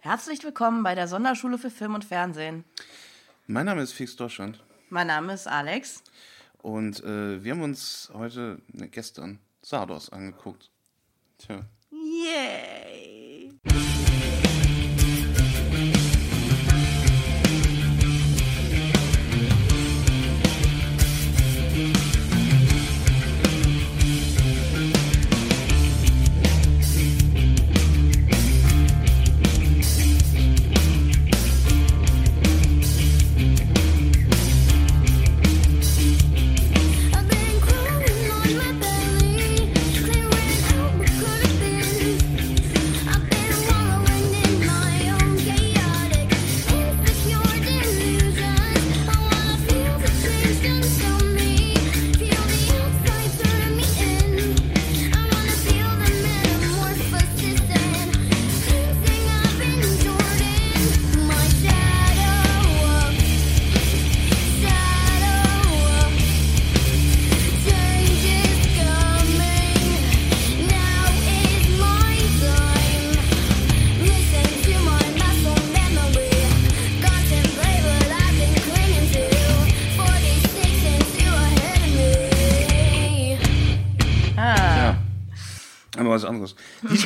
Herzlich willkommen bei der Sonderschule für Film und Fernsehen. Mein Name ist Fix Deutschland Mein Name ist Alex. und äh, wir haben uns heute, ne, gestern, Sardos angeguckt. Tja.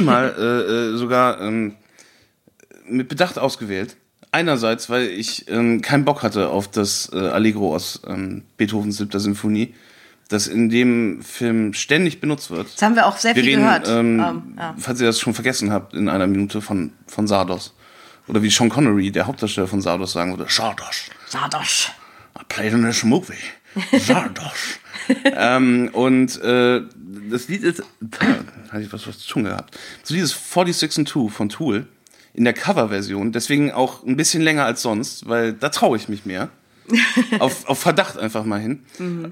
Diesmal äh, äh, sogar ähm, mit Bedacht ausgewählt. Einerseits, weil ich ähm, keinen Bock hatte auf das äh, Allegro aus ähm, Beethovens siebter Sinfonie, das in dem Film ständig benutzt wird. das haben wir auch sehr Wir viel reden, gehört. ähm, Ähm, ja. falls ihr das schon vergessen habt, in einer Minute von, von Sardos. Oder wie Sean Connery, der Hauptdarsteller von Sardos, sagen würde, Sardos. Sardosch. I played in this movie. Sardos. ähm, und äh, das Lied ist, da hatte ich was, zu tun gehabt. So dieses 46 and 2 von Tool in der Coverversion, deswegen auch ein bisschen länger als sonst, weil da traue ich mich mehr. auf, auf Verdacht einfach mal hin.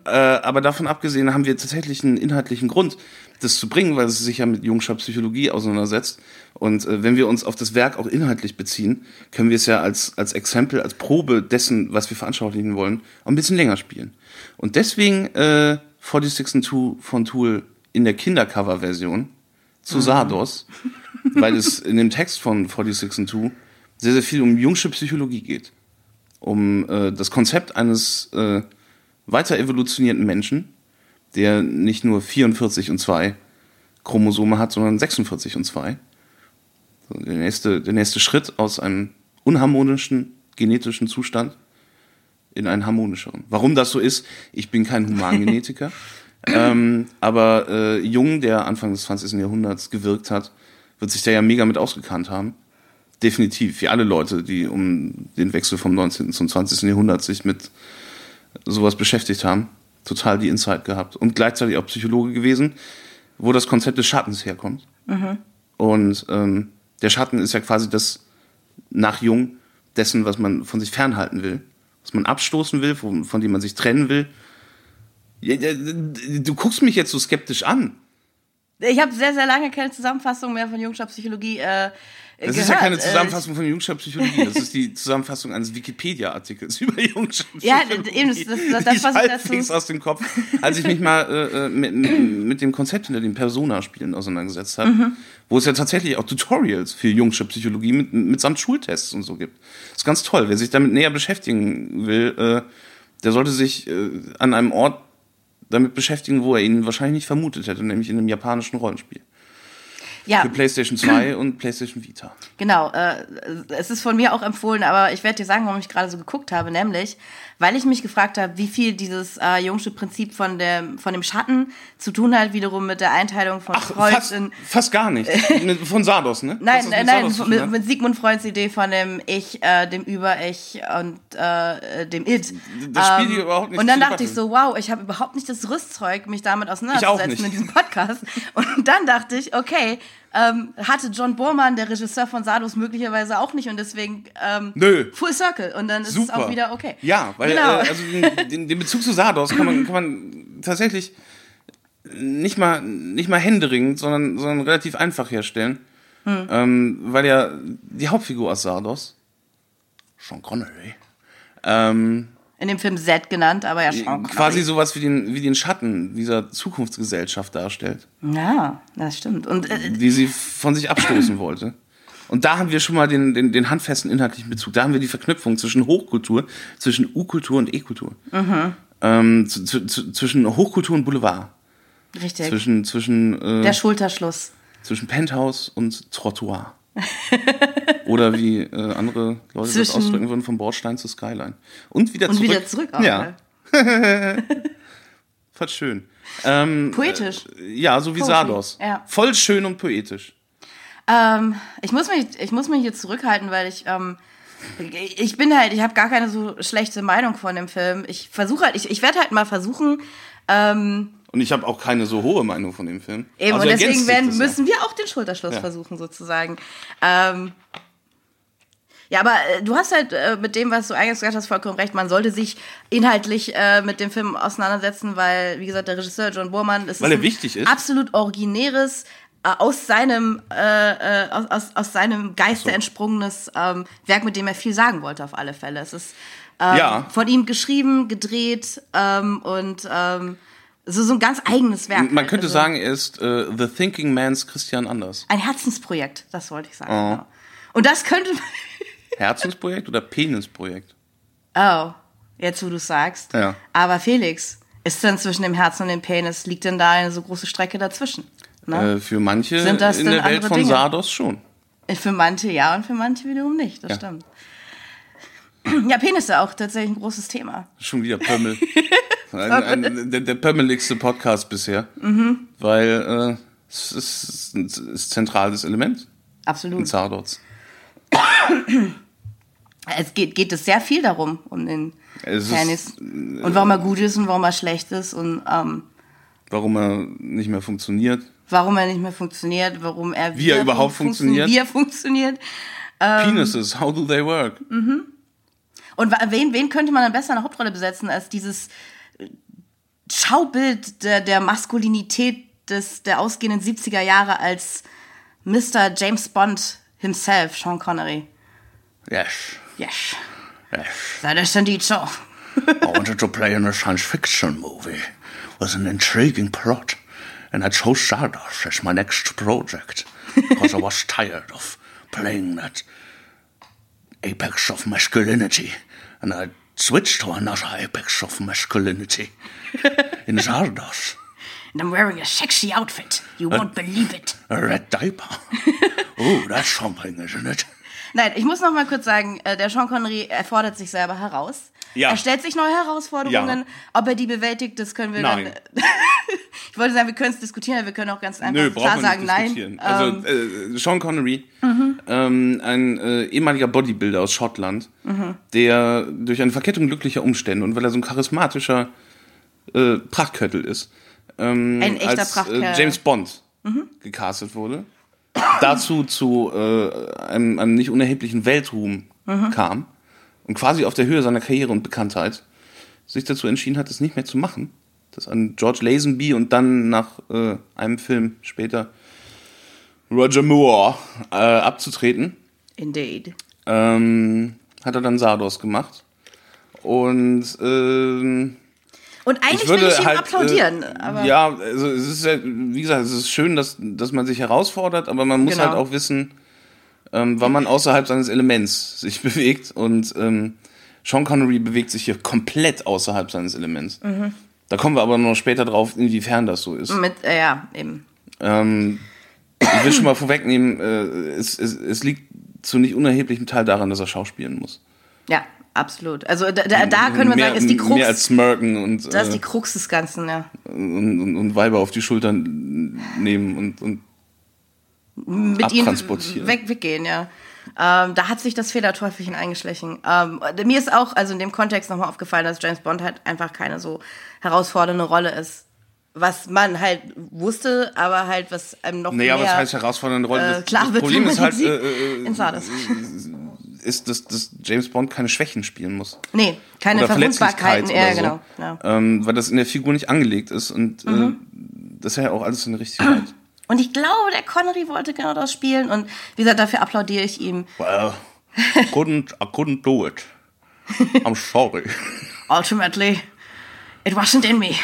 Äh, aber davon abgesehen haben wir tatsächlich einen inhaltlichen Grund, das zu bringen, weil es sich ja mit Jungscher Psychologie auseinandersetzt. Und äh, wenn wir uns auf das Werk auch inhaltlich beziehen, können wir es ja als, als Exempel, als Probe dessen, was wir veranschaulichen wollen, auch ein bisschen länger spielen. Und deswegen äh, 46 and 2 von Tool in der Kindercover-Version zu Sardos, weil es in dem Text von 46 and 2 sehr, sehr viel um Jungsche Psychologie geht um äh, das Konzept eines äh, weiter evolutionierten Menschen, der nicht nur 44 und 2 Chromosome hat, sondern 46 und 2. So, der, nächste, der nächste Schritt aus einem unharmonischen genetischen Zustand in einen harmonischeren. Warum das so ist, ich bin kein Humangenetiker, ähm, aber äh, Jung, der Anfang des 20. Jahrhunderts gewirkt hat, wird sich da ja mega mit ausgekannt haben definitiv, wie alle Leute, die um den Wechsel vom 19. zum 20. Jahrhundert sich mit sowas beschäftigt haben, total die Insight gehabt und gleichzeitig auch Psychologe gewesen, wo das Konzept des Schattens herkommt. Und ähm, der Schatten ist ja quasi das nach Jung dessen, was man von sich fernhalten will, was man abstoßen will, von, von dem man sich trennen will. Ja, ja, Du guckst mich jetzt so skeptisch an. Ich habe sehr, sehr lange keine Zusammenfassung mehr von Jungscher Psychologie äh, Das gehört. ist ja keine Äh, Zusammenfassung von Jungscher Psychologie, das ist die Zusammenfassung eines Wikipedia-Artikels über Jungscher Ja, Psychologie. eben, das- das- das, was ich dazu- aus dem Kopf, als ich mich mal äh, äh, mit, mit dem Konzept hinter den Persona-Spielen auseinandergesetzt habe, Mhm. wo es ja tatsächlich auch Tutorials für Jungsche Psychologie mit, mitsamt Schultests und so gibt. Das ist ganz toll. Wer sich damit näher beschäftigen will, äh, der sollte sich äh, an einem Ort damit beschäftigen, wo er ihn wahrscheinlich nicht vermutet hätte, nämlich in einem japanischen Rollenspiel. ja, Für PlayStation 2 und PlayStation Vita. Genau, äh, es ist von mir auch empfohlen, aber ich werde dir sagen, warum ich gerade so geguckt habe, nämlich, weil ich mich gefragt habe, wie viel dieses äh, Jungsche Prinzip von dem, von dem Schatten zu tun hat, wiederum mit der Einteilung von Ach, Freud fast, in. fast gar nicht. Mit- Von Sardos, ne? Nein, nein, Sardos mit, mit Sigmund Freuds Idee von dem Ich, äh, dem Über-Ich und äh, dem It. Das spielt hier überhaupt nicht Und dann dachte ich so, wow, ich habe überhaupt nicht das Rüstzeug, mich damit auseinanderzusetzen in diesem Podcast. Und dann dachte ich, okay, ähm, hatte John Borman, der Regisseur von Sardos, möglicherweise auch nicht und deswegen ähm, Nö. Full Circle und dann ist Super. es auch wieder okay. Ja, weil genau. äh, also den, den, Bezug zu Sardos kann man, kann man tatsächlich nicht mal, nicht mal händeringend, sondern, sondern relativ einfach herstellen. Hm. Ähm, weil ja die Hauptfigur aus Sardos, Sean Connery, ähm, in dem Film Z genannt, aber ja schon. quasi sowas wie den, wie den Schatten dieser Zukunftsgesellschaft darstellt, Ja, das stimmt. Und äh, die sie von sich abstoßen wollte. Und da haben wir schon mal den, den, den handfesten inhaltlichen Bezug. Da haben wir die Verknüpfung zwischen Hochkultur, zwischen U-Kultur und E-Kultur. Ähm, zu, zu, zwischen Hochkultur und Boulevard. Richtig. Zwischen, zwischen, äh, Der Schulterschluss. zwischen Penthouse und Trottoir. Oder wie äh, andere Leute das Zwischen- ausdrücken würden, vom Bordstein zur Skyline. Und wieder Und zurück. wieder zurück auch. Ja, fand schön. Ähm, Poetisch. ja, so wie Poetry, Sardos. ja. Voll schön und poetisch. Ähm, ich, muss mich, ich muss mich hier zurückhalten, weil ich, ähm, ich bin halt, ich habe gar keine so schlechte Meinung von dem Film. Ich versuche halt, ich, ich werde halt mal versuchen, ähm, Und ich habe auch keine so hohe Meinung von dem Film. eben, Also und deswegen werden, das müssen wir auch den Schulterschluss Ja. versuchen, sozusagen. Ähm, ja, aber äh, du hast halt äh, mit dem, was du eingangs gesagt hast, vollkommen recht. Man sollte sich inhaltlich äh, mit dem Film auseinandersetzen, weil, wie gesagt, der Regisseur John Borman, es Weil ist er ein wichtig ist. absolut originäres, äh, aus seinem, äh, äh, aus, aus, aus seinem Geiste So. entsprungenes ähm, Werk, mit dem er viel sagen wollte, auf alle Fälle. Es ist ähm, Ja. von ihm geschrieben, gedreht ähm, und ähm, so, so ein ganz eigenes Werk. Man halt. könnte Also sagen, er ist äh, The Thinking Man's Christian Anders. Ein Herzensprojekt, das wollte ich sagen. Oh. Genau. Und das könnte. Herzensprojekt oder Penisprojekt? Oh, jetzt wo du sagst. Ja. Aber Felix, ist denn zwischen dem Herzen und dem Penis, liegt denn da eine so große Strecke dazwischen? Ne? Äh, für manche Sind das in der Welt von Dinge? Sardos schon. Für manche ja und für manche wiederum nicht, das Ja. stimmt. Ja, Penisse auch tatsächlich ein großes Thema. Schon wieder Pömmel. ein, ein, der, der pömmeligste Podcast bisher. Mhm. Weil äh, es ist ein ist zentrales Element in Absolut. Es geht, geht es sehr viel darum, um den Es ist, Penis. Und warum er gut ist und warum er schlecht ist und ähm, Warum er nicht mehr funktioniert. warum er nicht mehr funktioniert, warum er Wie er wieder überhaupt fun- funktioniert. Wie er funktioniert. Ähm. Penises, how do they work? Und wa- wen, wen könnte man dann besser in der Hauptrolle besetzen als dieses äh, Schaubild der, der Maskulinität des, der ausgehenden 70er Jahre als Mr. James Bond himself, Sean Connery. Yes, Yes. yes. That is indeed so? I wanted to play in a science fiction movie with an intriguing plot, and I chose Sardos as my next project because I was tired of playing that apex of masculinity, and I switched to another apex of masculinity in Sardos. And I'm wearing a sexy outfit. You won't believe it. A red diaper. oh, that's something, isn't it? Nein, ich muss noch mal kurz sagen, äh, der Sean Connery, er fordert sich selber heraus. Ja. Er stellt sich neue Herausforderungen. Ja. Ob er die bewältigt, das können wir Nein. dann. ich wollte sagen, wir können es diskutieren, aber wir können auch ganz einfach Nö, klar sagen, nein. Also Ähm, äh, Sean Connery, ähm, ein äh, ehemaliger Bodybuilder aus Schottland, der durch eine Verkettung glücklicher Umstände und weil er so ein charismatischer äh, Prachtköttel ist, ähm, Ein echter als äh, Prachtkerl. James Bond gecastet wurde, dazu zu äh, einem, einem nicht unerheblichen Weltruhm kam und quasi auf der Höhe seiner Karriere und Bekanntheit sich dazu entschieden hat, es nicht mehr zu machen. Das an George Lazenby und dann nach äh, einem Film später Roger Moore äh, abzutreten, Indeed. ähm, hat er dann Sardos gemacht. Und ähm, Und eigentlich ich würde will ich ihm halt, applaudieren. Äh, ja, also es ist ja, wie gesagt, es ist schön, dass, dass man sich herausfordert, aber man muss Genau. halt auch wissen, ähm, wann man außerhalb seines Elements sich bewegt. Und ähm, Sean Connery bewegt sich hier komplett außerhalb seines Elements. Mhm. Da kommen wir aber noch später drauf, inwiefern das so ist. mit, äh, ja, eben. Ähm, ich will schon mal vorwegnehmen, äh, es, es, es liegt zu nicht unerheblichem Teil daran, dass er schauspielen muss. Ja, absolut. Also da, da, da können wir mehr, sagen, ist die Krux. Mehr als smirken und, das ist äh, die Krux des Ganzen, ja. und, und, und Weiber auf die Schultern nehmen und, und Mit ihnen Abtransportieren. weg, weggehen, ja. Ähm, da hat sich das Fehlerteufelchen eingeschlichen. Ähm, mir ist auch, also in dem Kontext nochmal aufgefallen, dass James Bond halt einfach keine so herausfordernde Rolle ist. Was man halt wusste, aber halt, was einem noch Naja, mehr was heißt herausfordernde Rolle? äh, Das- klar das wird, Problem ist halt, äh, äh. Ist, dass, dass James Bond keine Schwächen spielen muss. Nee, keine oder Verwundbarkeiten. Ja, oder so. genau. Ja. Ähm, weil das in der Figur nicht angelegt ist und Mhm. äh, das ist ja auch alles in der Richtigkeit. Und ich glaube, der Connery wollte genau das spielen. Und wie gesagt, dafür applaudiere ich ihm. well, I couldn't, I couldn't do it. I'm sorry. Ultimately, it wasn't in me.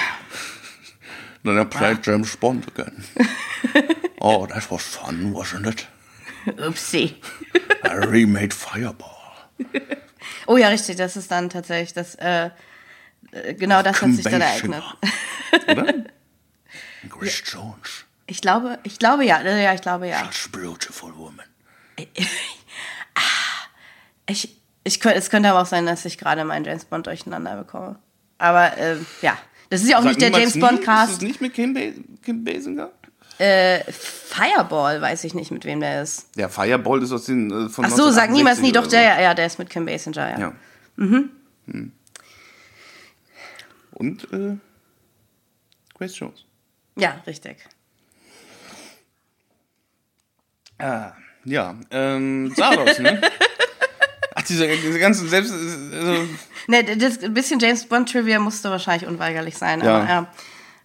Then I played James Bond again. oh, that was fun, wasn't it? Upsi. I remade Fireball. Oh ja, richtig, das ist dann tatsächlich das, äh, äh, genau das hat sich dann ereignet. Oder? Chris Jones. Ich glaube, ich glaube ja, ja, ich glaube ja. Such beautiful woman. Ich, ich könnte, es könnte aber auch sein, dass ich gerade meinen James Bond durcheinander bekomme. Aber äh, ja, das ist ja auch Sag nicht der James Bond nie, Ist Cast. es nicht mit Kim, ba Kim Basinger? Äh, Fireball weiß ich nicht, mit wem der ist. Ja, Fireball ist aus den äh, von Ach so, sag niemals nie. 1968 Doch, der, ja, der ist mit Kim Basinger, ja. Ja. Mhm. Und äh, Grace Jones. Ja, richtig. Ah, ja, ähm, Sardos, ne? Ach, diese, diese ganzen selbst, also, Ne, das bisschen James Bond Trivia musste wahrscheinlich unweigerlich sein, Ja. aber ja.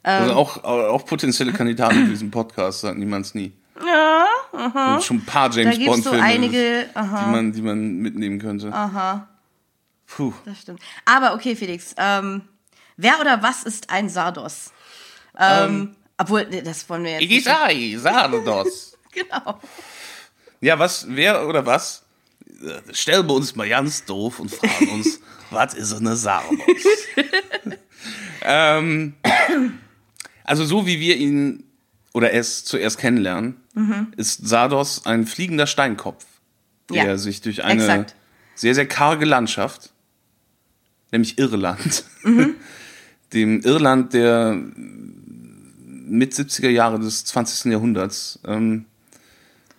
Also auch, auch potenzielle Kandidaten für diesen Podcast, sagt niemals nie. Ja, Es gibt schon ein paar James Da gibt's Bond so einige, die man, die man mitnehmen könnte. Aha. Puh. das stimmt. Aber okay, Felix, ähm, wer oder was ist ein Sardos? Ähm, obwohl, nee, das wollen wir jetzt nicht. Igisai, Sardos. Genau. Ja, was, wer oder was? Äh, Stellen wir uns mal ganz doof und fragen uns, was ist eine Sardos? ähm, also so wie wir ihn oder es zuerst kennenlernen, ist Sardos ein fliegender Steinkopf, der Ja, sich durch eine exakt. sehr, sehr karge Landschaft, nämlich Irland, dem Irland der mit 70er Jahre des 20. Jahrhunderts ähm,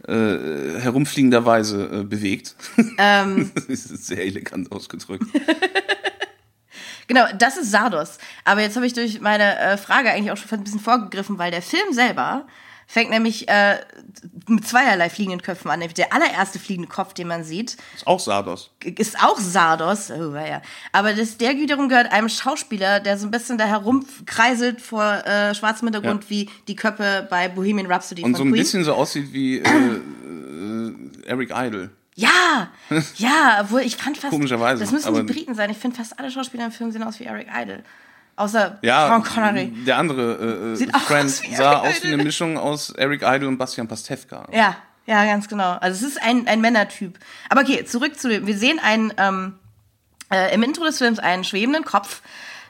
äh, herumfliegenderweise äh, bewegt. Ähm, das ist sehr elegant ausgedrückt. Genau, das ist Sardos. Aber jetzt habe ich durch meine äh, Frage eigentlich auch schon ein bisschen vorgegriffen, weil der Film selber fängt nämlich äh, mit zweierlei fliegenden Köpfen an. Der allererste fliegende Kopf, den man sieht, Ist auch Sardos. ist auch Sardos. Oh, ja. Aber das, der wiederum gehört einem Schauspieler, der so ein bisschen da herumkreiselt vor äh, schwarzem Hintergrund Ja. wie die Köpfe bei Bohemian Rhapsody Und so ein Queen. bisschen so aussieht wie äh, äh, Eric Idle. Ja, ja, obwohl ich fand fast, Komischerweise, das müssen die Briten sein. Ich finde fast alle Schauspieler im Film sehen aus wie Eric Idle. Außer Ja, Sean Connery. der andere äh, äh, Friend aus sah Eric aus wie eine Mischung aus Eric Idle und Bastian Pastewka. Ja, ja, ganz genau. Also es ist ein, ein Männertyp. Aber okay, zurück zu dem. Wir sehen einen, ähm, äh, im Intro des Films einen schwebenden Kopf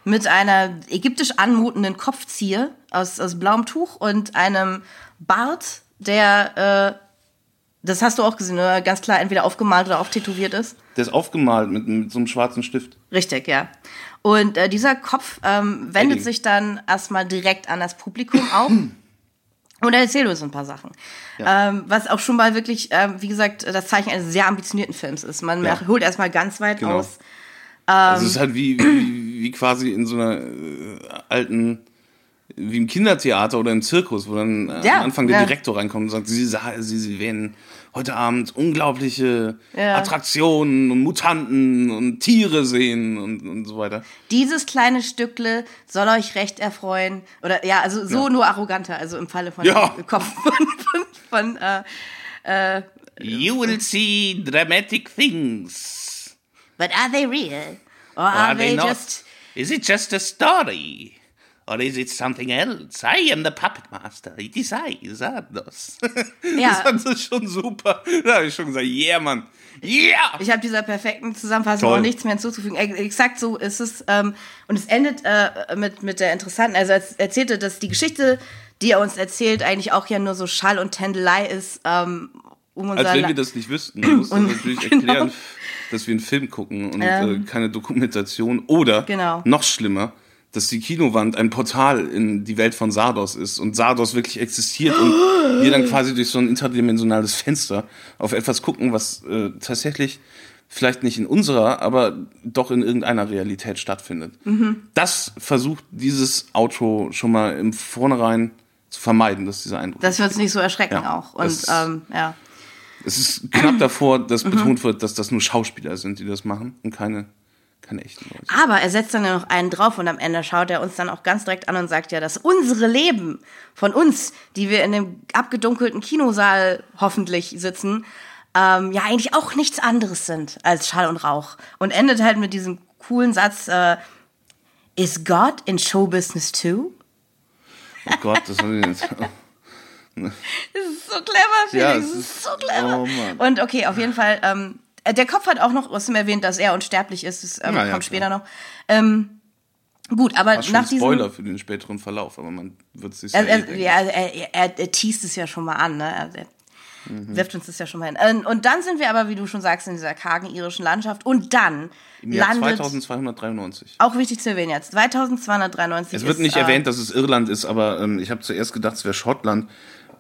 mit einer ägyptisch anmutenden Kopfziehe aus, aus blauem Tuch und einem Bart, der, äh, das hast du auch gesehen, oder? ganz klar entweder aufgemalt oder auftätowiert ist. Der ist aufgemalt mit, mit so einem schwarzen Stift. Richtig, ja. Und äh, dieser Kopf ähm, wendet Edding. sich dann erstmal direkt an das Publikum auch. Und er erzählt uns ein paar Sachen. Ähm, was auch schon mal wirklich, ähm, wie gesagt, das Zeichen eines sehr ambitionierten Films ist. Man Ja. holt erstmal ganz weit Genau. aus. Also es ist halt wie, wie, wie quasi in so einer äh, alten, wie im Kindertheater oder im Zirkus, wo dann äh, Ja, am Anfang der ja. Direktor reinkommt und sagt, sie, sie, sie werden heute Abend unglaubliche Ja. Attraktionen und Mutanten und Tiere sehen und, und so weiter. Dieses kleine Stückle soll euch recht erfreuen. Oder ja, also so Ja. nur arroganter, also im Falle von Ja. Kopf von, von, von äh, You will see dramatic things. But are they real? Or Or are, they, just Is it just a story? Or is it something else? I am the puppet master. It is I, Sardos. Ja. Das ich schon super. Da habe ich schon gesagt, yeah, Mann. Yeah! Ich habe dieser perfekten Zusammenfassung Toll. auch nichts mehr hinzuzufügen. Ex- Exakt so ist es. Ähm, und es endet äh, mit, mit der interessanten, also er erzählte, dass die Geschichte, die er uns erzählt, eigentlich auch ja nur so Schall und Tändelei ist. Ähm, um Als wenn wir das nicht wüssten. Man muss Und- natürlich genau. erklären, dass wir einen Film gucken und Ähm. äh, keine Dokumentation. Oder, Genau. noch schlimmer, dass die Kinowand ein Portal in die Welt von Sardos ist und Sardos wirklich existiert und wir dann quasi durch so ein interdimensionales Fenster auf etwas gucken, was äh, tatsächlich vielleicht nicht in unserer, aber doch in irgendeiner Realität stattfindet. Mhm. Das versucht dieses Outro schon mal im Vornherein zu vermeiden, dass dieser Eindruck dass wir uns nicht so erschrecken Ja, auch. Und das- ähm, ja. es ist knapp davor, dass Mhm. betont wird, dass das nur Schauspieler sind, die das machen und keine, echten Leute. Aber er setzt dann ja noch einen drauf und am Ende schaut er uns dann auch ganz direkt an und sagt ja, dass unsere Leben von uns, die wir in dem abgedunkelten Kinosaal hoffentlich sitzen, ähm, ja eigentlich auch nichts anderes sind als Schall und Rauch. Und endet halt mit diesem coolen Satz, äh, Is God in Show Business too? Oh Gott, das, hab ich jetzt- Das ist so clever, Felix. Ja, das ist ist- so clever. oh. Und okay, auf jeden Fall, ähm, der Kopf hat auch noch trotzdem erwähnt, dass er unsterblich ist. Das ähm, ja, kommt klar. später noch. Ähm, gut, aber War nach diesem... Spoiler für den späteren Verlauf, aber man wird es sich Er, ja eh er, denken. ja, er, er, er teast es ja schon mal an, ne? Er, er Mhm. wirft uns das ja schon mal hin. Ähm, Und dann sind wir aber, wie du schon sagst, in dieser kargen irischen Landschaft. Und dann Im Jahr landet, 2293. auch wichtig zu erwähnen jetzt, 2293 Es wird ist, nicht äh, erwähnt, dass es Irland ist, aber ähm, ich habe zuerst gedacht, es wäre Schottland.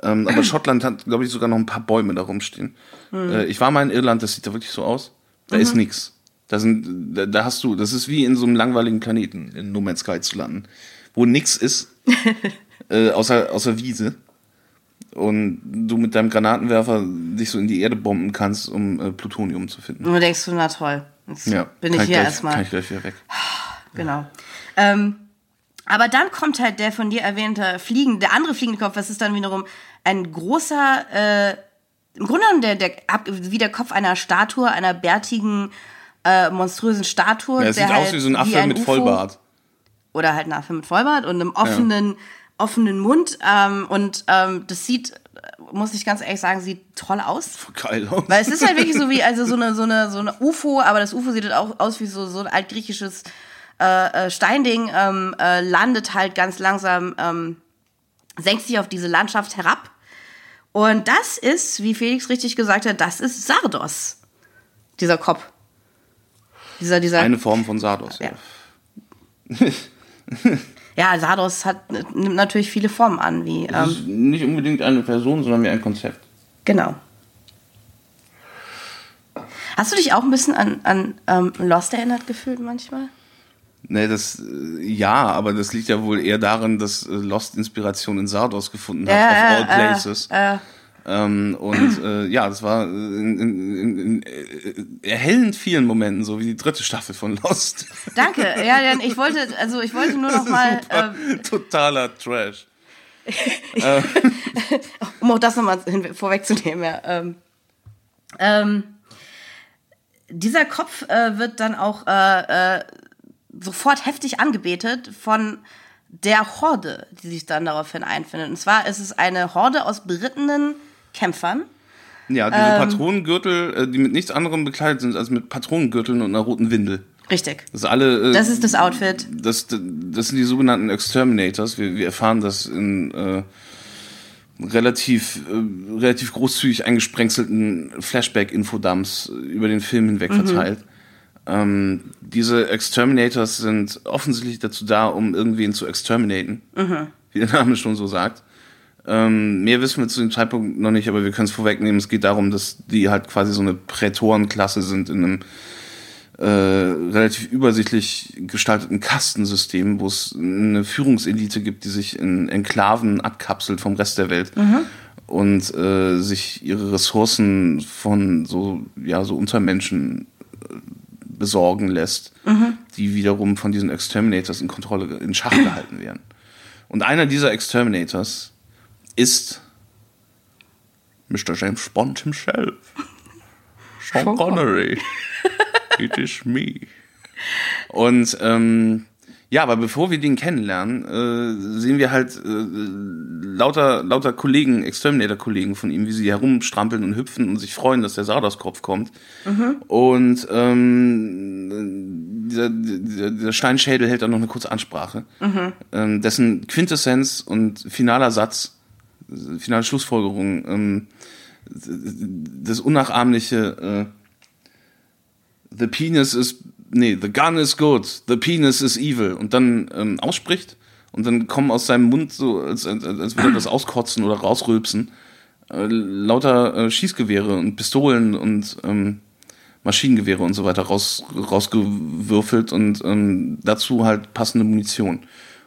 Ähm, aber Schottland hat, glaube ich, sogar noch ein paar Bäume da rumstehen. Hm. Äh, ich war mal in Irland, das sieht da wirklich so aus. Da ist nichts. Da sind, da, da hast du, das ist wie in so einem langweiligen Planeten in No Man's Sky zu landen, wo nix ist, äh, außer, außer Wiese. Und du mit deinem Granatenwerfer dich so in die Erde bomben kannst, um äh, Plutonium zu finden. Und du denkst du, na toll, jetzt Ja, bin ich hier gleich, erstmal. Kann ich gleich wieder weg. Genau. Ähm, aber dann kommt halt der von dir erwähnte Fliegen, der andere fliegende Kopf, das ist dann wiederum ein großer, äh, im Grunde genommen der, der, wie der Kopf einer Statue, einer bärtigen, äh, monströsen Statue. Ja, es der sieht halt aus wie so ein Affe mit UFO Vollbart. Oder halt ein Affe mit Vollbart und einem offenen, offenen Mund. Ähm, und ähm, das sieht, muss ich ganz ehrlich sagen, sieht toll aus. Geil aus. Weil es ist halt wirklich so wie, also so eine, so eine, so eine UFO, aber das UFO sieht halt auch aus wie so, so ein altgriechisches äh, äh, Steinding, ähm, äh, landet halt ganz langsam, ähm, senkt sich auf diese Landschaft herab. Und das ist, wie Felix richtig gesagt hat, das ist Sardos. Dieser Kopf. Dieser, dieser. Eine Form von Sardos, ja. Ja. ja, Sardos hat, nimmt natürlich viele Formen an, wie, Das ähm, ist nicht unbedingt eine Person, sondern mehr ein Konzept. genau. Hast du dich auch ein bisschen an, an ähm, Lost erinnert gefühlt manchmal? Nee, das, äh, ja, aber das liegt ja wohl eher daran, dass äh, Lost Inspiration in Sardos gefunden hat, Ja, of ja, all äh, places. äh. Ähm, und äh, ja, das war äh, in, in, in, in äh, erhellend vielen Momenten, so wie die dritte Staffel von Lost. Danke. Ja, denn ich wollte, also ich wollte nur noch mal, Super, ähm, Totaler Trash. um auch das nochmal vorwegzunehmen, ja. Ähm, ähm, dieser Kopf äh, wird dann auch äh, äh, sofort heftig angebetet von der Horde, die sich dann daraufhin einfindet. Und zwar ist es eine Horde aus berittenen Kämpfern. Ja, Ähm. diese Patronengürtel, äh, die mit nichts anderem bekleidet sind als mit Patronengürteln und einer roten Windel. Richtig. Das ist alle. Äh, Das ist das Outfit. Das, das sind die sogenannten Exterminators. Wir, wir erfahren das in äh, relativ, äh, relativ großzügig eingesprengselten Flashback-Infodumps über den Film hinweg verteilt. Ähm, diese Exterminators sind offensichtlich dazu da, um irgendwen zu exterminaten, wie der Name schon so sagt. Ähm, mehr wissen wir zu dem Zeitpunkt noch nicht, aber wir können es vorwegnehmen. Es geht darum, dass die halt quasi so eine Prätorenklasse sind in einem äh, relativ übersichtlich gestalteten Kastensystem, wo es eine Führungselite gibt, die sich in Enklaven abkapselt vom Rest der Welt und äh, sich ihre Ressourcen von so ja so Untermenschen äh, besorgen lässt, die wiederum von diesen Exterminators in Kontrolle in Schach gehalten werden. Und einer dieser Exterminators ist Mr. James Bond himself. Sean Connery. It is me. Und ähm, ja, aber bevor wir den kennenlernen, äh, sehen wir halt äh, lauter, lauter Kollegen, Exterminator-Kollegen von ihm, wie sie herumstrampeln und hüpfen und sich freuen, dass der Sardos-Kopf kommt. Und ähm, dieser, dieser, dieser Steinschädel hält dann noch eine kurze Ansprache, ähm, dessen Quintessenz und finaler Satz, finale Schlussfolgerung, ähm, das unnachahmliche äh, The penis is, nee, the gun is good, the penis is evil und dann ähm, ausspricht und dann kommen aus seinem Mund so, als, als, als würde er das auskotzen oder rausrülpsen, äh, lauter äh, Schießgewehre und Pistolen und ähm, Maschinengewehre und so weiter raus, rausgewürfelt und ähm, dazu halt passende Munition.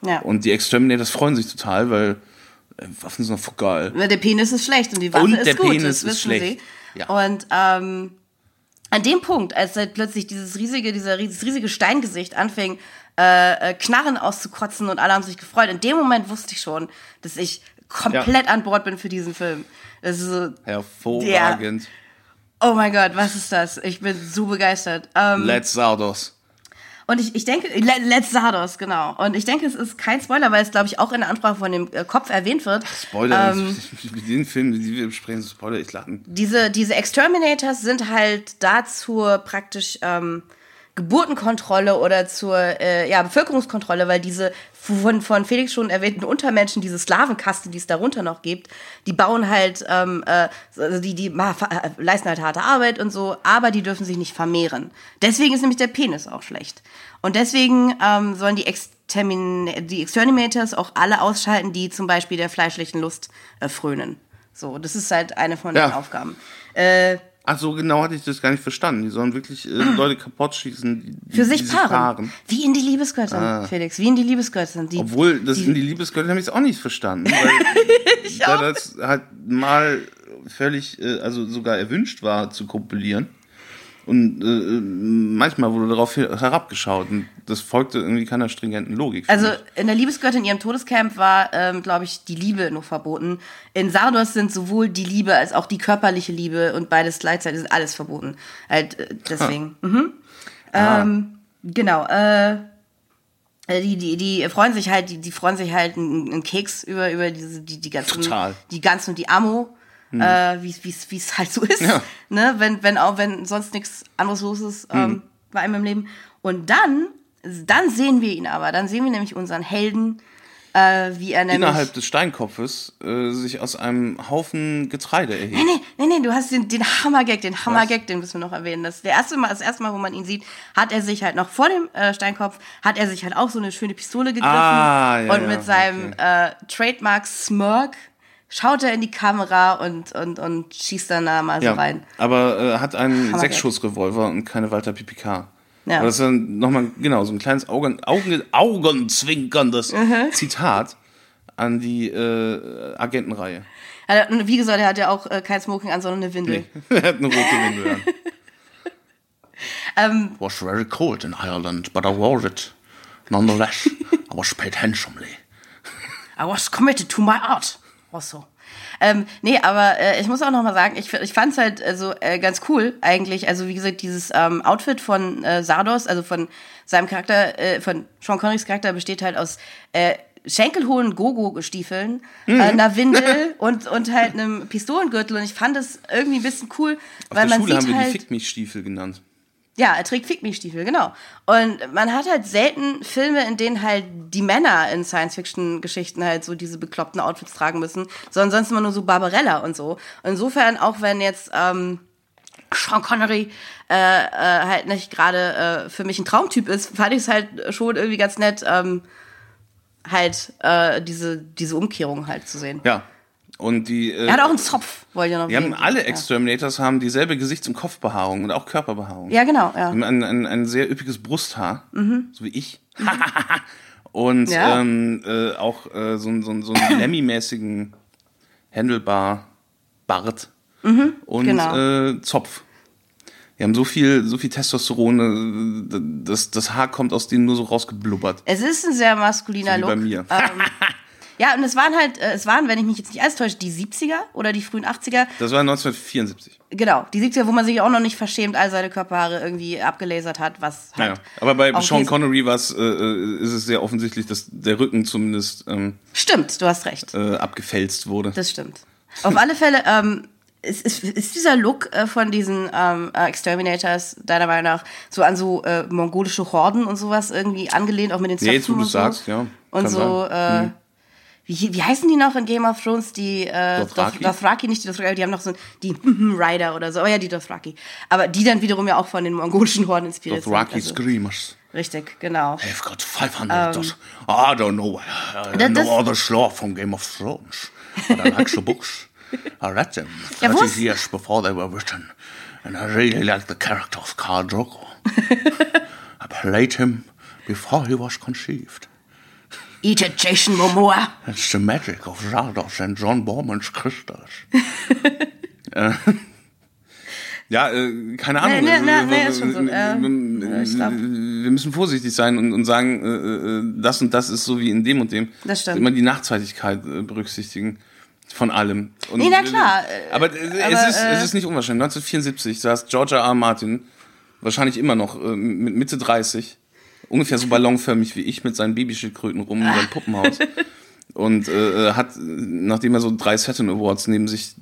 Ja. Und die Exterminators freuen sich total, weil äh, Waffen sind doch geil. Der Penis ist schlecht und die Waffe Und ist der gut, Penis das ist wissen schlecht. sie. Ja. Und ähm, an dem Punkt, als halt plötzlich dieses riesige, dieser, dieses riesige Steingesicht anfing, äh, äh, Knarren auszukotzen und alle haben sich gefreut, in dem Moment wusste ich schon, dass ich komplett an Bord bin für diesen Film. Das ist so, Hervorragend. oh mein Gott, was ist das? Ich bin so begeistert. Ähm, Let's Sardos. Und ich, ich denke, Le- Let's Sardos, genau. Und ich denke, es ist kein Spoiler, weil es, glaube ich, auch in der Ansprache von dem äh, Kopf erwähnt wird. Spoiler, Ähm, mit den Filmen, die wir besprechen, Spoiler, ich lachen. diese, diese Exterminators sind halt da zur praktisch ähm, Geburtenkontrolle oder zur äh, ja, Bevölkerungskontrolle, weil diese von, von Felix schon erwähnten Untermenschen, diese Slavenkaste, die es darunter noch gibt, die bauen halt, ähm, äh, also die, die ma- äh, leisten halt harte Arbeit und so, aber die dürfen sich nicht vermehren. Deswegen ist nämlich der Penis auch schlecht. Und deswegen ähm, sollen die, Extermin die Exterminators auch alle ausschalten, die zum Beispiel der fleischlichen Lust äh, frönen. So, das ist halt eine von Ja. den Aufgaben. Äh, Ach so, genau hatte ich das gar nicht verstanden. Die sollen wirklich äh, Leute kaputt schießen, die, die, für sich die paaren. Wie in die Liebesgötter, Felix. Wie in die Liebesgötter. Die, Obwohl, das die, in die Liebesgötter habe ich es auch nicht verstanden. Weil da das halt mal völlig, äh, also sogar erwünscht war zu kopulieren. Und äh, manchmal wurde darauf her- herabgeschaut. Und das folgte irgendwie keiner stringenten Logik. Also in der Liebesgöttin in ihrem Todescamp war, ähm, glaube ich, die Liebe noch verboten. In Sardos sind sowohl die Liebe als auch die körperliche Liebe und beides gleichzeitig ist alles verboten. Halt äh, deswegen. Mhm. Ähm, genau. Äh, äh, die, die, die freuen sich halt, die, die freuen sich halt einen, einen Keks über, über diese, die, die ganzen, Total. die ganzen und die Ammo, äh, wie es halt so ist. Ja. Ne? Wenn, wenn auch, wenn sonst nichts anderes los ist ähm, bei einem im Leben. Und dann, dann sehen wir ihn aber, dann sehen wir nämlich unseren Helden, äh, wie er ich. nämlich. Innerhalb des Steinkopfes äh, sich aus einem Haufen Getreide erhebt. Nee, nee, nee, nee, du hast den, den Hammergag, den Hammergag, den müssen wir noch erwähnen. Das, der erste Mal, das erste Mal, wo man ihn sieht, hat er sich halt noch vor dem äh, Steinkopf, hat er sich halt auch so eine schöne Pistole gegriffen Ah, ja, und ja, mit seinem äh, Trademark Smirk schaut er in die Kamera und, und, und schießt dann da mal so Ja, rein. aber äh, hat einen. Sechsschussrevolver und keine Walter PPK. Ja. Aber das ist dann nochmal, genau, so ein kleines Augen, Augen, augenzwinkerndes Mhm. Zitat an die äh, Agentenreihe. Also, wie gesagt, er hat ja auch äh, kein Smoking an, sondern eine Windel. er hat eine rote Windel an. Ähm, was very cold in Ireland, but I wore it. Nonetheless, I was paid handsomely. I was committed to my art. Also. Ähm, nee, aber äh, ich muss auch noch mal sagen, ich, ich fand es halt also, äh, ganz cool eigentlich. Also wie gesagt, dieses ähm, Outfit von äh, Sardos, also von seinem Charakter, äh, von Sean Connerys Charakter besteht halt aus äh, schenkelhohen Gogo-Stiefeln, äh, einer Windel und, und halt einem Pistolengürtel. Und ich fand es irgendwie ein bisschen cool, Auf weil der man Schule haben sieht wir halt... die Fick mich Stiefel genannt. Ja, er trägt Fick mich Stiefel, genau. Und man hat halt selten Filme, in denen halt die Männer in Science-Fiction-Geschichten halt so diese bekloppten Outfits tragen müssen, sondern sonst immer nur so Barbarella und so. Insofern, auch wenn jetzt ähm, Sean Connery äh, äh, halt nicht gerade äh, für mich ein Traumtyp ist, fand ich es halt schon irgendwie ganz nett, ähm, halt äh, diese, diese Umkehrung halt zu sehen. Ja. Und die, äh, Er hat auch einen Zopf, wollte ich noch die haben erwähnen. alle ja. Exterminators haben dieselbe Gesichts- und Kopfbehaarung und auch Körperbehaarung. Ja, genau, ja. Ein, ein, ein sehr üppiges Brusthaar, so wie ich. und Ja. ähm, äh, auch äh, so, so, so einen Lemmy-mäßigen Händelbar-Bart und genau. äh, Zopf. Die haben so viel, so viel Testosteron, äh, das, das Haar kommt aus denen nur so rausgeblubbert. Es ist ein sehr maskuliner So wie Look. bei mir. Ähm, ja, und es waren halt, äh, es waren, wenn ich mich jetzt nicht alles täusche, die 70er oder die frühen 80er. Das war 1974. Genau, die 70er, wo man sich auch noch nicht verschämt all seine Körperhaare irgendwie abgelasert hat, was halt. Ja, aber bei Sean Connery war's, äh, äh, ist es sehr offensichtlich, dass der Rücken zumindest ähm, Stimmt, du hast recht. äh, abgefälzt wurde. Das stimmt. Auf alle Fälle, ähm, ist, ist, ist dieser Look äh, von diesen ähm, äh, Exterminators deiner Meinung nach so an so äh, mongolische Horden und sowas irgendwie angelehnt, auch mit den Ja, jetzt, wo Zöpfen du so? sagst, ja, Und so, äh, wie, wie heißen die noch in Game of Thrones? Die äh, Dothraki? Doth- Dothraki, nicht die Dothraki, die haben noch so die Rider oder so. Oh ja, die Dothraki. Aber die dann wiederum ja auch von den mongolischen Horden inspiriert Dothraki sind. Also, Screamers. richtig, genau. They've got 500 um, I don't know. I that- know all the lore from Game of Thrones. But I like the books. I read them Ja, 30 was? years before they were written. And I really like the character of Khal Drogo. I played him before he was conceived. Eat it, Jason Momoa. It's the magic of Zardos and John Borman's crystals. Äh, ja, äh, keine Ahnung. Nee, nee, nee, wir- ist schon so, ja. wir- müssen vorsichtig sein und, und sagen, äh, äh, das und das ist so wie in dem und dem. Das stimmt. Immer die Nachzeitigkeit äh, berücksichtigen von allem. Und, Nee, na klar, Aber, äh, aber, es, ist, es ist nicht unwahrscheinlich. 1974 saß George R. R. Martin wahrscheinlich immer noch mit Mitte 30 ungefähr so ballonförmig wie ich mit seinen Babyschildkröten rum in seinem Puppenhaus. Und äh, hat, nachdem er so drei Saturn Awards neben sich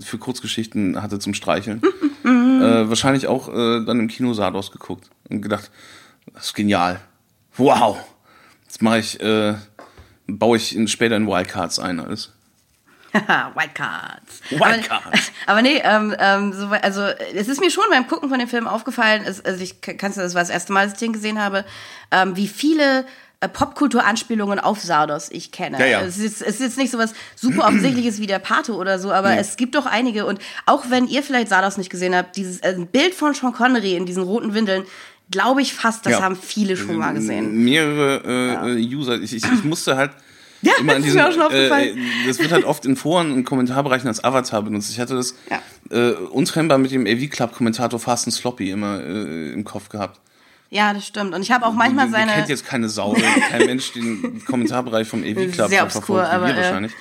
für Kurzgeschichten hatte zum Streicheln, äh, wahrscheinlich auch äh, dann im Kino Sardos geguckt und gedacht, das ist genial. Wow. Jetzt mache ich, äh, baue ich in, später in Wildcards ein alles. Wildcards. Wildcards. Aber, aber nee, ähm, ähm, so, also es ist mir schon beim Gucken von dem Film aufgefallen, es, also ich kannst du das war das erste Mal, dass ich den gesehen habe, ähm, wie viele äh, Popkultur-Anspielungen auf Sardos ich kenne. Ja, ja. Es, ist, es ist jetzt nicht so was super offensichtliches wie der Pate oder so, aber Nee. es gibt doch einige und auch wenn ihr vielleicht Sardos nicht gesehen habt, dieses äh, Bild von Sean Connery in diesen roten Windeln, glaube ich fast, das Ja. haben viele schon mal gesehen. Mehrere äh, äh, User. Ich, ich, ich musste halt Ja, immer das ist diesen, mir auch schon aufgefallen. äh, das wird halt oft in Foren und Kommentarbereichen als Avatar benutzt. Ich hatte das Ja. äh, untrennbar mit dem AV Club Kommentator Fast and Sloppy immer äh, im Kopf gehabt. Ja, das stimmt. Und ich habe auch manchmal Den- den seine. kennt jetzt keine Sau, kein Mensch den Kommentarbereich vom AV Club Sehr obskur, aber, äh, wahrscheinlich.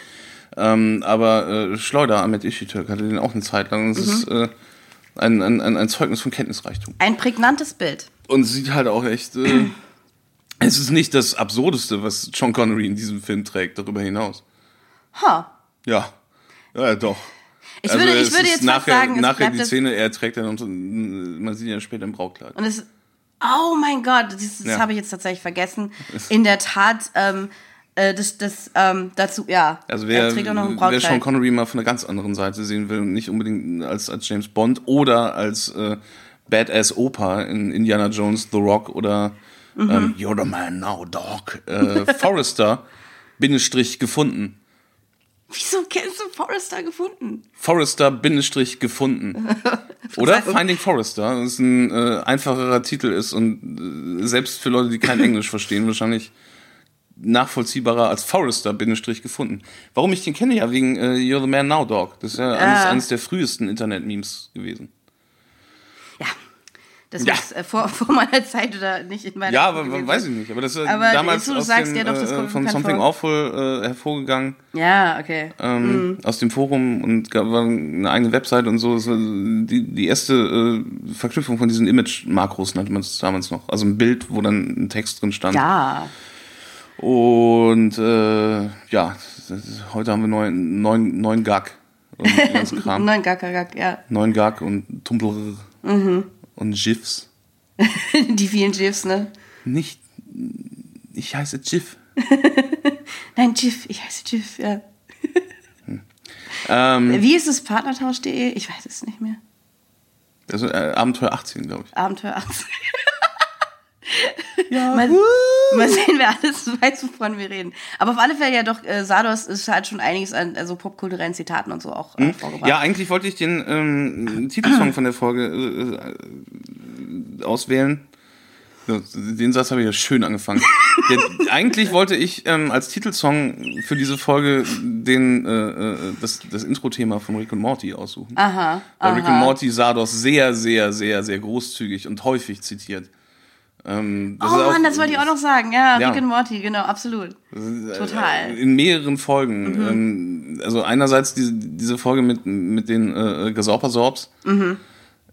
Ähm, aber äh, Schleuder, Ahmed Ishitürk, hatte den auch eine Zeit lang. Es Mhm. ist äh, ein, ein, ein, ein Zeugnis von Kenntnisreichtum. Ein prägnantes Bild. Und sieht halt auch echt. Es ist nicht das Absurdeste, was Sean Connery in diesem Film trägt, darüber hinaus. Ha. Ja. Ja, doch. Ich würde, ich Also würde jetzt nachher, sagen, nachher die Szene, er trägt dann, man sieht ihn ja später im Brautkleid. und es, oh mein Gott, das, das Ja. habe ich jetzt tatsächlich vergessen. In der Tat, ähm, äh, das, das, ähm, dazu, ja. Also er wer, trägt auch noch ein wer Sean. Connery mal von einer ganz anderen Seite sehen will und nicht unbedingt als, als James Bond oder als äh, Badass Opa in Indiana Jones, The Rock oder Mhm. ähm, You're the man now, dog. Äh, Forrester, Bindestrich gefunden. Wieso kennst du Forrester gefunden? Forrester, Bindestrich gefunden. Oder Finding Forrester, das ein äh, einfacherer Titel ist und äh, selbst für Leute, die kein Englisch verstehen, wahrscheinlich nachvollziehbarer als Forrester, Bindestrich gefunden. Warum ich den kenne? Ja, wegen äh, You're the Man Now Dog. Das ist ja eines, Ah. eines der frühesten Internet-Memes gewesen. Das Ja. muss äh, vor, vor meiner Zeit oder nicht in meiner Ja, Zeit aber weiß ich nicht. Aber das ist Aber damals du aus sagst, dem, ja doch, das äh, kommt von bekannt Something vor. Awful äh, hervorgegangen. Ja, okay. ähm, aus dem Forum und gab eine eigene Website und so. Das war die, die erste äh, Verknüpfung von diesen Image-Makros nannte man es damals noch. Also ein Bild, wo dann ein Text drin stand. Ja. Und äh, ja, ist- heute haben wir neun, neun, neun Gag und den Kram. Nein, gar, gar, gar, ja. neun Gag und Tumblr Mhm. Und GIFs. Die vielen GIFs, ne? Nicht, ich heiße GIF. Nein, GIF, ich heiße GIF, ja. Ähm, Wie ist es Partnertausch.de? Ich weiß es nicht mehr. also, äh, Abenteuer 18, glaube ich. Abenteuer 18. Ja, Mal, mal sehen, wer alles weiß, wovon wir reden. Aber auf alle Fälle ja doch, äh, Sardos ist halt schon einiges an also popkulturellen Zitaten und so auch äh, vorgebracht. Ja, eigentlich wollte ich den ähm, Titelsong von der Folge äh, äh, auswählen. Den Satz habe ich ja schön angefangen. Der, eigentlich wollte ich ähm, als Titelsong für diese Folge den, äh, äh, das, das Intro-Thema von Rick und Morty aussuchen. Aha. Weil Rick und aha. Morty Sardos sehr, sehr, sehr, sehr großzügig und häufig zitiert. Ähm, Oh Mann, das wollte ich auch noch sagen. Ja, Ja. Rick und Morty, genau, absolut. Total. In mehreren Folgen. Ähm, also einerseits diese, diese Folge mit, mit den äh, Gesaupersorbs.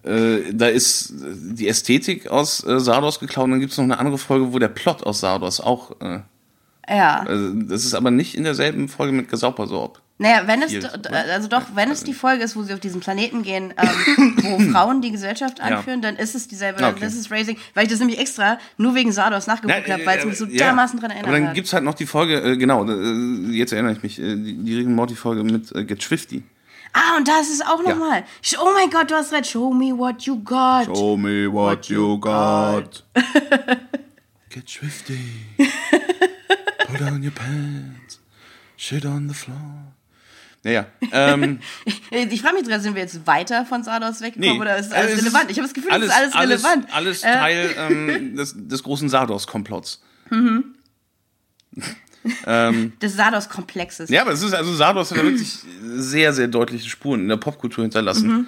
Äh, da ist die Ästhetik aus äh, Sardos geklaut und dann gibt es noch eine andere Folge, wo der Plot aus Sardos auch. Äh, Ja. also das ist aber nicht in derselben Folge mit Gesaupersorb. Naja, wenn es, also doch, wenn es die Folge ist, wo sie auf diesen Planeten gehen, ähm, wo Frauen die Gesellschaft anführen, dann ist es dieselbe, Okay. das ist Raising, weil ich das nämlich extra nur wegen Sardos nachgeguckt habe, weil es mich so dermaßen dran erinnert Aber dann hat. gibt es halt noch die Folge, äh, genau, äh, jetzt erinnere ich mich, äh, die, die Rick Morty-Folge mit äh, Get Swifty. Ah, und da ist es auch Ja. nochmal. Oh mein Gott, du hast recht. Show me what you got. Show me what you got. Get swifty. Put on your pants. Shit on the floor. Naja, ähm, Ich frage mich gerade, sind wir jetzt weiter von Sardos weggekommen nee. oder ist alles Äh, es relevant? Ich habe das Gefühl, es ist alles relevant. Alles, Äh, Teil ähm, des, des großen Sardos-Komplotts. ähm, des Sardos-Komplexes. ja, aber es ist, also Sardos hat wirklich sehr, sehr deutliche Spuren in der Popkultur hinterlassen. Mhm.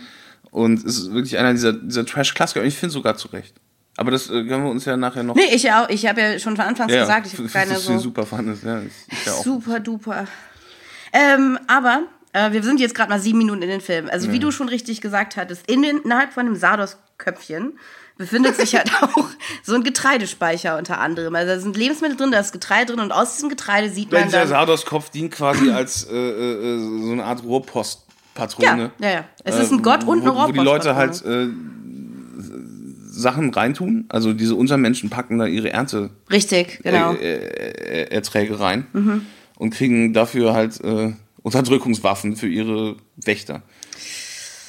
Und es ist wirklich einer dieser, dieser Trash-Klassiker. Und ich finde sogar zu Recht. Aber das äh, können wir uns ja nachher noch Nee, ich auch. Ich habe ja schon von Anfangs Ja, gesagt, ich habe keine so super fandest. Ja, ich, ich ja auch. super duper. Ähm, aber äh, wir sind jetzt gerade mal sieben Minuten in den Film. Also wie du schon richtig gesagt hattest, in den, innerhalb von dem Sardos-Köpfchen befindet sich halt auch so ein Getreidespeicher unter anderem. Also da sind Lebensmittel drin, da ist Getreide drin und aus diesem Getreide sieht man Dieser dann... Sardos-Kopf dient quasi als äh, äh, äh, so eine Art Rohrpostpatrone. Ja, ja, ja. Es ist ein Gott und eine Äh, wo, die Leute halt Rohrpostpatrone. äh, Sachen reintun. Also diese Untermenschen packen da ihre Ernte Richtig, genau. Mhm. äh, Erträge rein und kriegen dafür halt äh, Unterdrückungswaffen für ihre Wächter.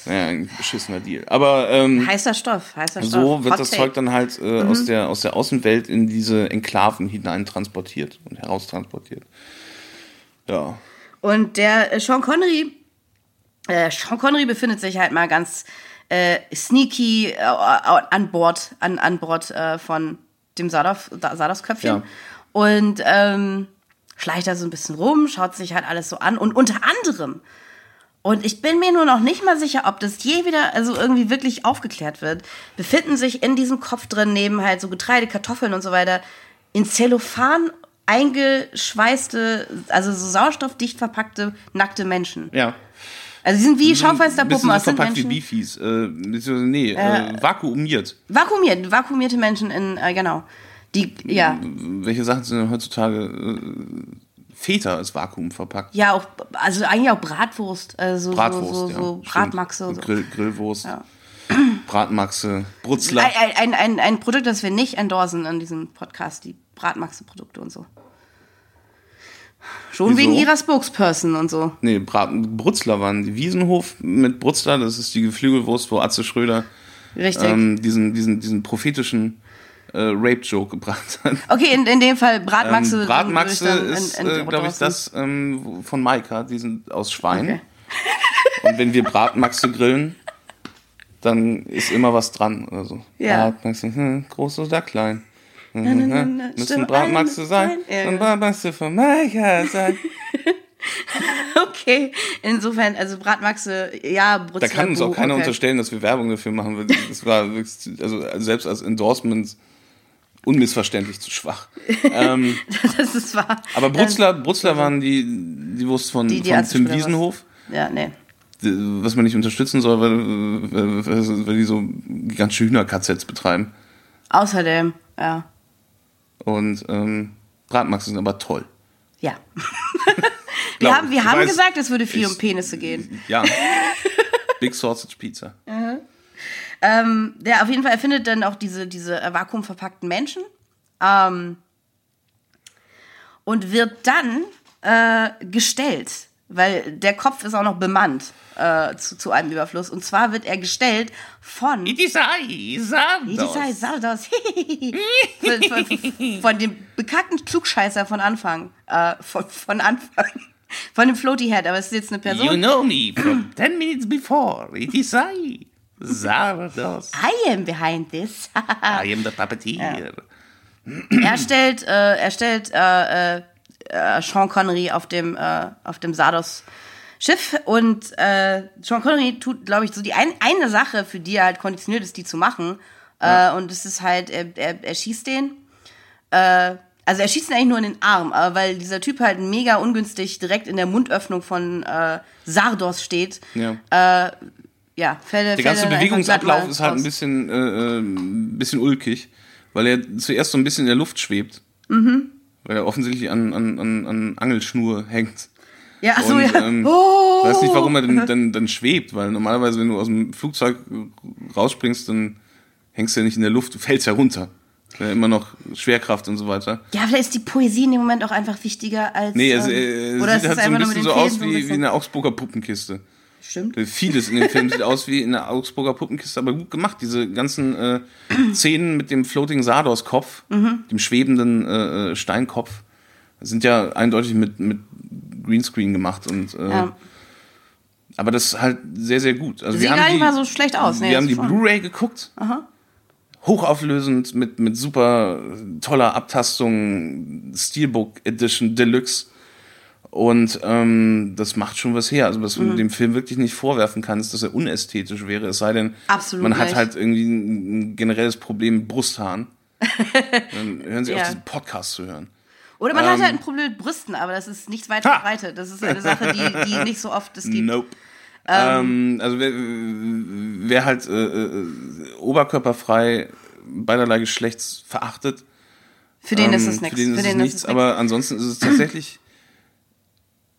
Naja, ein beschissener Deal. Aber ähm, heißer Stoff, heißer Stoff. so wird Hot das Take. Zeug dann halt äh, Mhm. aus, der, aus der Außenwelt in diese Enklaven hinein transportiert und heraustransportiert. Ja. Und der äh, Sean Connery, äh, Sean Connery befindet sich halt mal ganz äh, sneaky äh, an Bord, an, an Bord äh, von dem Sardoff, Sardos-Köpfchen. Ja. Und ähm, schleicht da so ein bisschen rum, schaut sich halt alles so an. Und unter anderem, und ich bin mir nur noch nicht mal sicher, ob das je wieder, also irgendwie wirklich aufgeklärt wird, befinden sich in diesem Kopf drin, neben halt so Getreide, Kartoffeln und so weiter, in Zellophan eingeschweißte, also so sauerstoffdicht verpackte, nackte Menschen. Ja. Also die sind wie Schaufensterpuppen so aus sind verpackt wie Menschen. Beefies. Äh, nee, äh, vakuumiert. Vakuumiert, vakuumierte Menschen in, äh, genau. Die, ja, Welche Sachen sind denn heutzutage äh, Feta ist Vakuum verpackt? ja, auch, also eigentlich auch Bratwurst, also Bratwurst, so, so, ja. so. Bratmaxe und so. Grill, Grillwurst, Ja. Bratmaxe, Brutzler. Ein, ein, ein, ein Produkt, das wir nicht endorsen in diesem Podcast, die Bratmaxe-Produkte und so. Schon Wieso? wegen ihrer Spokesperson und so. Nee, Brat, Brutzler waren die Wiesenhof mit Brutzler, das ist die Geflügelwurst, wo Atze Schröder ähm, diesen, diesen, diesen prophetischen äh, Rape-Joke gebracht hat. okay, in, in dem Fall Bratmaxe. Ähm, Bratmaxe ist, äh, glaube ich, das ähm, von Maika, die sind aus Schwein. Okay. Und wenn wir Bratmaxe grillen, dann ist immer was dran oder so. Ja. Bratmaxe, hm, groß oder klein. Na, na, hm, na, Müssen Bratmaxe ein- sein ja, und. Bratmaxe von Maika sein. Okay, insofern, also Bratmaxe, ja, Brutzler. Da kann uns auch keiner okay. unterstellen, dass wir Werbung dafür machen. Das war wirklich, also selbst als Endorsement unmissverständlich zu schwach. ähm, das ist wahr. aber Brutzler, Brutzler waren die, die Wurst von, Die- die von Tim oder was? Wiesenhof. Ja, nee. was man nicht unterstützen soll, weil, weil, die so gigantische Hühner-KZs betreiben. Außerdem, ja. Und ähm, Bratmax sind aber toll. Ja. wir haben, wir haben weiß, gesagt, es würde viel ich- um Penisse gehen. Ja. Big Sausage Pizza. Ähm, der auf jeden Fall erfindet dann auch diese, diese äh, vakuumverpackten Menschen. Ähm, und wird dann äh, gestellt, weil der Kopf ist auch noch bemannt äh, zu, zu einem Überfluss. Und zwar wird er gestellt von Itisai, Idisai Saldos. von, von, von dem bekackten Klugscheißer von Anfang. Äh, von, von Anfang. Von dem Floaty Head, aber es ist jetzt eine You Person. know me from 10 minutes before. Itisai, Zardos. I am behind this. I am the puppeteer. er stellt, äh, er stellt äh, äh, äh, Sean Connery auf dem, äh, auf dem Sardos Schiff und äh, Sean Connery tut, glaube ich, so die ein, eine Sache, für die er halt konditioniert ist, die zu machen. Äh, und es ist halt, er, er, er schießt den. Also er schießt ihn eigentlich nur in den Arm, weil dieser Typ halt mega ungünstig direkt in der Mundöffnung von Sardos steht. Ja. Ja, fällt Der ganze Bewegungsablauf ist halt ein bisschen, äh, äh, ein bisschen ulkig, weil er zuerst so ein bisschen in der Luft schwebt. Mhm. Weil er offensichtlich an, an, an, an Angelschnur hängt. Ja, ach so, Und, ja. ähm, oh! weiß nicht, warum er denn, dann, dann schwebt, weil normalerweise, wenn du aus dem Flugzeug rausspringst, dann hängst du ja nicht in der Luft, du fällst ja runter. Ja, immer noch Schwerkraft und so weiter. Ja, vielleicht ist die Poesie in dem Moment auch einfach wichtiger als. Nee, also, er oder sieht halt so ein bisschen so aus wie, wie eine Augsburger Puppenkiste. Stimmt. Vieles in dem Film sieht aus wie in einer Augsburger Puppenkiste, aber gut gemacht. Diese ganzen äh, Szenen mit dem Floating Sardos-Kopf, Mhm. dem schwebenden äh, äh, Steinkopf, sind ja eindeutig mit, mit Greenscreen gemacht. Und, äh, Ja. Aber das ist halt sehr, sehr gut. Also Sieht wir haben gar nicht die, mal so schlecht aus. Nee, wir haben die Blu-ray geguckt. Hochauflösend mit, mit super toller Abtastung, Steelbook Edition Deluxe. Und ähm, das macht schon was her. Also was Mhm. du dem Film wirklich nicht vorwerfen kannst, dass er unästhetisch wäre. Es sei denn, Absolut man hat nicht. halt irgendwie ein, generelles Problem mit Brusthaaren. Dann hören sie Ja. auf, diesen Podcast zu hören. Oder man hat Ähm. halt ein Problem mit Brüsten, aber das ist nichts weit verbreitet. Das ist eine Sache, die, die nicht so oft es gibt. Nope. Ähm, also wer, wer halt äh, äh, oberkörperfrei beiderlei Geschlechts verachtet, Für den ist ähm, es nichts. Für den ist es nichts, nix. aber ansonsten ist es tatsächlich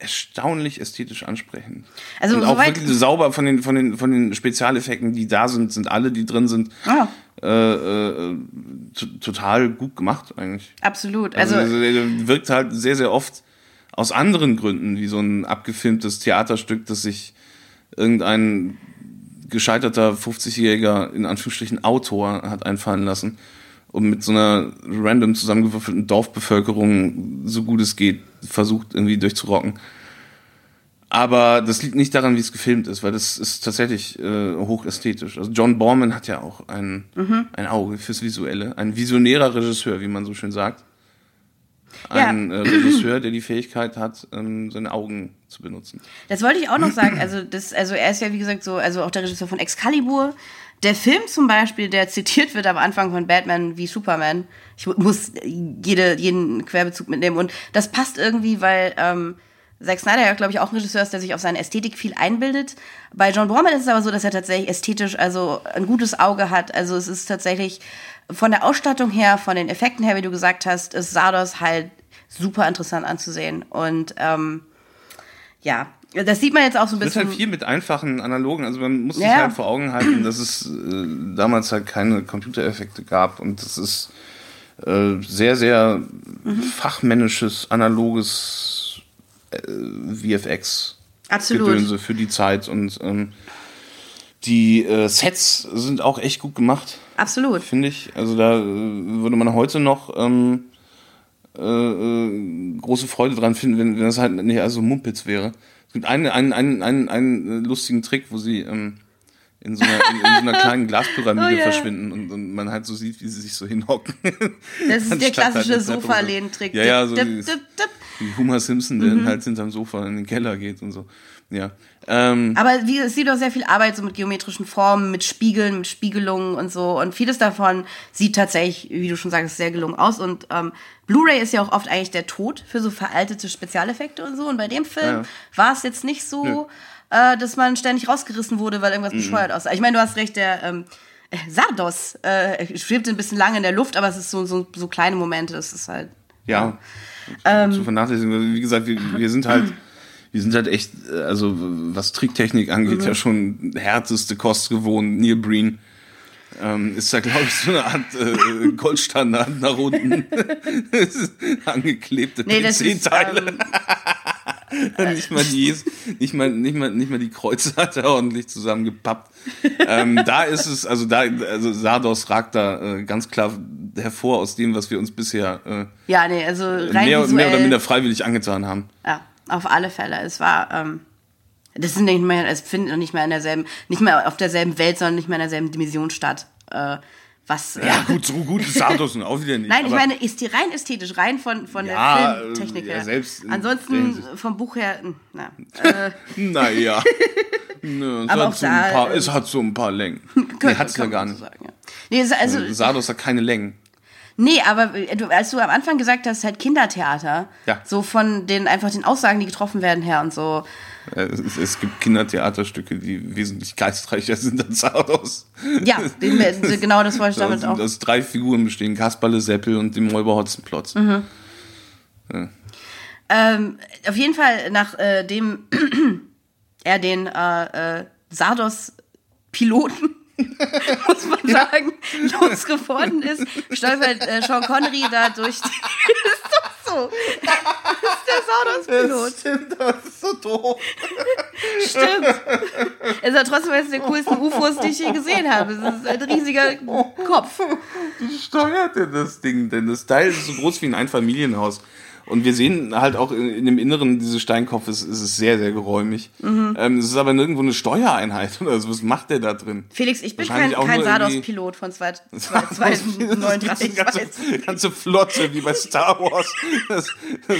erstaunlich ästhetisch ansprechend. Also Und auch wirklich sauber von den, von, den, von den Spezialeffekten, die da sind, sind alle, die drin sind, Ah, äh, äh, total gut gemacht eigentlich. absolut. Also, Also, wirkt halt sehr, sehr oft aus anderen Gründen wie so ein abgefilmtes Theaterstück, das sich irgendein gescheiterter 50-jähriger, in Anführungsstrichen, Autor hat einfallen lassen, um mit so einer random zusammengewürfelten Dorfbevölkerung, so gut es geht, versucht irgendwie durchzurocken. Aber das liegt nicht daran, wie es gefilmt ist, weil das ist tatsächlich äh, hochästhetisch. Also John Borman hat ja auch ein, Mhm. ein Auge fürs Visuelle, ein visionärer Regisseur, wie man so schön sagt. Ja. Ein äh, Regisseur, der die Fähigkeit hat, ähm, seine Augen zu benutzen. das wollte ich auch noch sagen. Also, das, also er ist ja, wie gesagt, so, also auch der Regisseur von Excalibur. Der Film zum Beispiel, der zitiert wird am Anfang von Batman wie Superman. Ich mu- muss jede, jeden Querbezug mitnehmen. Und das passt irgendwie, weil ähm, Zack Snyder ja, glaube ich, auch ein Regisseur ist, der sich auf seine Ästhetik viel einbildet. Bei John Borman ist es aber so, dass er tatsächlich ästhetisch, also ein gutes Auge hat. Also es ist tatsächlich von der Ausstattung her, von den Effekten her, wie du gesagt hast, ist Sardos halt super interessant anzusehen. Und ähm, ja, das sieht man jetzt auch so ein Es ist bisschen. halt viel mit einfachen Analogen. Also man muss sich Ja. halt vor Augen halten, dass es äh, damals halt keine Computereffekte gab und das ist äh, sehr, sehr Mhm. fachmännisches, analoges äh, VFX. Absolut. Gedönse für die Zeit und ähm, die äh, Sets sind auch echt gut gemacht, Absolut. finde ich. Also da äh, würde man heute noch ähm, äh, äh, große Freude dran finden, wenn, wenn das halt nicht also Mumpitz wäre. Es gibt einen, einen, einen, einen, einen lustigen Trick, wo sie ähm, in, so einer, in, in so einer kleinen Glaspyramide Oh ja. verschwinden und, und man halt so sieht, wie sie sich so hinhocken. Das ist der halt klassische runter. Sofa-Lehntrick. Ja, ja, so Dip, dip, dip. wie Homer Simpson, der Mhm. halt hinterm Sofa in den Keller geht und so. Ja. Ähm, Aber wie, es sieht auch sehr viel Arbeit so mit geometrischen Formen, mit Spiegeln, mit Spiegelungen und so. Und vieles davon sieht tatsächlich, wie du schon sagst, sehr gelungen aus. Und ähm, Blu-ray ist ja auch oft eigentlich der Tod für so veraltete Spezialeffekte und so. Und bei dem Film Ja. war es jetzt nicht so, äh, dass man ständig rausgerissen wurde, weil Mhm. irgendwas bescheuert aussah. Ich meine, du hast recht, der ähm, äh, Sardos äh, schwebt ein bisschen lange in der Luft, aber es ist so, so, so kleine Momente. Das ist halt. ja, Ähm. zu vernachlässigen. Wie gesagt, wir, wir sind halt, wir sind halt echt, äh, also was Tricktechnik angeht, Mhm. ja schon härteste Kost gewohnt. Neil Breen ähm, ist da, glaube ich, so eine Art äh, Goldstandard nach unten. Angeklebte Nee. PC-Teile. Ähm, nicht, mal die, nicht, mal, nicht, mal, nicht mal die Kreuze hat er ordentlich zusammengepappt. ähm, da ist es, also da, also Sardos ragt da äh, ganz klar hervor aus dem, was wir uns bisher äh, ja, nee, also rein mehr, visuell. mehr oder minder freiwillig angetan haben. Ja, auf alle Fälle. Es war, ähm, das sind nicht mehr, es findet noch nicht mehr in derselben, nicht mehr auf derselben Welt, sondern nicht mehr in derselben Dimension statt. Äh, was, Ja, gut, so gut ist Sardos nun auch wieder nicht. Nein, ich meine, ist die rein ästhetisch, rein von, von Ja, der Filmtechnik äh, ja, her. der Ansonsten vom Buch her, hm, na. Äh, Naja. Nö, es, Aber auch hat so ein da, paar, ähm, es hat so ein paar Längen. Nee, könnte- hat es ja gar nicht. sagen, ja. Nee, also, Sardos hat keine Längen. Nee, aber äh, du, als du am Anfang gesagt hast, halt Kindertheater, Ja. so von den, einfach den Aussagen, die getroffen werden her und so. Äh, Es, es gibt Kindertheaterstücke, die wesentlich geistreicher sind als Sardos. Ja, genau das wollte ich damit auch. aus drei Figuren bestehen, Kasperle, Seppel und dem Räuber Hotzenplotz. Mhm. Ähm, auf jeden Fall, nachdem er den äh, äh, Sardos-Piloten, muss man sagen, losgeworden ist, stolpert äh, Sean Connery da durch die... ist doch so. Das ist der Sardos-Pilot. stimmt, das ist so doof. Stimmt. Es ist ja trotzdem eines der coolsten UFOs, die ich je gesehen habe. Es ist ein riesiger Kopf. Wie steuert denn das Ding denn? Das Teil ist so groß wie ein Einfamilienhaus. Und wir sehen halt auch in, in dem Inneren dieses Steinkopfes ist es sehr, sehr geräumig. Mhm. Ähm, es ist aber nirgendwo eine Steuereinheit oder so. Was macht der da drin? Felix, ich bin kein, kein Sardos-Pilot von zwei- zwei- Das ist 2039. eine ganze, ganze Flotte wie bei Star Wars. Das, das,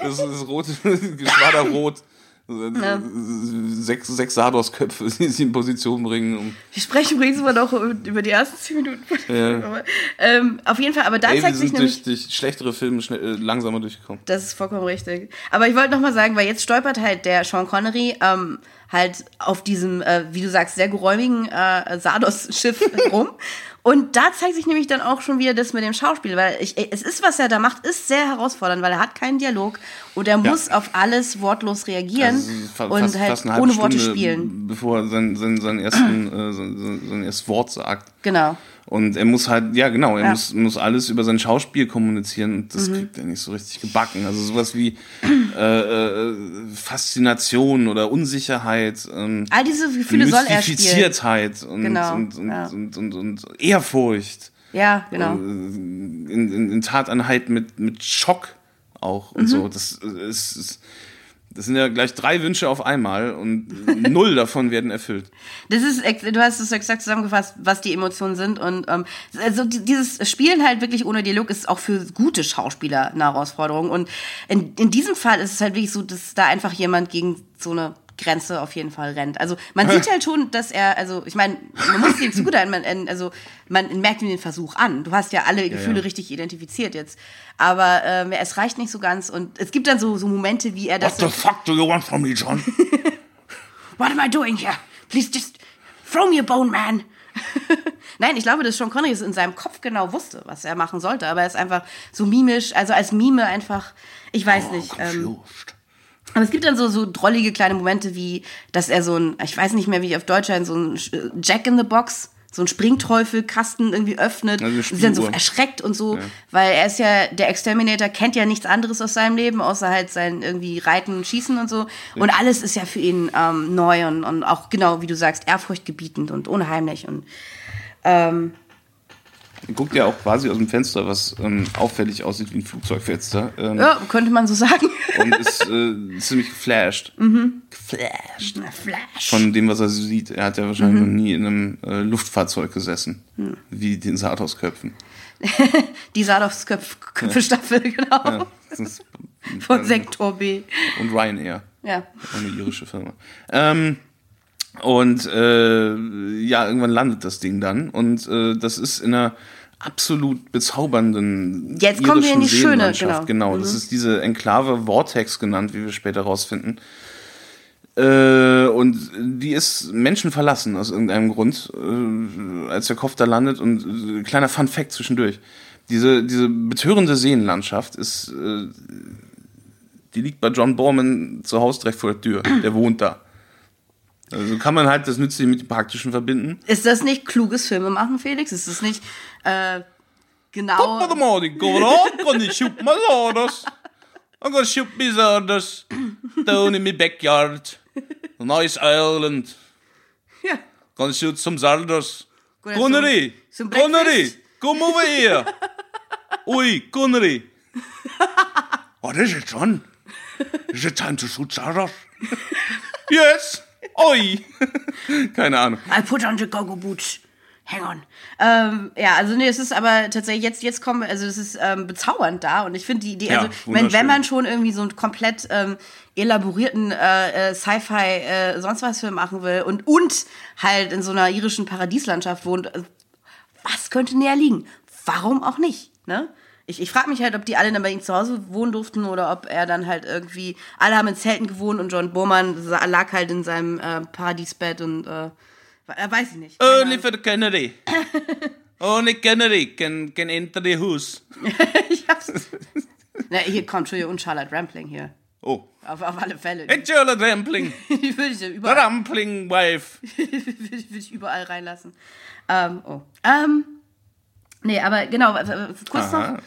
das ist das rote Geschwader rot. Sechs, sechs Sardos-Köpfe, die sie in Position bringen. Um, Wir sprechen übrigens immer noch über die ersten zehn Minuten. Ja. Ähm, auf jeden Fall, aber da ey, zeigt sich nämlich. durch, durch schlechtere Filme schnell, äh, langsamer durchgekommen. Das ist vollkommen richtig. Aber ich wollte noch mal sagen, weil jetzt stolpert halt der Sean Connery ähm, halt auf diesem, äh, wie du sagst, sehr geräumigen äh, Sardos-Schiff rum. Und da zeigt sich nämlich dann auch schon wieder das mit dem Schauspiel, weil ich, es ist, was er da macht, ist sehr herausfordernd, weil er hat keinen Dialog und er Ja. muss auf alles wortlos reagieren Also, und fast- halt fast ohne Worte Stunde, spielen. Bevor er sein, sein, sein, ersten, äh, sein, sein, sein erstes Wort sagt. Genau. Und er muss halt, ja genau, er Ja. Mhm. muss, muss alles über sein Schauspiel kommunizieren und das kriegt er nicht so richtig gebacken. Also sowas wie äh, äh, Faszination oder Unsicherheit, ähm, All diese Gefühle soll er spielen. Und, Genau, und, und, ja. und, und, und Ehrfurcht. Ja, genau. In, in, in Tateinheit mit, mit Schock auch Mhm. und so. Das ist, ist das sind ja gleich drei Wünsche auf einmal und null davon werden erfüllt. Das ist, du hast es exakt zusammengefasst, was die Emotionen sind. Und ähm, also die- dieses Spielen halt wirklich ohne Dialog ist auch für gute Schauspieler eine Herausforderung. Und in, in diesem Fall ist es halt wirklich so, dass da einfach jemand gegen so eine Grenze auf jeden Fall rennt. Also man sieht halt schon, dass er, also ich meine, man muss ihm zugute man, also man merkt ihm den Versuch an. Du hast ja alle Gefühle ja. richtig identifiziert jetzt. Aber ähm, es reicht nicht so ganz. Und es gibt dann so, so Momente, wie er das. What the fuck do you want from me, John? What am I doing here? Please just throw me a bone, man. Nein, ich glaube, dass Sean Connery es in seinem Kopf genau wusste, was er machen sollte. Aber er ist einfach so mimisch, also als Mime einfach, ich weiß Oh, nicht. Ähm, confused. Aber es gibt dann so, so drollige kleine Momente, wie, dass er so ein, ich weiß nicht mehr, wie ich auf Deutsch heißt, so ein Jack in the Box, so ein Springteufelkasten irgendwie öffnet. Also sie dann so erschreckt und so, weil er ist ja, der Exterminator kennt ja nichts anderes aus seinem Leben, außer halt sein irgendwie Reiten und Schießen und so. Und alles ist ja für ihn ähm, neu und, und auch genau, wie du sagst, ehrfurchtgebietend und unheimlich und ähm, Er guckt ja auch quasi aus dem Fenster, was ähm, auffällig aussieht wie ein Flugzeugfenster. Ähm, ja, könnte man so sagen. Und ist äh, ziemlich geflasht. Geflasht. Flash. Von dem, was er so sieht. Er hat ja wahrscheinlich noch nie in einem äh, Luftfahrzeug gesessen. Wie den Sartos-Köpfen. Die Sardos-Köpfe-Staffel, genau. Ja, ist- Von Sektor B. Und Ryanair. Ja. Eine irische Firma. Ähm, und äh, ja, irgendwann landet das Ding dann. Und äh, das ist in einer absolut bezaubernden Jetzt kommen wir in die schöne, genau. Genau, das ist diese Enklave Vortex genannt, wie wir später rausfinden. Äh, und die ist menschenverlassen aus irgendeinem Grund, äh, als der Kopf da landet. Und äh, kleiner Fun Fact zwischendurch. Diese, diese betörende Seenlandschaft ist, äh, die liegt bei John Borman zu Hause direkt vor der Tür. Der wohnt da. Also kann man halt das Nützliche mit dem Praktischen verbinden. Ist das nicht kluges Filmemachen, Felix? Ist das nicht äh, genau. Top of the morning, going on, gonna shoot my orders. I'm gonna shoot my orders down in my backyard. A nice island. Ja. Gonna shoot some some Connery! breakfast. Come over here! Oi, Connery! What is it, John? Is it time to shoot Zarders? yes! Oi! Keine Ahnung. I put on the gogo boots. Hang on. Ähm, ja, also nee, es ist aber tatsächlich jetzt, jetzt kommen, also es ist ähm, bezaubernd da und ich finde die Idee, Ja, also wenn, wenn man schon irgendwie so einen komplett ähm, elaborierten äh, äh, Sci-Fi äh, sonst was Film machen will und und halt in so einer irischen Paradieslandschaft wohnt, äh, was könnte näher liegen? Warum auch nicht? Ne? Ich, ich frage mich halt, ob die alle dann bei ihm zu Hause wohnen durften oder ob er dann halt irgendwie, alle haben in Zelten gewohnt und John Bormann lag halt in seinem äh, Paradiesbett und äh, äh, weiß ich nicht. Only for the Kennedy. Only Kennedy can, can enter the house. ich hab's. Na, hier kommt, Entschuldigung, und Charlotte Rampling hier. Oh. Auf, auf alle Fälle. It's Charlotte Rampling. Die würde ich The überall, Rampling Wife. würde ich, würde ich überall reinlassen. Ähm, oh. Ähm, nee, aber genau, kurz Aha. noch.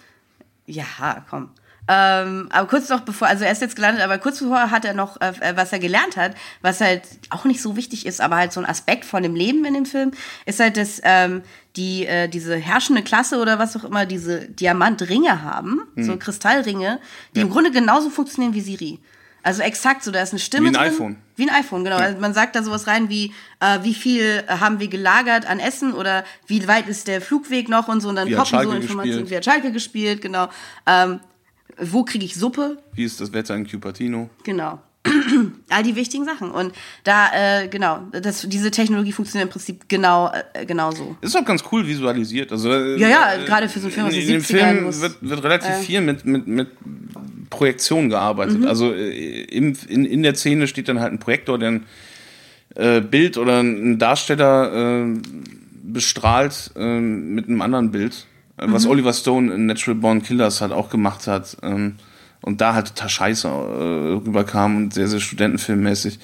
Ja, komm. Ähm, aber kurz noch bevor, also er ist jetzt gelandet, aber kurz bevor hat er noch, äh, was er gelernt hat, was halt auch nicht so wichtig ist, aber halt so ein Aspekt von dem Leben in dem Film, ist halt, dass ähm, die, äh, diese herrschende Klasse oder was auch immer, diese Diamantringe haben, Hm. so Kristallringe, die im Grunde genauso funktionieren wie Siri. Also exakt so, da ist eine Stimme Wie ein drin. iPhone. Wie ein iPhone, genau. Also man sagt da sowas rein wie, äh, wie viel haben wir gelagert an Essen oder wie weit ist der Flugweg noch und so und dann Wie poppen so Informationen. gespielt? Wie hat Schalke gespielt, genau. Ähm, wo kriege ich Suppe? Wie ist das Wetter in Cupertino? Genau. All die wichtigen Sachen. Und da, äh, genau, das, diese Technologie funktioniert im Prinzip genau, äh, genau so. Ist auch ganz cool visualisiert. Also, äh, Ja, ja, gerade für so einen Film aus in, den in dem 70ern, Film wird, wird relativ viel mit, mit, mit Projektion gearbeitet. Also äh, im, in, in der Szene steht dann halt ein Projektor, der ein äh, Bild oder ein Darsteller äh, bestrahlt äh, mit einem anderen Bild. Was Oliver Stone in Natural Born Killers halt auch gemacht hat. Ähm, und da halt total scheiße äh, rüberkam und sehr, sehr studentenfilmmäßig.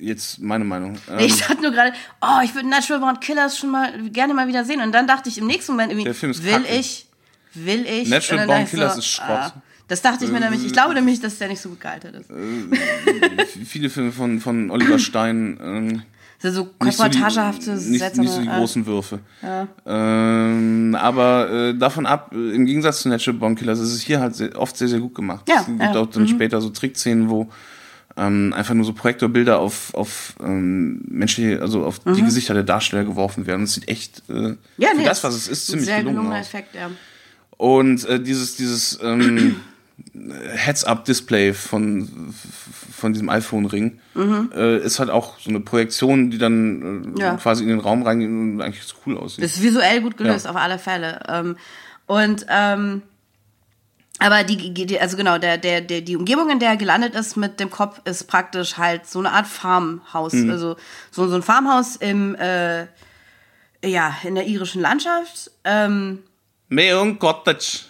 Jetzt meine Meinung. Ähm, Ich dachte nur gerade, oh, ich würde Natural Born Killers schon mal gerne mal wieder sehen. Und dann dachte ich im nächsten Moment irgendwie, will kacke. ich, will ich. Natural dann Born Killers ist Schrott. das dachte ich mir nämlich. Ich glaube nämlich, dass der nicht so gut gealtert ist. viele Filme von, von Oliver Stein. Ähm, so nicht so die- reportagehafte, nicht, seltsame... nicht so die großen Würfe. Ähm, aber äh, davon ab, im Gegensatz zu Natural Born Killers, ist es hier halt sehr, oft sehr, sehr gut gemacht. Ja, es gibt ja, auch dann später so Trickszenen, wo ähm, einfach nur so Projektorbilder auf, auf ähm, menschliche, also auf die Gesichter der Darsteller geworfen werden. Es sieht echt äh, Mhm. ja, für nee, das, was es ist, ziemlich sehr gelungen gelungener aus. Effekt, ja. Und äh, dieses, dieses ähm, Heads-Up-Display von, von diesem iPhone-Ring äh, ist halt auch so eine Projektion, die dann äh, Ja. quasi in den Raum reingeht und eigentlich cool aussieht. Ist visuell gut gelöst, Ja. auf alle Fälle. Ähm, und ähm, aber die, die, also genau, der, der, der, die Umgebung, in der er gelandet ist mit dem Kopf, ist praktisch halt so eine Art Farmhaus. Mhm. Also so, so ein Farmhaus im, äh, ja, in der irischen Landschaft. Ähm, Meon Cottage.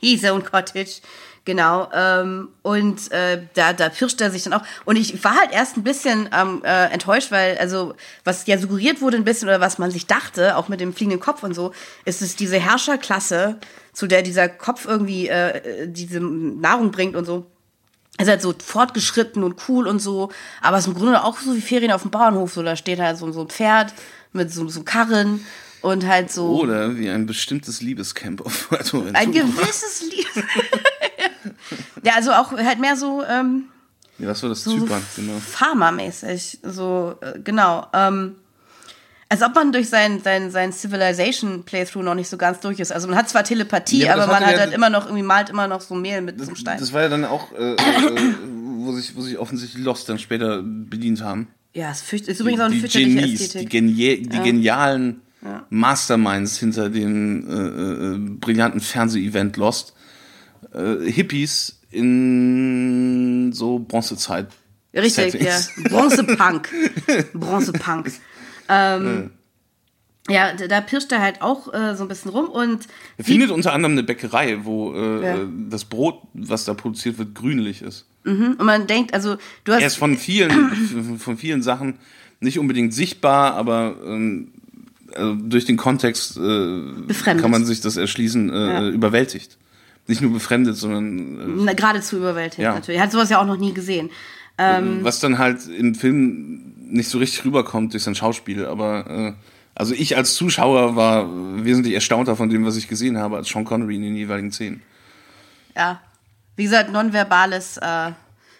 His own Cottage. Genau. Ähm, und äh, da, da pirscht er sich dann auch. Und ich war halt erst ein bisschen ähm, äh, enttäuscht, weil, also, was ja suggeriert wurde ein bisschen oder was man sich dachte, auch mit dem fliegenden Kopf und so, ist es diese Herrscherklasse, zu der dieser Kopf irgendwie äh, diese Nahrung bringt und so. ist halt so fortgeschritten und cool und so, aber es ist im Grunde auch so wie Ferien auf dem Bauernhof. So, da steht halt so, so ein Pferd mit so, so Karren und halt so. Oder wie ein bestimmtes Liebescamp auf Fuerteventura. Ein gewisses Lied. ja, also auch halt mehr so, ähm, Ja, das war das so Zypern, genau. Farmer-mäßig. So, äh, genau. Ähm, als ob man durch sein, sein, sein Civilization-Playthrough noch nicht so ganz durch ist. Also man hat zwar Telepathie, Ja, aber aber das man hat ja- halt immer noch, irgendwie malt immer noch so Mehl mit zum Stein. Das war ja dann auch, äh, äh, wo, sich, wo sich offensichtlich Lost dann später bedient haben. ja, es ist übrigens auch eine die fürchterliche Genies, die, Ästhetik. Genie die genialen Masterminds hinter dem äh, äh, brillanten Fernseh-Event Lost. Äh, Hippies in so Bronzezeit. Richtig, Settings. ja. Bronzepunk. Bronzepunk. Ähm, ja, da, da pirscht er halt auch äh, so ein bisschen rum und Er findet unter anderem eine Bäckerei, wo äh, Ja. äh, das Brot, was da produziert wird, grünlich ist. und man denkt, also du hast Er ist von vielen, von vielen Sachen nicht unbedingt sichtbar, aber ähm, also durch den Kontext äh, kann man sich das erschließen, äh, Ja. überwältigt. Nicht nur befremdet, sondern na, geradezu überwältigt Ja. natürlich. Er hat sowas ja auch noch nie gesehen. äh, was dann halt im Film nicht so richtig rüberkommt durch sein Schauspiel. Aber äh, also ich als Zuschauer war wesentlich erstaunter von dem, was ich gesehen habe, als Sean Connery in den jeweiligen Szenen. Ja. Wie gesagt, nonverbales äh,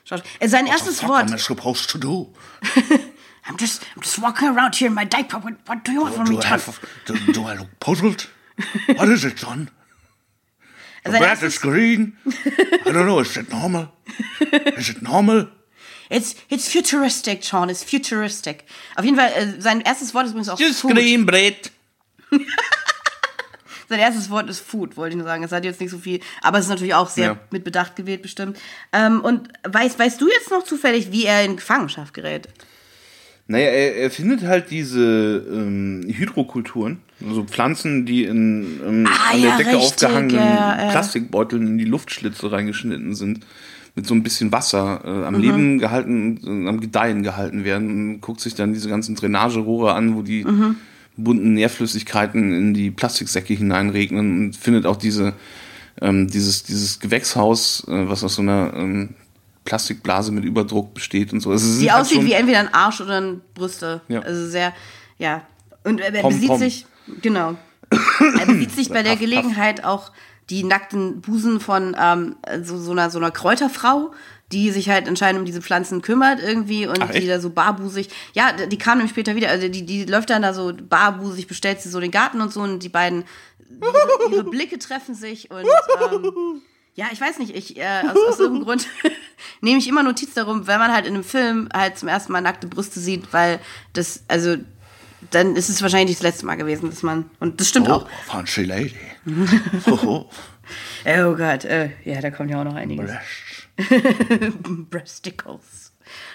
Schauspiel. Äh, Sein erstes Wort. do? I'm just, I'm just walking around here in my diaper. What, what do you want from me, Do I, John? have, do, do I look puzzled? What is it, John? The erstes- is green. I don't know. Is it normal? Is it normal? It's, it's futuristic, Sean. It's futuristic. Auf jeden Fall, äh, sein erstes Wort ist übrigens auch Just Food. green bread. Sein erstes Wort ist Food, wollte ich nur sagen. Es hat jetzt nicht so viel, aber es ist natürlich auch sehr Ja. mit Bedacht gewählt, bestimmt. Ähm, und weißt, weißt du jetzt noch zufällig, wie er in Gefangenschaft gerät? Naja, er, er findet halt diese ähm, Hydrokulturen, also Pflanzen, die in ähm, Ah, an der ja, Decke richtig, aufgehangenen ja, ja. Plastikbeuteln in die Luftschlitze reingeschnitten sind, mit so ein bisschen Wasser äh, Mhm. am Leben gehalten, äh, am Gedeihen gehalten werden. Und guckt sich dann diese ganzen Drainagerohre an, wo die Mhm. bunten Nährflüssigkeiten in die Plastiksäcke hineinregnen und findet auch diese ähm, dieses dieses Gewächshaus, äh, was aus so einer ähm, Plastikblase mit Überdruck besteht und so. Also es Die halt aussieht wie entweder ein Arsch oder ein Brüste. Ja. Also sehr, ja. Und er, Pom, besieht pom. sich, genau. Er besieht sich bei der. Gelegenheit auch die nackten Busen von ähm, so, so, einer, so einer Kräuterfrau, die sich halt anscheinend um diese Pflanzen kümmert irgendwie und Ach, die da so barbusig. Ja, die kam nämlich später wieder. Also die, die läuft dann da so barbusig, bestellt sie so den Garten und so und die beiden, ihre, ihre Blicke treffen sich und ähm, Ja, ich weiß nicht, ich, äh, aus, aus irgendeinem Grund nehme ich immer Notiz darum, wenn man halt in einem Film halt zum ersten Mal nackte Brüste sieht, weil das, also, dann ist es wahrscheinlich nicht das letzte Mal gewesen, dass man, und das stimmt Oh, auch. fancy lady. oh, oh. Oh Gott, äh, ja, da kommt ja auch noch einiges. Breast. Breasticles.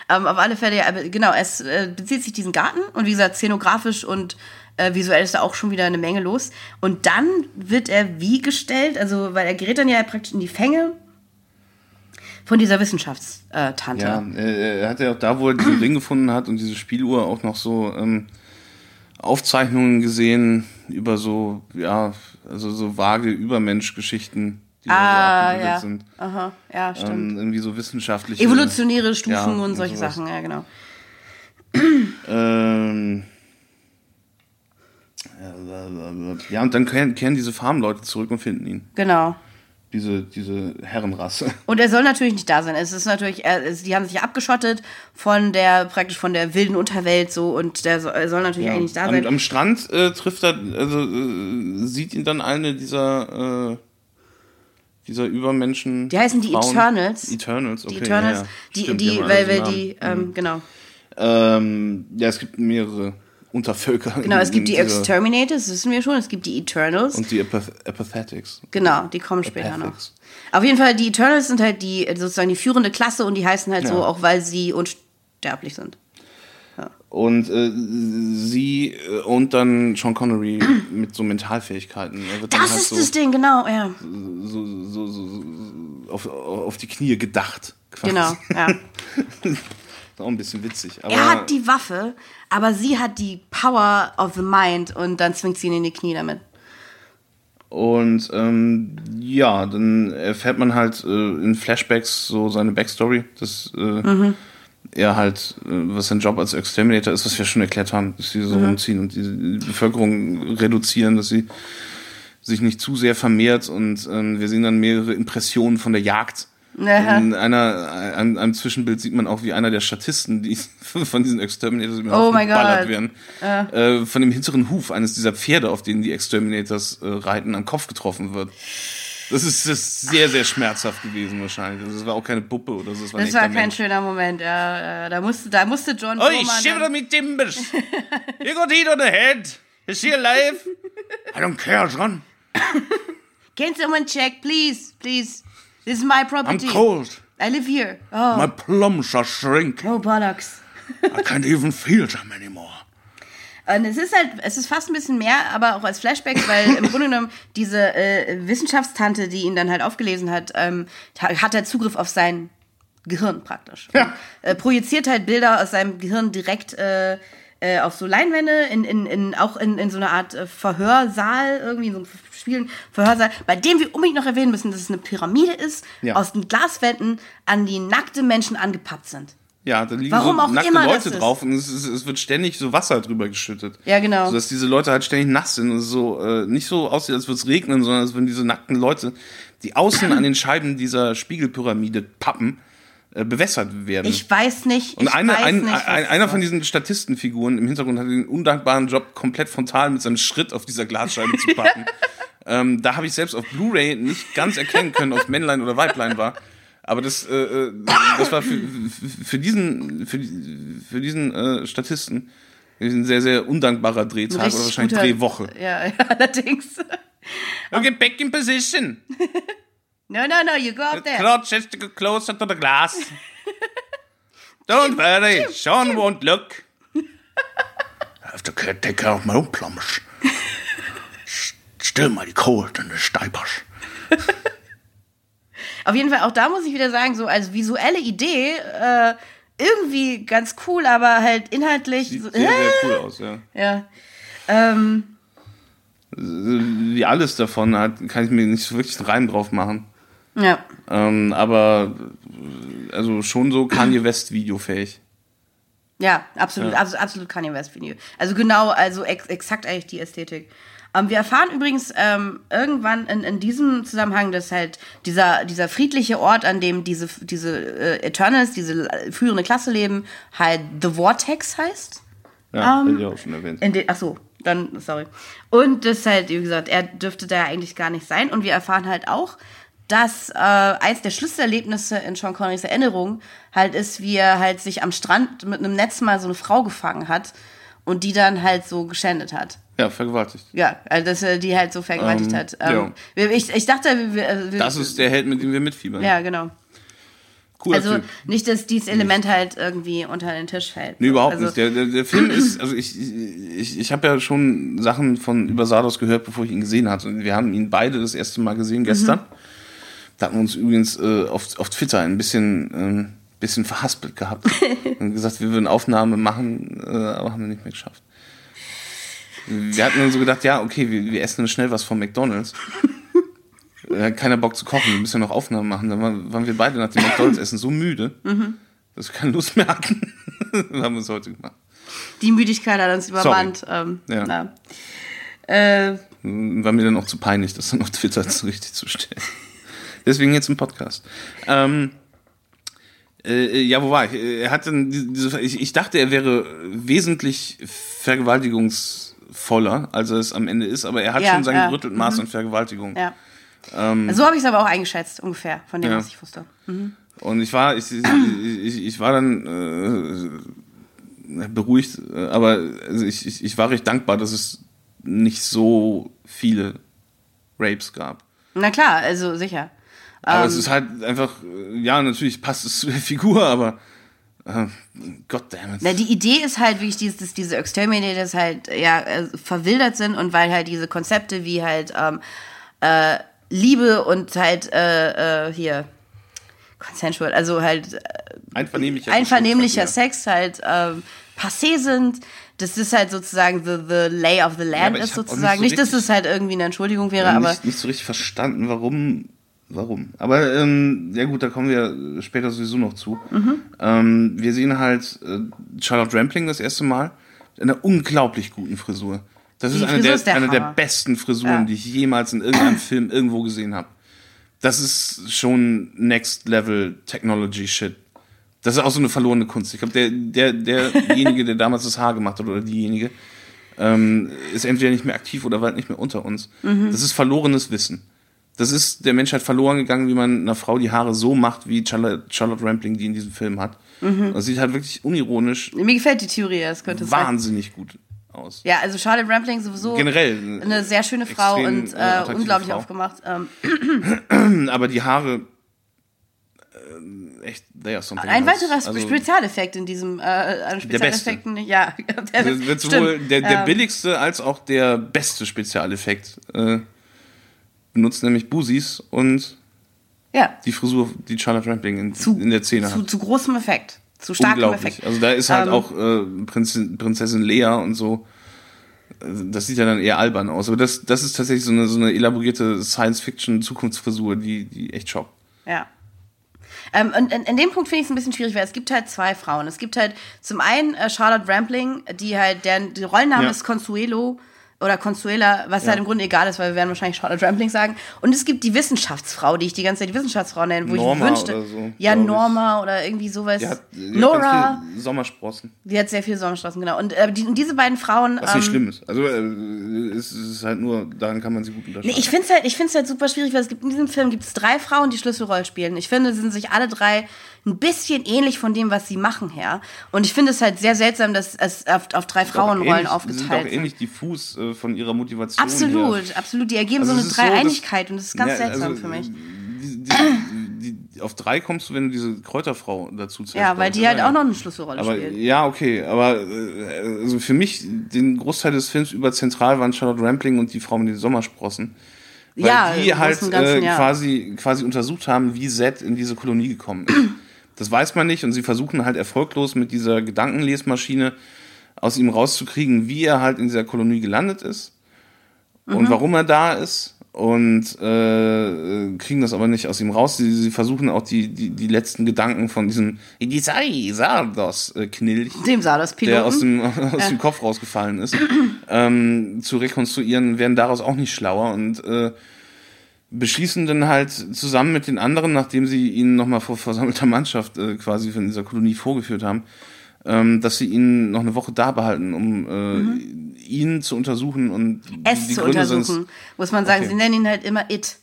Ähm, auf alle Fälle, ja, genau, es äh, bezieht sich diesen Garten und wie gesagt, szenografisch und äh, visuell ist da auch schon wieder eine Menge los. Und dann wird er wie gestellt, also, weil er gerät dann ja praktisch in die Fänge von dieser Wissenschaftstante. Ja, äh, er hat ja auch da, wo er diesen Ring gefunden hat und diese Spieluhr auch noch so ähm, Aufzeichnungen gesehen über so, ja, also so vage Übermenschgeschichten, die da so Ah, abgebildet ja. sind. Aha, ja, stimmt. Ähm, irgendwie so wissenschaftliche. Evolutionäre Stufen ja, und und solche sowas. Sachen, ja, genau. Ähm, ja, und dann kehren, kehren diese Farmleute zurück und finden ihn. Genau. Diese, diese Herrenrasse. Und er soll natürlich nicht da sein. Es ist natürlich, er, es, die haben sich abgeschottet von der, praktisch von der wilden Unterwelt so und der soll, er soll natürlich eigentlich nicht da sein. am Strand äh, trifft er, also äh, sieht ihn dann eine dieser, äh, dieser Übermenschen. Die heißen die Frauen. Eternals. Eternals, okay. die Eternals, ja, ja. die, Stimmt, die, haben weil, weil die, ähm, genau. Ähm, ja, es gibt mehrere Untervölker. Genau, es gibt die Exterminators, das wissen wir schon, es gibt die Eternals. Und die Apath Apathetics. genau, die kommen später noch. Apathics. Auf jeden Fall, die Eternals sind halt die, sozusagen die führende Klasse und die heißen halt so, Ja. auch weil sie unsterblich sind. Und äh, sie äh, und dann Sean Connery mit so Mentalfähigkeiten. Das halt ist so, das Ding, genau, ja. so, so, so, so auf, auf die Knie gedacht. Quasi. Genau, ja. Auch ein bisschen witzig. Er hat die Waffe, aber sie hat die Power of the Mind und dann zwingt sie ihn in die Knie damit. Und ähm, ja, dann erfährt man halt äh, in Flashbacks so seine Backstory, dass äh, Mhm. er halt, äh, was sein Job als Exterminator ist, was wir schon erklärt haben, dass sie so Mhm. rumziehen und die, die Bevölkerung reduzieren, dass sie sich nicht zu sehr vermehrt und ähm, wir sehen dann mehrere Impressionen von der Jagd. Aha. In einer, einem, einem Zwischenbild sieht man auch, wie einer der Statisten, die von diesen Exterminators Oh God. werden, äh, von dem hinteren Huf eines dieser Pferde, auf denen die Exterminators äh, reiten, am Kopf getroffen wird. Das ist, das ist sehr, sehr schmerzhaft gewesen wahrscheinlich. Also, Das war auch keine Puppe oder so. Das war, Das war kein Mensch. schöner Moment. Ja, äh, da musste, da musste John Oi, Foreman shiver me timbers! You got heat on the head! Is she alive? I don't care, John. Can someone check, please, please? This is my I'm property. cold. I live here. Oh, My plums are shrink. oh bollocks. I can't even feel them anymore. Und es ist halt, es ist fast ein bisschen mehr, aber auch als Flashbacks, weil im Grunde genommen diese äh, Wissenschaftstante, die ihn dann halt aufgelesen hat, ähm, ha- hat er Zugriff auf sein Gehirn praktisch. Ja. Äh, projiziert halt Bilder aus seinem Gehirn direkt äh, äh, auf so Leinwände, in, in, in, auch in, in so eine Art äh, Verhörsaal, irgendwie in so einem Spielen, Verhörsaal, bei dem wir unbedingt noch erwähnen müssen, dass es eine Pyramide ist, Ja. aus den Glaswänden, an die nackte Menschen angepappt sind. Ja, da liegen Warum so auch nackte immer Leute drauf und es, ist, es wird ständig so Wasser drüber geschüttet. Ja, genau. Sodass diese Leute halt ständig nass sind und es so äh, nicht so aussieht, als würde es regnen, sondern als würden diese nackten Leute, die außen an den Scheiben dieser Spiegelpyramide pappen, bewässert werden. Ich weiß nicht. und eine, ein, nicht, ein, einer von diesen Statistenfiguren im Hintergrund hat den undankbaren Job, komplett frontal mit seinem Schritt auf dieser Glasscheibe zu pappen. ähm, da habe ich selbst auf Blu-ray nicht ganz erkennen können, ob es Männlein oder Weiblein war. Aber das, äh, äh, das war für, für, diesen, für, für diesen äh, Statisten ein sehr, sehr undankbarer Drehtag oder wahrscheinlich guter- Drehwoche. Ja, ja, allerdings. Okay, back in position. No, no, no, you go up there. Crouch just to go closer to the glass. Don't worry, Sean won't look. I have to take care of my own plums. S- Still mighty cold in the diapers. Auf jeden Fall, auch da muss ich wieder sagen, so als visuelle Idee, äh, irgendwie ganz cool, aber halt inhaltlich. Sieht so, sehr, sehr äh, cool aus, ja. ja. Ähm, Wie alles davon hat, kann ich mir nicht so wirklich einen Reim drauf machen. Ja. Ähm, aber also schon so Kanye West videofähig. Ja, absolut, Ja. Absolut Kanye West Video. Also genau, also ex exakt eigentlich die Ästhetik. Ähm, wir erfahren übrigens ähm, irgendwann in, in diesem Zusammenhang, dass halt dieser, dieser friedliche Ort, an dem diese, diese äh, Eternals, diese führende Klasse leben, halt The Vortex heißt. Ja, Ähm, ich auch schon erwähnt. In den, ach so, dann, sorry. Und das halt, wie gesagt, er dürfte da ja eigentlich gar nicht sein. Und wir erfahren halt auch, dass äh, eins der Schlüsselerlebnisse in Sean Connerys Erinnerung halt ist, wie er halt sich am Strand mit einem Netz mal so eine Frau gefangen hat und die dann halt so geschändet hat. Ja, vergewaltigt. Ja, also dass er die halt so vergewaltigt Ähm, hat. Ähm, ich, ich dachte, wir, wir, wir, Das ist der Held, mit dem wir mitfiebern. ja genau. Cooler Also Typ. nicht, dass dieses Element halt irgendwie unter den Tisch fällt. Nee, überhaupt also, nicht. Der, der, der Film ist, also ich, ich, ich habe ja schon Sachen von über Sardos gehört, bevor ich ihn gesehen hatte. Und wir haben ihn beide das erste Mal gesehen gestern. Da hatten wir uns übrigens äh, auf, auf Twitter ein bisschen, ähm, bisschen verhaspelt gehabt. und gesagt, wir würden Aufnahme machen, äh, aber haben wir nicht mehr geschafft. Wir hatten dann so gedacht, ja, okay, wir, wir essen schnell was von McDonalds. Hat keiner Bock zu kochen, wir müssen ja noch Aufnahmen machen. Dann waren, waren wir beide nach dem McDonalds-Essen so müde, dass wir keine Lust mehr hatten. haben wir es heute gemacht. Die Müdigkeit hat uns übermannt. Ähm, Ja. na. Äh, War mir dann auch zu peinlich, das dann auf Twitter so richtig zu stellen. Deswegen jetzt im Podcast. Ähm, äh, ja, wo war ich? Äh, Er hat dann die- diese, ich, ich dachte, er wäre wesentlich vergewaltigungsvoller, als er es am Ende ist, aber er hat Ja, schon sein ja. gerüttelt Maß an Vergewaltigung. ja. so habe ich es aber auch eingeschätzt, ungefähr, von dem, Ähm, Ja. was ich wusste. Und ich war, ich, ich, ich, war dann äh, beruhigt, äh, aber also ich, ich, ich war recht dankbar, dass es nicht so viele Rapes gab. Na klar, also sicher. Aber Ähm. es ist halt einfach, äh, ja, natürlich passt es zu der Figur, aber äh, goddammit. Na, die Idee ist halt wirklich, dieses, dass diese Exterminators halt ja äh, verwildert sind und weil halt diese Konzepte wie halt ähm, äh, Liebe und halt äh, äh, hier consensual, also halt Einvernehmlicher, einvernehmlicher Sex. Halt ähm, passé sind. Das ist halt sozusagen the, the lay of the land ich ist auch nicht sozusagen. so Nicht, dass es halt irgendwie eine Entschuldigung wäre, Ja, aber nicht, nicht so richtig verstanden, warum. Warum? Aber ähm, ja gut, da kommen wir später sowieso noch zu. Mhm. Ähm, wir sehen halt äh, Charlotte Rampling das erste Mal mit einer unglaublich guten Frisur. Das Die ist eine, der, ist der eine der besten Frisuren, Ja. die ich jemals in irgendeinem Film irgendwo gesehen habe. Das ist schon Next Level Technology Shit. Das ist auch so eine verlorene Kunst. Ich glaube, der, der, derjenige, der damals das Haar gemacht hat oder diejenige, ähm, ist entweder nicht mehr aktiv oder weit nicht mehr unter uns. Mhm. Das ist verlorenes Wissen. Das ist der Menschheit verloren gegangen, wie man einer Frau die Haare so macht, wie Charlotte, Charlotte Rampling die in diesem Film hat. Mhm. Das sieht halt wirklich unironisch mir gefällt die Theorie, es könnte sein. wahnsinnig gut aus. Ja, also Charlotte Rampling sowieso Generell. eine sehr schöne Frau und äh, äh, unglaublich Frau. aufgemacht. Ähm, Aber die Haare. Äh, echt, they are something Ein else. weiterer Also, Spezialeffekt in diesem, äh, an Spezialeffekten, ja. Der, Das wird sowohl der, der Ähm, billigste als auch der beste Spezialeffekt äh, benutzt, nämlich Busis und Ja, die Frisur, die Charlotte Rampling in, zu, in der Szene zu, hat. zu großem Effekt. Zu starkem Unglaublich. Effekt. Also da ist halt Ähm, auch äh, Prinzessin, Prinzessin Lea und so. Das sieht ja dann eher albern aus. Aber das, das ist tatsächlich so eine, so eine elaborierte Science-Fiction-Zukunftsfrisur, die, die echt schockt. Ja. Ähm, und in, in dem Punkt finde ich es ein bisschen schwierig, weil es gibt halt zwei Frauen. Es gibt halt zum einen äh, Charlotte Rampling, die halt, deren die Rollenname Ja. ist Consuelo oder Consuela, was Ja. halt im Grunde egal ist, weil wir werden wahrscheinlich Charlotte Rampling sagen. Und es gibt die Wissenschaftsfrau, die ich die ganze Zeit die Wissenschaftsfrau nenne, wo Norma ich mir wünschte. oder so, ja, glaub ich. Norma oder irgendwie sowas. Die hat, die Nora, hat Sommersprossen. die hat sehr viele Sommerstraßen, genau. Und äh, die, diese beiden Frauen. Was nicht ähm, schlimm ist. Also äh, es ist halt nur, daran kann man sie gut unterscheiden. Nee, ich finde es halt, ich halt super schwierig, weil es gibt in diesem Film gibt's drei Frauen, die Schlüsselrolle spielen. Ich finde, sie sind sich alle drei ein bisschen ähnlich von dem, was sie machen her. Und ich finde es halt sehr seltsam, dass es auf, auf drei Auch Frauenrollen ähnlich- sind aufgeteilt auch sind. ähnlich diffus äh, von ihrer Motivation Absolut, her. absolut. Die ergeben Also so eine ist so, Dreieinigkeit und das ist ganz Ja, seltsam also, für mich. Die, die, die, auf drei kommst du, wenn du diese Kräuterfrau dazu zählst. Ja, weil die halt oder? auch noch eine Schlüsselrolle Aber spielt. ja, okay, aber äh, also für mich den Großteil des Films über zentral waren Charlotte Rampling und die Frau mit den Sommersprossen. Weil Ja, die halt Ganzen, äh, quasi, quasi untersucht haben, wie Zed in diese Kolonie gekommen ist. Das weiß man nicht und sie versuchen halt erfolglos mit dieser Gedankenlesmaschine aus ihm rauszukriegen, wie er halt in dieser Kolonie gelandet ist Mhm. und warum er da ist. Und äh, kriegen das aber nicht aus ihm raus. Sie, sie versuchen auch die, die, die letzten Gedanken von diesem Idisai Sardos äh, Knilch, Dem sah das der aus Piloten. dem, aus dem Kopf rausgefallen ist, ähm, zu rekonstruieren, werden daraus auch nicht schlauer und äh, beschließen dann halt zusammen mit den anderen, nachdem sie ihn nochmal vor versammelter Mannschaft äh, quasi von dieser Kolonie vorgeführt haben, ähm, dass sie ihn noch eine Woche da behalten, um äh, ihn zu untersuchen und es die zu Gründe untersuchen, muss man sagen. Okay. Sie nennen ihn halt immer It.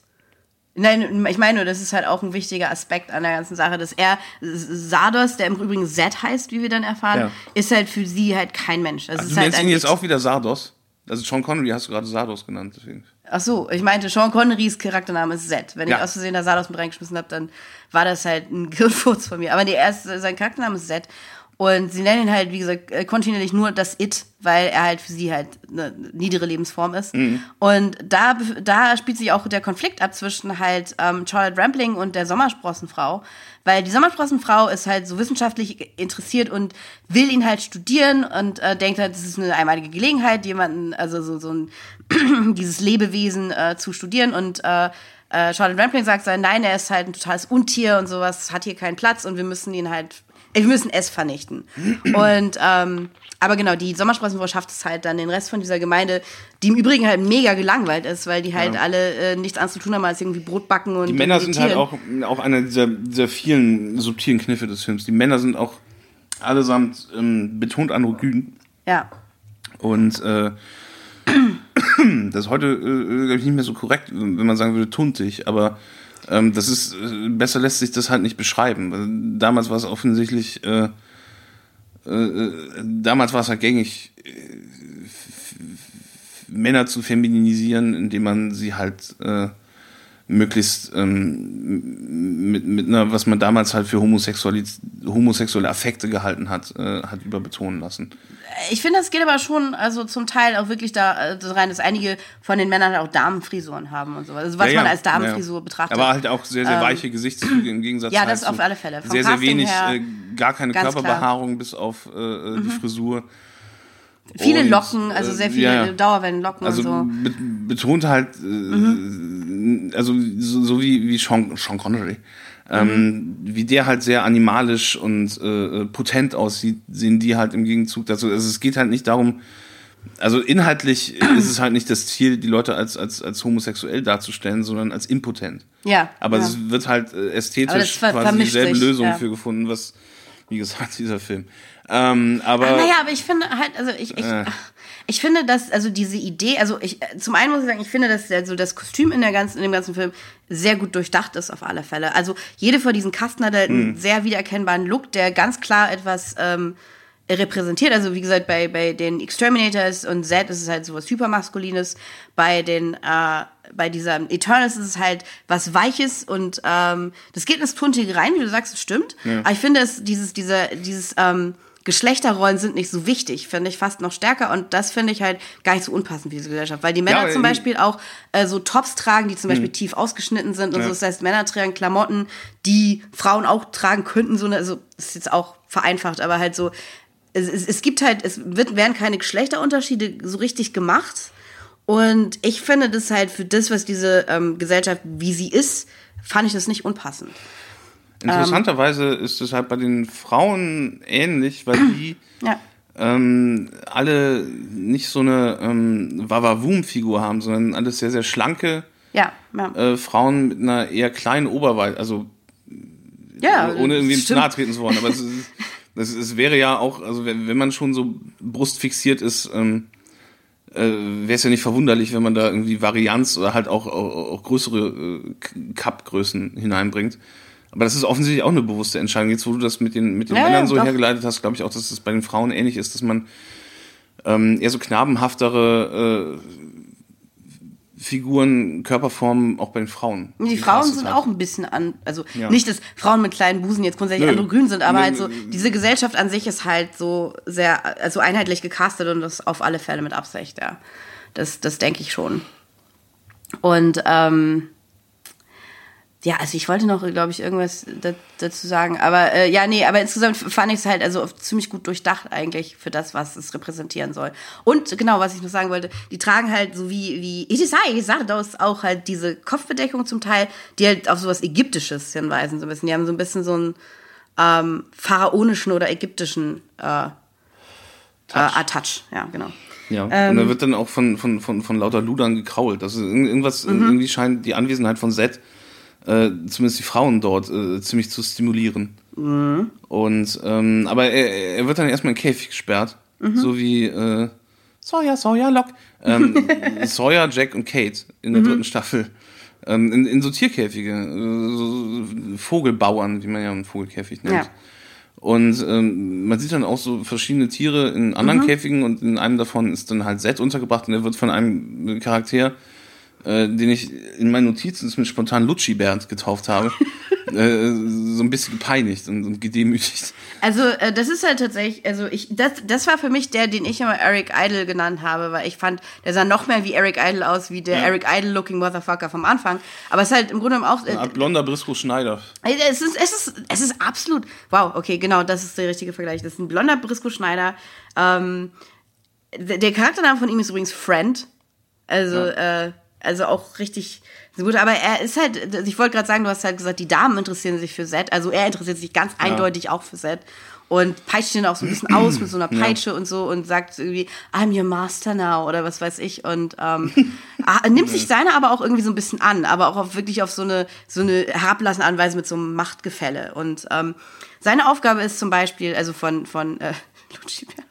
Nein, ich meine das ist halt auch ein wichtiger Aspekt an der ganzen Sache, dass er, Sardos, der im Übrigen Zed heißt, wie wir dann erfahren, Ja. ist halt für sie halt kein Mensch. Das Also ist du halt nennst ihn jetzt auch wieder Sardos. Also Sean Connery hast du gerade Sardos genannt, deswegen. Ach so, ich meinte, Sean Connerys Charaktername ist Zed. Wenn Ja. ich aus Versehen da Sardos mit reingeschmissen habe, dann war das halt ein Gehirnfurz von mir. Aber nee, er ist, sein Charaktername ist Zed. Und sie nennen ihn halt, wie gesagt, äh, kontinuierlich nur das It, weil er halt für sie halt eine niedere Lebensform ist. Und da, da spielt sich auch der Konflikt ab zwischen halt ähm, Charlotte Rampling und der Sommersprossenfrau. Weil die Sommersprossenfrau ist halt so wissenschaftlich interessiert und will ihn halt studieren und äh, denkt halt, das ist eine einmalige Gelegenheit, jemanden, also so, so ein, dieses Lebewesen äh, zu studieren und äh, äh, Charlotte Rampling sagt so, nein, er ist halt ein totales Untier und sowas, hat hier keinen Platz und wir müssen ihn halt, wir müssen es vernichten. und ähm, aber genau, die Sommersprossenfrau schafft es halt dann den Rest von dieser Gemeinde, die im Übrigen halt mega gelangweilt ist, weil die halt alle äh, nichts anderes zu tun haben als irgendwie Brot backen und Die Männer sind halt auch, auch einer dieser, dieser vielen subtilen Kniffe des Films. Die Männer sind auch allesamt ähm, betont androgyn. Ja. Und äh, das ist heute, äh, glaub ich, nicht mehr so korrekt, wenn man sagen würde, tuntig, aber ähm, das ist, äh, besser lässt sich das halt nicht beschreiben. Weil Damals war es offensichtlich, äh, äh, äh, damals war es halt gängig, äh, Männer zu feminisieren, indem man sie halt äh, möglichst ähm, mit, mit einer, was man damals halt für homosexuelle Affekte gehalten hat, äh, hat überbetonen lassen. Ich finde, das geht aber schon, also zum Teil auch wirklich da äh, rein, dass einige von den Männern auch Damenfrisuren haben und so. Also was Ja, ja, man als Damenfrisur ja. betrachtet. Aber halt auch sehr, sehr weiche Gesichtszüge im Gegensatz ja, halt das zu auf alle Fälle. Vom Sehr, sehr Casting wenig, her äh, gar keine Körperbehaarung bis auf äh, äh, die Frisur. Viele und, Locken, also äh, sehr viele ja. Dauerwellenlocken Also und so. be betont halt, äh, also so, so wie, wie Sean, Sean Connery. Ähm, wie der halt sehr animalisch und äh, potent aussieht, sehen die halt im Gegenzug dazu. Also es geht halt nicht darum, also inhaltlich ist es halt nicht das Ziel, die Leute als, als, als homosexuell darzustellen, sondern als impotent. Ja. Aber ja. es wird halt äh, ästhetisch quasi dieselbe Lösung ja. für gefunden, was, wie gesagt, dieser Film. Ähm, aber Ah, naja, aber ich finde halt, also ich, ich, Äh. ich finde, dass, also diese Idee, also ich, äh, zum einen muss ich sagen, ich finde, dass also das Kostüm in, der ganzen, in dem ganzen Film sehr gut durchdacht ist, auf alle Fälle. Also jede von diesen Kasten hat halt einen sehr wiedererkennbaren Look, der ganz klar etwas ähm, repräsentiert. Also wie gesagt, bei, bei den Exterminators und Z ist es halt sowas hypermaskulines. Bei den, äh, bei dieser Eternals ist es halt was Weiches und ähm, das geht ins Tuntige rein, wie du sagst, das stimmt. Aber ich finde es, dieses, dieser, dieses, ähm, Geschlechterrollen sind nicht so wichtig, finde ich fast noch stärker und das finde ich halt gar nicht so unpassend für diese Gesellschaft, weil die Männer Ja, zum Beispiel auch äh, so Tops tragen, die zum Beispiel tief ausgeschnitten sind und so. Das heißt, Männer tragen Klamotten, die Frauen auch tragen könnten, so eine, also das ist jetzt auch vereinfacht, aber halt so, es, es, es gibt halt, es wird, werden keine Geschlechterunterschiede so richtig gemacht und ich finde das halt für das, was diese ähm, Gesellschaft, wie sie ist, fand ich das nicht unpassend. interessanterweise ist es halt bei den Frauen ähnlich, weil die Ja. ähm, alle nicht so eine ähm, Wawawum-Figur haben, sondern alles sehr, sehr schlanke Ja, ja. äh, Frauen mit einer eher kleinen Oberweite, also ja ohne irgendwie ins nahe treten zu wollen. Aber es, ist, es, es wäre ja auch, also wenn, wenn man schon so brustfixiert ist, ähm, äh, wäre es ja nicht verwunderlich, wenn man da irgendwie Varianz oder halt auch, auch, auch größere äh, Cup-Größen hineinbringt. Aber das ist offensichtlich auch eine bewusste Entscheidung. Jetzt, wo du das mit den, mit den Ja, Männern so doch. hergeleitet hast, glaube ich auch, dass es bei den Frauen ähnlich ist, dass man ähm, eher so knabenhaftere äh, Figuren, Körperformen auch bei den Frauen. Die Frauen sind auch ein bisschen an, also Ja. nicht, dass Frauen mit kleinen Busen jetzt grundsätzlich androgyn sind, aber Nö, halt so, diese Gesellschaft an sich ist halt so sehr, also einheitlich gecastet und das auf alle Fälle mit Absicht, ja. Das, das denke ich schon. Und, ähm, ja, also ich wollte noch, glaube ich, irgendwas da, dazu sagen. Aber äh, ja, nee, aber insgesamt fand ich es halt also ziemlich gut durchdacht eigentlich für das, was es repräsentieren soll. Und genau, was ich noch sagen wollte, die tragen halt so wie, wie Itisai, Sardos auch halt diese Kopfbedeckung zum Teil, die halt auf sowas Ägyptisches hinweisen, so ein bisschen. Die haben so ein bisschen so einen ähm, pharaonischen oder ägyptischen äh, Touch. Äh, Touch, ja, genau. Ja, Ähm. und da wird dann auch von, von, von, von lauter Ludern gekrault. Also irgend- irgendwas, Mhm. irgendwie scheint die Anwesenheit von Zed, äh, zumindest die Frauen dort, äh, ziemlich zu stimulieren. Mhm. Und, ähm, aber er, er wird dann erstmal in den Käfig gesperrt, Mhm. so wie äh, Sawyer, Sawyer, Lock. Ähm, Sawyer, Jack und Kate in Mhm. der dritten Staffel ähm, in, in so Tierkäfige, äh, so Vogelbauern, wie man ja einen Vogelkäfig nennt. Ja. Und ähm, man sieht dann auch so verschiedene Tiere in anderen Mhm. Käfigen und in einem davon ist dann halt Seth untergebracht und der wird von einem Charakter, äh, den ich in meinen Notizen mit spontan Lutschi Bernd getauft habe, äh, so ein bisschen gepeinigt und, und gedemütigt. Also, äh, das ist halt tatsächlich, also ich, das, das war für mich der, den ich immer Eric Idle genannt habe, weil ich fand, der sah noch mehr wie Eric Idle aus, wie der Ja. Eric Idle-looking Motherfucker vom Anfang. Aber es ist halt im Grunde genommen auch, äh, Art blonder Briscoe Schneider. es ist, es ist, es ist absolut, wow, okay, genau, das ist der richtige Vergleich. Das ist ein blonder Briscoe Schneider. Ähm, der, der Charaktername von ihm ist übrigens Friend. Also, äh, also auch richtig gut. Aber er ist halt, ich wollte gerade sagen, du hast halt gesagt, die Damen interessieren sich für Zed. Also er interessiert sich ganz eindeutig auch für Zed. Und peitscht ihn auch so ein bisschen aus mit so einer Peitsche und so und sagt irgendwie, I'm your master now oder was weiß ich. Und ähm, ah, nimmt sich seine aber auch irgendwie so ein bisschen an, aber auch auf, wirklich auf so eine, so eine herablassende Anweise mit so einem Machtgefälle. Und ähm, seine Aufgabe ist zum Beispiel, also von, von äh, Lucci Bernd,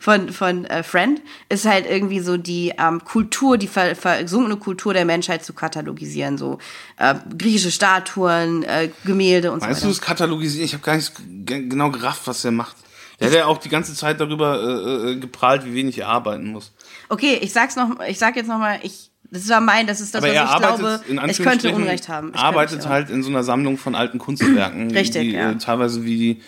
von, von äh, Friend, ist halt irgendwie so die ähm, Kultur, die ver versunkene Kultur der Menschheit zu katalogisieren. So äh, griechische Statuen, äh, Gemälde und Weißt so du, weiter. das katalogisiert? Ich habe gar nicht genau gerafft, was der macht. Der hat ja auch die ganze Zeit darüber äh, äh, geprahlt, wie wenig er arbeiten muss. Okay, ich sag's noch, ich sag jetzt noch mal, ich, das war mein, das ist das, Aber er was ich glaube, in ich könnte Unrecht haben. Ich arbeitet halt in so einer Sammlung von alten Kunstwerken, Richtig, die ja. äh, teilweise wie die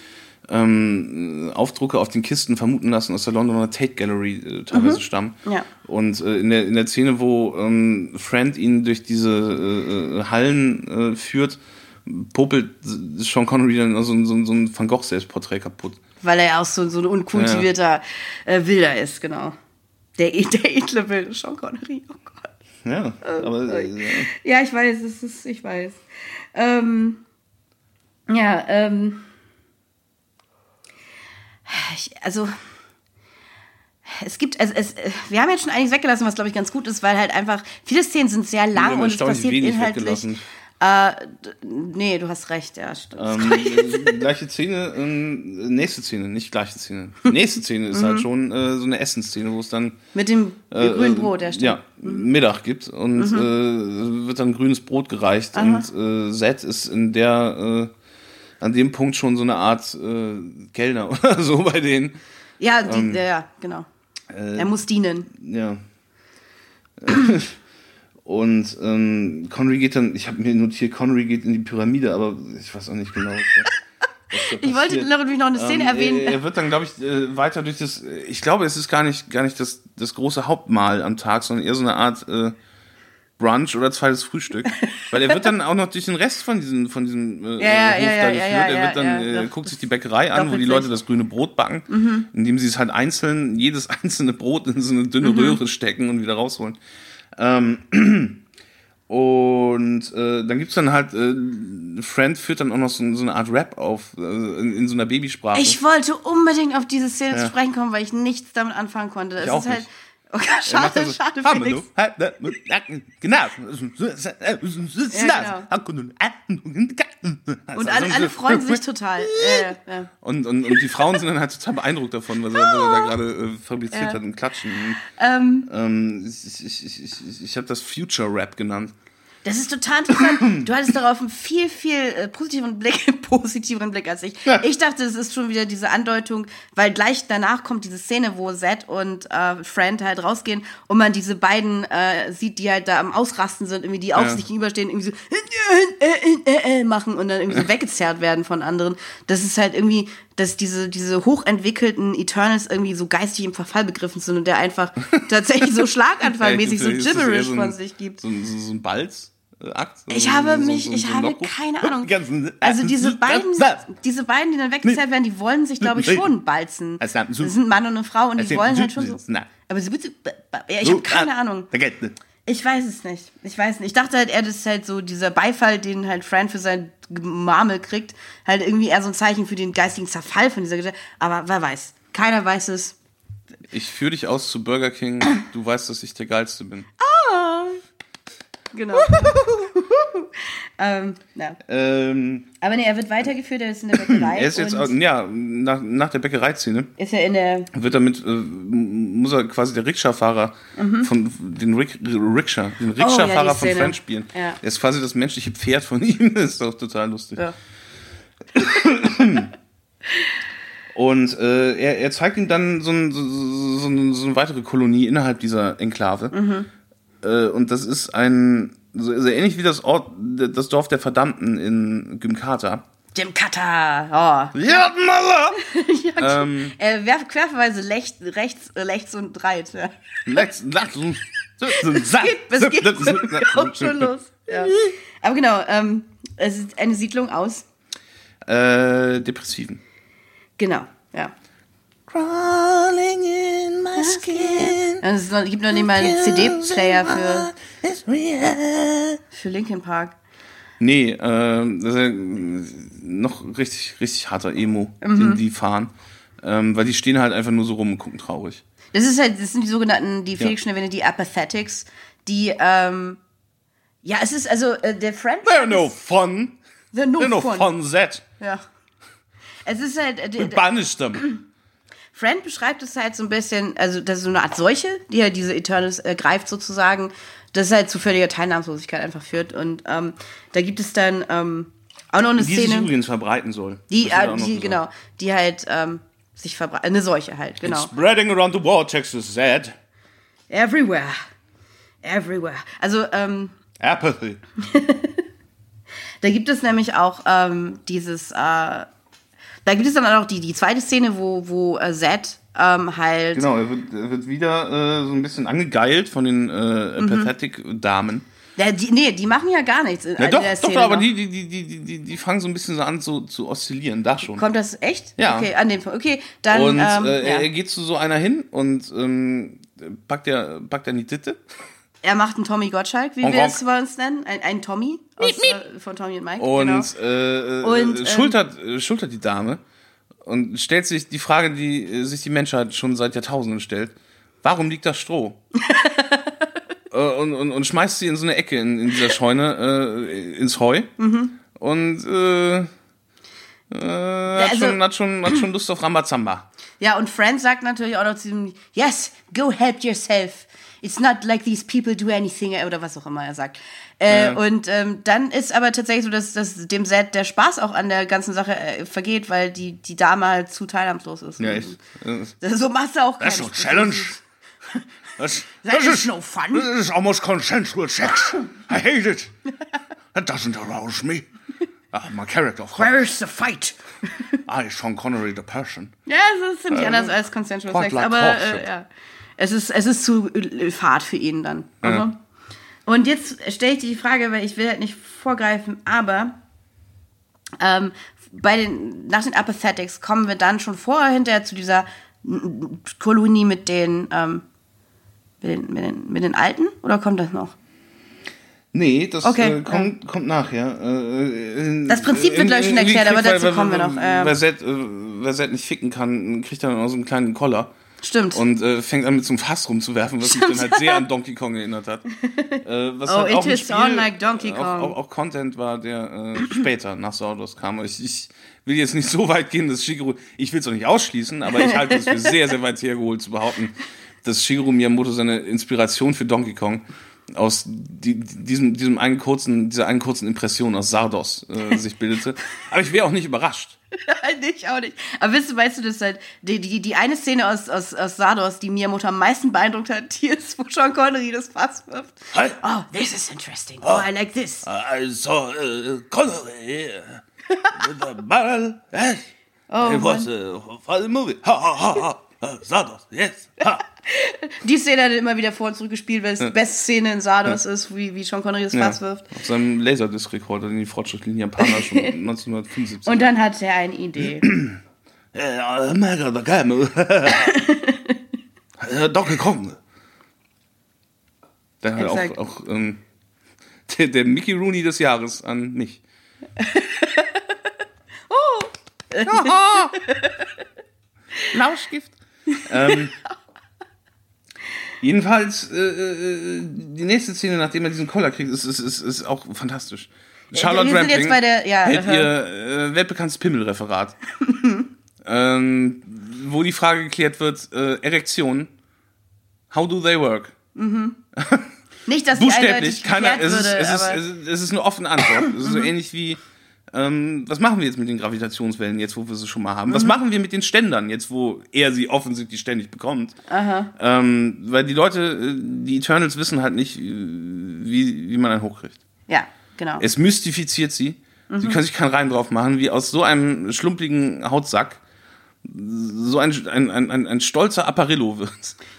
ähm, Aufdrucke auf den Kisten vermuten lassen aus der Londoner Tate Gallery äh, teilweise stammen. Mhm. Ja. Und äh, in, der, in der Szene, wo ähm, Friend ihn durch diese äh, äh, Hallen äh, führt, popelt Sean Connery dann so, ein- so, so ein Van Gogh Selbstporträt kaputt. Weil er ja auch so, so ein unkultivierter äh, Wilder ist, genau. Der, der edle wilde Sean Connery, oh Gott. Ja, aber äh, Ja, ich weiß, es ist, ich weiß. Ähm, ja, ähm, ich, also, es gibt, es, es, wir haben jetzt schon einiges weggelassen, was glaube ich ganz gut ist, weil halt einfach, viele Szenen sind sehr lang und es passiert wenig inhaltlich. weggelassen. Äh, nee, du hast recht, ja, stimmt. Ähm, äh, gleiche Szene, ähm, nächste Szene, nicht gleiche Szene. Nächste Szene ist Mhm. halt schon äh, so eine Essensszene, wo es dann Mit dem äh, grünen äh, Brot, ja, stimmt. Mhm. Ja, Mittag gibt und äh, wird dann grünes Brot gereicht und äh, Zed ist in der äh, an dem Punkt schon so eine Art äh, Kellner oder so bei denen. Ja, die, ähm, ja, genau. Äh, er muss dienen. Ja. Und ähm, Connery geht dann, ich habe mir notiert, Connery geht in die Pyramide, aber ich weiß auch nicht genau. Ich wollte natürlich noch eine Szene Ähm, erwähnen. Er, er wird dann, glaube ich, äh, weiter durch das. Ich glaube, es ist gar nicht, gar nicht das, das große Hauptmahl am Tag, sondern eher so eine Art äh, Brunch oder zweites Frühstück. Weil er wird dann auch noch durch den Rest von diesem, von diesem äh, Ja, Hof ja, da ja, geführt. er wird dann, äh, guckt sich die Bäckerei an, wo die Leute das grüne Brot backen, Mhm. indem sie es halt einzeln, jedes einzelne Brot in so eine dünne Mhm. Röhre stecken und wieder rausholen. Ähm, und äh, dann gibt's dann halt, äh, Friend führt dann auch noch so, so eine Art Rap auf, äh, in, in so einer Babysprache. Ich wollte unbedingt auf diese Szene zu sprechen kommen, weil ich nichts damit anfangen konnte. Es Ich auch ist halt. nicht. Oh Macht schade, so, schade, "Haben wir Felix. noch? Ha, da, Genau. Und alle, alle freuen sich total. Ja, ja, ja. Und, und, und die Frauen sind dann halt total beeindruckt davon, was er, was er da gerade äh, fabriziert Ja. hat und klatschen. Ähm, Ähm, ich ich, ich, ich, ich habe das Future Rap genannt. Das ist total interessant. Du hattest darauf einen viel, viel äh, positiveren Blick, positiveren Blick als ich. Ja. Ich dachte, es ist schon wieder diese Andeutung, weil gleich danach kommt diese Szene, wo Zed und äh, Friend halt rausgehen und man diese beiden äh, sieht, die halt da am Ausrasten sind, irgendwie die auf Ja. sich gegenüberstehen, irgendwie so äh, äh, äh, machen und dann irgendwie so weggezerrt werden von anderen. Das ist halt irgendwie, dass diese, diese hochentwickelten Eternals irgendwie so geistig im Verfall begriffen sind und der einfach tatsächlich so schlaganfallmäßig so Gibberish so ein- von sich gibt. So, ein- so, so ein Balz. Akt. So- Ich habe mich, so- ich so ein habe keine Ahnung. Also diese beiden, diese beiden, die dann weggezerrt werden, die wollen sich, glaube ich, schon balzen. Es Das sind- ein Mann und eine Frau und die Es sind- wollen halt schon so. Aber sie ja, ich habe keine Ahnung. Ich weiß es nicht. Ich weiß nicht. Ich dachte halt, er das ist halt so dieser Beifall, den halt Fran für sein Marmel kriegt, halt irgendwie eher so ein Zeichen für den geistigen Zerfall von dieser Geschichte. Aber wer weiß. Keiner weiß es. Ich führe dich aus zu Burger King. Du weißt, dass ich der Geilste bin. Genau. ähm, ja. Ähm, Aber nee, er wird weitergeführt, er ist in der Bäckerei. er ist jetzt, ja, nach, nach der Bäckereiszene ist er in der. wird damit, äh, muss er quasi der Rikscha-Fahrer von den Rik Rikscha, den Rikscha-Fahrer Mhm. Oh, die von. Friends spielen. Ja. Er ist quasi das menschliche Pferd von ihm. Das ist doch total lustig. Ja. Und äh, er, er zeigt ihm dann so, ein, so, so, eine- so eine weitere Kolonie innerhalb dieser Enklave. Mhm. Äh, und das ist ein, so, so ähnlich wie das Ort, das Dorf der Verdammten in Gymkata. Jim Cutter. Oh. Ja, Mother! ähm, Er werft querverweise lech, rechts, äh, rechts und reit. Ja. Lex, Lex, Es geht auch schon los. Ja. Aber genau, ähm, es ist eine Siedlung aus. Äh, Depressiven. Genau, ja. Crawling in my skin. Es gibt noch nicht mal einen CD-Player für, für Linkin Park. Nee, äh, das ist ja noch richtig, richtig harter Emo, den die fahren. Ähm, weil die stehen halt einfach nur so rum und gucken traurig. Das ist halt, das sind die sogenannten, die Felix schon erwähnte, die Apathetics, die, ähm, ja, es ist also äh, der French. They're no fun. They're no They're no fun. fun that. Ja. Es ist halt, äh, der, Banish them. Friend beschreibt es halt so ein bisschen, also das ist so eine Art Seuche, die halt diese Eternals äh, greift sozusagen, das halt zu völliger Teilnahmslosigkeit einfach führt. Und ähm, da gibt es dann ähm, auch noch eine Die sich Szene, übrigens verbreiten soll. die, äh, die genau, die halt ähm, sich verbreitet, eine Seuche halt, genau. Spreading around the vortex is sad. Everywhere. Everywhere. Also, ähm, Apathy. Da gibt es nämlich auch ähm, dieses, äh, da gibt es dann auch die, die zweite Szene, wo, wo äh, Zed ähm, halt, Genau, er wird, er wird wieder äh, so ein bisschen angegeilt von den äh, Mhm. Pathetic-Damen. ja, die, nee, die machen ja gar nichts in, Ja, doch, der doch, aber noch. die, die, die, die, die, die fangen so ein bisschen so an zu, zu oszillieren, da schon. Kommt das echt? Ja. Okay, an dem Punkt. Okay, dann, und ähm, äh, ja. er geht zu so einer hin und ähm, packt er packt er in die Titte. Er macht einen Tommy Gottschalk, wie Honk, wir es bei uns nennen, ein, ein Tommy aus, Äh, von Tommy und Mike. Und, genau. äh, Und, äh, ähm, schultert, äh, schultert die Dame und stellt sich die Frage, die äh, sich die Menschheit schon seit Jahrtausenden stellt. Warum liegt da Stroh? äh, und, und, und schmeißt sie in so eine Ecke in, in dieser Scheune äh, ins Heu. Mhm. Und äh, äh, hat, also- schon, hat, schon, hat schon Lust auf Rambazamba. Ja, und Friend sagt natürlich auch noch zu ihm, yes, go help yourself. It's not like these people do anything, oder was auch immer er sagt. Äh, Ja. Und ähm, dann ist aber tatsächlich so, dass, dass dem Set der Spaß auch an der ganzen Sache äh, vergeht, weil die, die Dame halt zu teilnamslos ist. Ja, echt. Äh, So machst du auch That's keinen no challenge. That's, That is no fun. This is almost consensual sex. I hate it. That doesn't arouse me. Ah, my character, of course. Where is the fight? I, Sean Connery, the person. Ja, es ist ziemlich anders als Consensual Sex, like aber äh, ja. Es ist, es ist zu äh, fad für ihn dann. Mhm. Und jetzt stelle ich dir die Frage, weil ich will halt nicht vorgreifen, aber ähm, bei den, nach den Apathetics kommen wir dann schon vorher hinterher zu dieser Kolonie mit den, ähm, mit den, mit den, mit den Alten? Oder kommt das noch? Nee, das Okay, äh, kommt, kommt nachher. Äh, Das Prinzip wird gleich schon erklärt, aber dazu kommen wir noch, ähm. Wer Zed, äh, nicht ficken kann, kriegt dann auch so einen kleinen Koller. Stimmt. Und äh, fängt an mit so einem Fass rumzuwerfen, was mich dann halt sehr an Donkey Kong erinnert hat. Äh, was Oh, halt auch it is on like Donkey äh, Kong. Auch, auch, auch Content war, der äh, später nach Sardos kam. Ich, ich will jetzt nicht so weit gehen, dass Shigeru, ich will es auch nicht ausschließen, aber ich halte es für sehr, sehr weit hergeholt zu behaupten, dass Shigeru Miyamoto seine Inspiration für Donkey Kong aus die, diesem, diesem einen kurzen, dieser einen kurzen Impression aus Sardos äh, sich bildete. Aber ich wäre auch nicht überrascht. ich auch nicht. Aber weißt du, weißt du, das halt, die, die, die eine Szene aus, aus, aus Sardos, die Miyamoto am meisten beeindruckt hat, die ist, wo Sean Connery das Fass wirft. Hi. Oh, this is interesting. Oh, I like this. I saw uh, Connery with a barrel. Yes. Oh, It was a funny movie. Ha ha ha ha. Sardos, yes. Ha. Die Szene hat er immer wieder vor und zurück gespielt, weil es die beste Szene in Sardos ist, wie, wie Sean Connery das Ja, Fass wirft. auf seinem Laserdisc-Rekorder, den die fortschrittlichen Japaner schon 1975 Und dann hat er eine Idee. Yeah, mega the game. Äh, Donkey Kong. Dann halt Exakt. auch, auch ähm, der, der Mickey Rooney des Jahres an mich. Lauschgift. Ähm, Jedenfalls, äh, äh, die nächste Szene, nachdem er diesen Collar kriegt, ist, ist, ist, ist auch fantastisch. Charlotte wir sind Rampling jetzt bei der- ja, hält aha. ihr äh, weltbekanntes Pimmelreferat. ähm, wo die Frage geklärt wird, äh, Erektion, how do they work? Nicht, dass die Buchstäblich, eindeutig keiner, es ist, es, ist, es, ist, es ist eine offene Antwort. Es ist so ähnlich wie, ähm, was machen wir jetzt mit den Gravitationswellen, jetzt wo wir sie schon mal haben? Was machen wir mit den Ständern, jetzt wo er sie offensichtlich ständig bekommt? Ähm, weil die Leute, äh, die Eternals wissen halt nicht, äh, wie, wie man einen hochkriegt. ja, genau. Es mystifiziert sie. Sie können sich keinen Reim drauf machen, wie aus so einem schlumpligen Hautsack so ein, ein, ein, ein, stolzer Apparillo wird.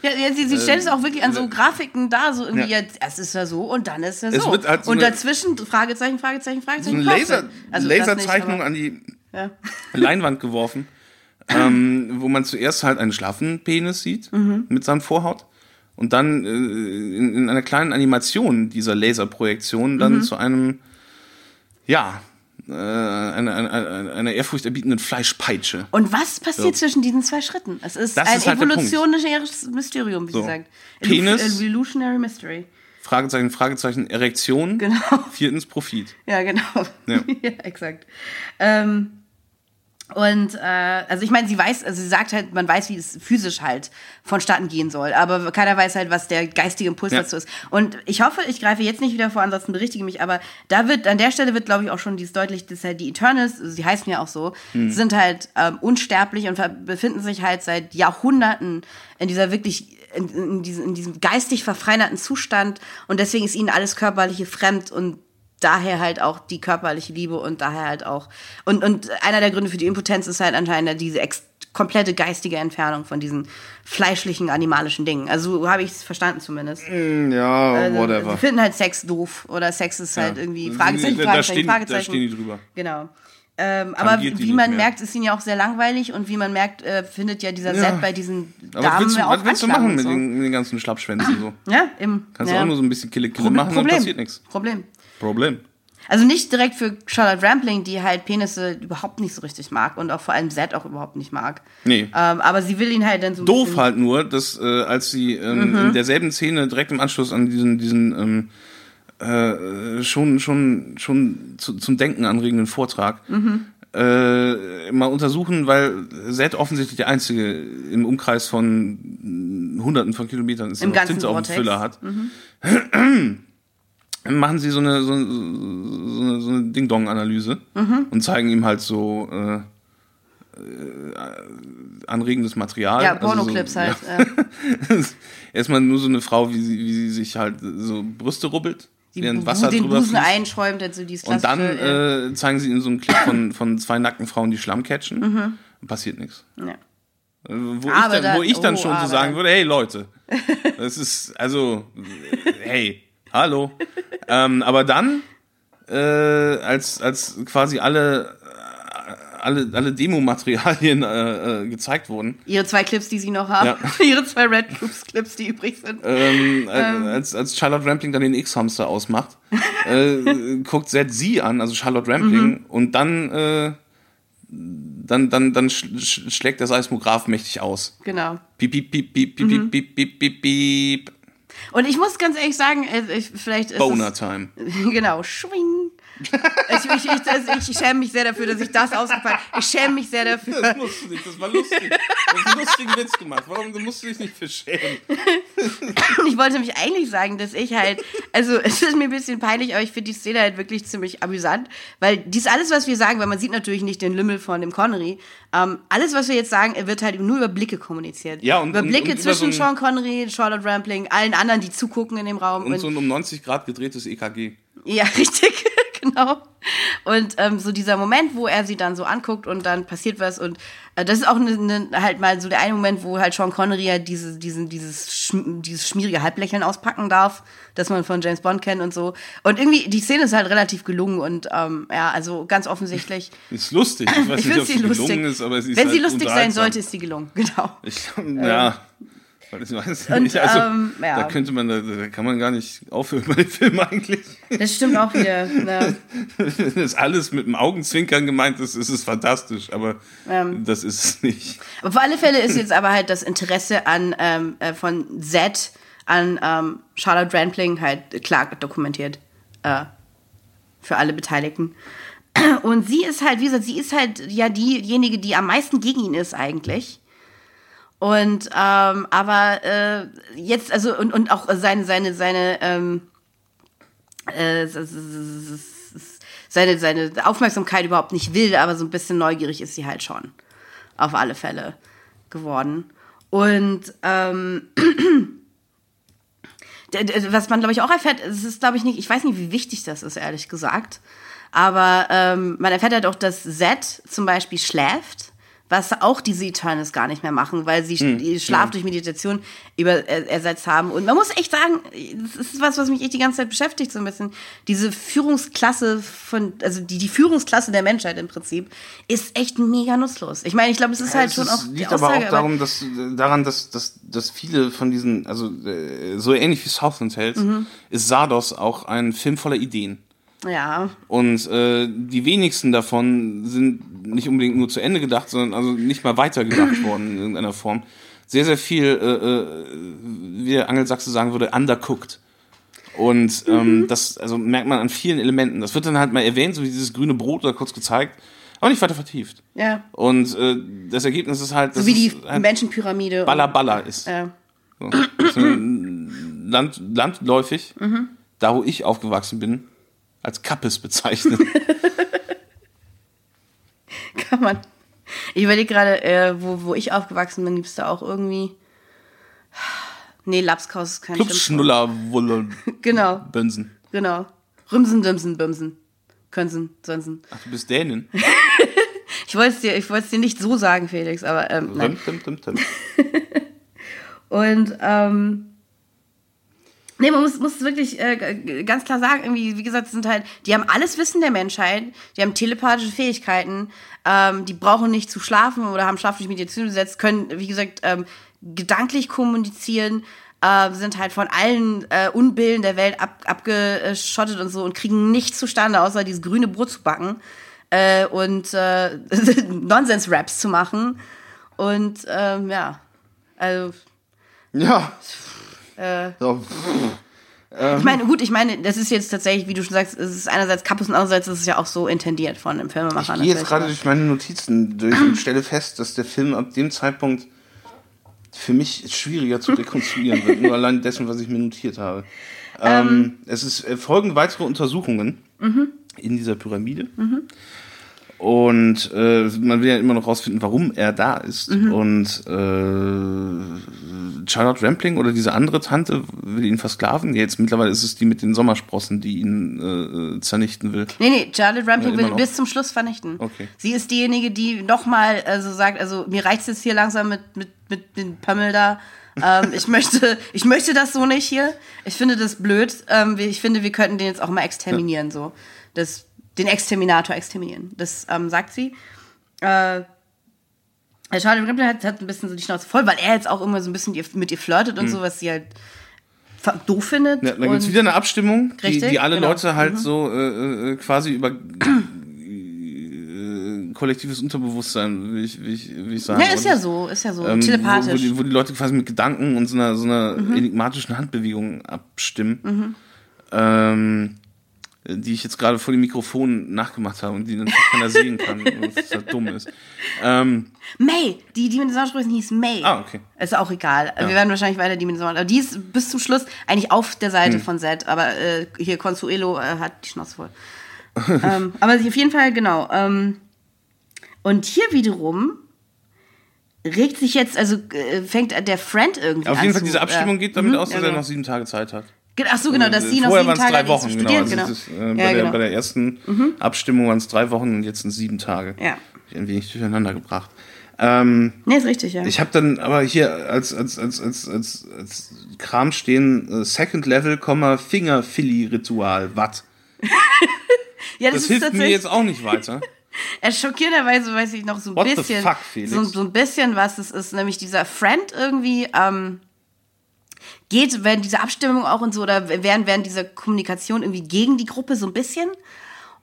Ja, ja, sie, sie stellt es auch wirklich an so Grafiken da, so irgendwie, Ja. jetzt erst ist er so und dann ist er Es so. halt so und dazwischen Fragezeichen, Fragezeichen, So Fragezeichen. eine Laser. Also nicht, Laserzeichnung aber- an die Ja. Leinwand geworfen, ähm, wo man zuerst halt einen schlaffen Penis sieht Mhm. mit seinem Vorhaut und dann äh, in, in einer kleinen Animation dieser Laserprojektion dann Mhm. zu einem, ja, äh, einer eine, eine, eine ehrfurchterbietenden Fleischpeitsche. Und was passiert So. zwischen diesen zwei Schritten? Es ist Das ein ist halt evolutionäres Mysterium, wie So. sie sagt. Penis. Evolutionary Mystery. Fragezeichen, Fragezeichen, Erektion. Genau. Viertens Profit. Ja, genau. Ja. Ja, exakt. Ähm, und äh, also ich meine, sie weiß, also sie sagt halt, man weiß, wie es physisch halt vonstatten gehen soll, aber keiner weiß halt, was der geistige Impuls Ja. dazu ist. Und ich hoffe, ich greife jetzt nicht wieder vor, ansonsten berichtige mich, aber da wird, an der Stelle wird, glaube ich, auch schon dies deutlich, dass halt die Eternals, also sie heißen ja auch so, Hm. sind halt ähm, unsterblich und befinden sich halt seit Jahrhunderten in dieser wirklich in, in, diesem, in diesem geistig verfreinerten Zustand und deswegen ist ihnen alles Körperliche fremd und daher halt auch die körperliche Liebe und daher halt auch und und einer der Gründe für die Impotenz ist halt anscheinend diese komplette geistige Entfernung von diesen fleischlichen animalischen Dingen. Also so habe ich es verstanden zumindest. Ja, Also, Sie finden halt Sex doof oder Sex ist halt irgendwie Fragezeichen, da, Fragezeichen, stehen, Fragezeichen. da stehen die drüber. Genau. Ähm, aber wie man mehr. merkt, ist ihnen ja auch sehr langweilig und wie man merkt, äh, findet ja dieser Ja. Set bei diesen Aber Damen willst du, ja auch was willst du machen und mit, so. den, mit den ganzen Schlappschwänzen so? Ja, eben. Kannst ja. du auch nur so ein bisschen Kille-Kille Proble- machen, dann passiert nichts. Problem. Problem. Also nicht direkt für Charlotte Rampling, die halt Penisse überhaupt nicht so richtig mag und auch vor allem Zed auch überhaupt nicht mag. Nee. Ähm, aber sie will ihn halt dann so Doof halt nur, dass äh, als sie ähm, Mhm. in derselben Szene direkt im Anschluss an diesen, diesen ähm, äh, schon, schon, schon zu, zum Denken anregenden Vortrag Mhm. äh, mal untersuchen, weil Zed offensichtlich der Einzige im Umkreis von Hunderten von Kilometern ist, der Tinte auf dem. Füller hat. Dann machen sie so eine, so, so eine, so eine Ding-Dong-Analyse Mhm. und zeigen ihm halt so äh, äh, anregendes Material. Ja, Also Pornoclips so, halt. Ja. Erstmal nur so eine Frau, wie sie, wie sie sich halt so Brüste rubbelt, Die während Wasser den drüber Busen fließt. einschäumt, also dieses Und dann äh, zeigen sie ihnen so einen Clip von, von zwei nackten Frauen, die Schlamm catchen. Und passiert nichts. ja. Äh, Wo, Mhm. Ich dann, wo ich dann oh, schon so sagen würde, hey Leute, das ist, also, äh, hey, hallo. ähm, aber dann, äh, als, als quasi alle, äh, alle, alle Demo-Materialien äh, äh, gezeigt wurden, Ihre zwei Clips, die sie noch haben. Ja. Ihre zwei Red Groups Clips, die übrig sind. ähm, äh, als, als Charlotte Rampling dann den X-Hamster ausmacht, guckt Zed sie an, also Charlotte Rampling, Mhm. und dann, dann, dann, dann sch sch schlägt der Seismograph mächtig aus. Genau. Piep, piep, piep, piep, piep, Mhm. piep, piep, piep, piep. Und ich muss ganz ehrlich sagen, äh, ich, vielleicht ist Boner es, Time. Genau, schwing. Ich, ich, ich, ich schäme mich sehr dafür, dass ich das ausgefallen Ich schäme mich sehr dafür. Das musst du nicht, das war lustig. Du hast einen lustigen Witz gemacht. Warum musst du dich nicht für schämen? Ich wollte mich eigentlich sagen, dass ich halt, also es ist mir ein bisschen peinlich, aber ich finde die Szene halt wirklich ziemlich amüsant, weil dies alles, was wir sagen, weil man sieht natürlich nicht den Lümmel von dem Connery, ähm, alles, was wir jetzt sagen, wird halt nur über Blicke kommuniziert. Ja, und- über und- Blicke und über zwischen so ein- Sean Connery, Charlotte Rampling, allen anderen, die zugucken in dem Raum. Und so ein um 90 Grad gedrehtes EKG. Ja, richtig, genau. Und ähm, so dieser Moment, wo er sie dann so anguckt und dann passiert was und äh, das ist auch ne, ne, halt mal so der eine Moment, wo halt Sean Connery ja diese, diesen, dieses, schm dieses schmierige Halblächeln auspacken darf, das man von James Bond kennt und so. Und irgendwie, die Szene ist halt relativ gelungen und ähm, ja, also ganz offensichtlich. Ist lustig. Ich weiß Ich nicht, finde ob sie lustig. gelungen ist, aber sie ist Wenn halt sie lustig sein sollte, ist sie gelungen, genau. Ich, ja. Weiß weiß Und, nicht. Also, ähm, ja. da könnte man, da, da kann man gar nicht aufhören bei dem Film eigentlich. Das stimmt auch wieder. Ja. Wenn das alles mit dem Augenzwinkern gemeint ist, ist es fantastisch, aber Ähm. das ist es nicht. Auf alle Fälle ist jetzt aber halt das Interesse an ähm, äh, von Z an ähm, Charlotte Rampling halt klar dokumentiert. Äh, für alle Beteiligten. Und sie ist halt, wie gesagt, sie ist halt ja diejenige, die am meisten gegen ihn ist eigentlich. Und ähm, aber äh, jetzt, also und, und auch seine, seine, seine, ähm, äh, seine, seine Aufmerksamkeit überhaupt nicht will, aber so ein bisschen neugierig ist sie halt schon. Auf alle Fälle geworden. Und ähm, was man, glaube ich, auch erfährt, es ist, glaube ich, nicht, ich weiß nicht, wie wichtig das ist, ehrlich gesagt. Aber ähm, man erfährt halt auch, dass Zed zum Beispiel schläft, was auch diese Eternals gar nicht mehr machen, weil sie sch- Schlaf durch Meditation über, er, ersetzt haben. Und man muss echt sagen, das ist was, was mich echt die ganze Zeit beschäftigt, so ein bisschen. Diese Führungsklasse von, also die, die Führungsklasse der Menschheit im Prinzip, ist echt mega nutzlos. Ich meine, ich glaube, es ist halt es schon ist- auch die liegt aber auch darum, dass, äh, daran, dass, dass, dass viele von diesen, also äh, so ähnlich wie Southland Tales, Mhm. ist Sardos auch ein Film voller Ideen. Ja, Und äh, die wenigsten davon sind nicht unbedingt nur zu Ende gedacht, sondern also nicht mal weitergedacht worden in irgendeiner Form. Sehr, sehr viel, äh, äh, wie der Angelsachse sagen würde, undercooked. Und ähm, das also merkt man an vielen Elementen. Das wird dann halt mal erwähnt, so wie dieses grüne Brot oder kurz gezeigt, aber nicht weiter vertieft. ja. Und äh, das Ergebnis ist halt, dass So wie die halt Menschenpyramide. Baller Baller ist. Ja. So. Ist Land, landläufig, Mhm. da wo ich aufgewachsen bin, als Kappes bezeichnet. Kann man. Ich überlege gerade, äh, wo, wo ich aufgewachsen bin, gibt es da auch irgendwie. Nee, Lapskaus ist kein Clubs, Schimpfwort. Schnuller, Wulle, Genau, Bönsen. genau. Rümsen, Dümsen, Bümsen. Könsen, Sönsen. Ach, du bist Dänin. Ich wollte es dir, ich dir nicht so sagen, Felix, aber ähm, nein. Rim, tim, tim, tim. Und ähm, nee, man muss, muss wirklich äh, ganz klar sagen, irgendwie, wie gesagt, sind halt, die haben alles Wissen der Menschheit, die haben telepathische Fähigkeiten, ähm, die brauchen nicht zu schlafen oder haben Schlaf durch Meditation gesetzt, können, wie gesagt, ähm, gedanklich kommunizieren, äh, sind halt von allen äh, Unbillen der Welt ab, abgeschottet und so und kriegen nichts zustande, außer dieses grüne Brot zu backen äh, und äh, Nonsens-Raps zu machen. Und ähm, ja, also Ja. Äh. So. Ich meine, gut, ich meine, das ist jetzt tatsächlich, wie du schon sagst, es ist einerseits Kappus und andererseits ist es ja auch so intendiert von dem Filmemacher. Ich gehe jetzt gerade durch meine Notizen durch und stelle fest, dass der Film ab dem Zeitpunkt für mich schwieriger zu rekonstruieren wird. Nur allein dessen, was ich mir notiert habe. Ähm, es ist, äh, folgen weitere Untersuchungen in dieser Pyramide. Und äh, man will ja immer noch rausfinden, warum er da ist. Und äh, Charlotte Rampling oder diese andere Tante will ihn versklaven. Jetzt mittlerweile ist es die mit den Sommersprossen, die ihn äh, zernichten will. Nee, nee, Charlotte Rampling Ja, will noch. bis zum Schluss vernichten. Okay. Sie ist diejenige, die nochmal also sagt, also mir reicht's jetzt hier langsam mit, mit, mit dem Pömmel da. ähm, ich, möchte, ich möchte das so nicht hier. Ich finde das blöd. Ähm, ich finde, wir könnten den jetzt auch mal exterminieren. So. Das, den Exterminator exterminieren. Das ähm, sagt sie. Äh, Charlotte Rampling hat, hat ein bisschen so die Schnauze voll, weil er jetzt auch immer so ein bisschen mit ihr flirtet und so, was sie halt doof findet. Mhm. Ja, dann gibt es wieder eine Abstimmung, die, die alle genau. Leute halt so äh, äh, quasi über äh, kollektives Unterbewusstsein, wie ich, wie ich, wie ich sagen Ja, ist ja so, ist ja so. Ähm, telepathisch. Wo, wo, die, wo die Leute quasi mit Gedanken und so einer, so einer Mhm. enigmatischen Handbewegung abstimmen. Ähm, die ich jetzt gerade vor dem Mikrofon nachgemacht habe und die natürlich keiner sehen kann, was halt dumm ist. Ähm, May, die, die mit den Sommersprüchen hieß May. Ah, okay. Ist auch egal. Wir werden wahrscheinlich weiter die mit den Sommer. Aber die ist bis zum Schluss eigentlich auf der Seite Hm. von Zed. Aber äh, hier Consuelo äh, hat die Schnauze voll. ähm, aber auf jeden Fall, genau. Ähm, und hier wiederum regt sich jetzt, also äh, fängt der Friend irgendwie auf an jeden Fall, zu, diese Abstimmung äh, geht damit mhm, aus, dass ja, er genau. noch sieben Tage Zeit hat. Ach so, genau, dass sie noch Vorher sieben waren es Tage drei Wochen, genau. Also genau. ist, äh, bei, ja, der, genau. Mhm. bei der ersten Abstimmung waren es drei Wochen und jetzt sind sieben Tage. Ja. Ein wenig durcheinander gebracht. Ähm, Nee, ist richtig, ja. ich habe dann aber hier als, als, als, als, als, als Kram stehen, äh, Second Level, Finger-Filly-Ritual, Watt. ja, Das hilft mir jetzt auch nicht weiter. Er schockierenderweise weiß ich noch so ein What bisschen, fuck, Felix? so, so ein bisschen, was es ist, nämlich dieser Friend irgendwie ähm, geht während dieser Abstimmung auch und so oder während, während dieser Kommunikation irgendwie gegen die Gruppe so ein bisschen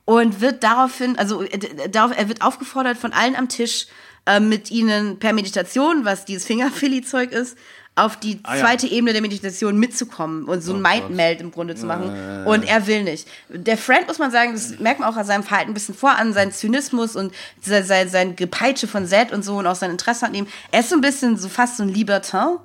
und wird daraufhin, also äh, darauf, er wird aufgefordert von allen am Tisch äh, mit ihnen per Meditation, was dieses Fingerfilly-Zeug ist, auf die Ah, ja. zweite Ebene der Meditation mitzukommen und so ein Oh Mindmeld im Grunde zu machen. Und er will nicht. Der Friend, muss man sagen, das merkt man auch an seinem Verhalten ein bisschen vor, an seinen Zynismus und sein, sein, sein Gepeitsche von Zed und so und auch sein Interesse an ihm. Er ist so ein bisschen so fast so ein Libertin,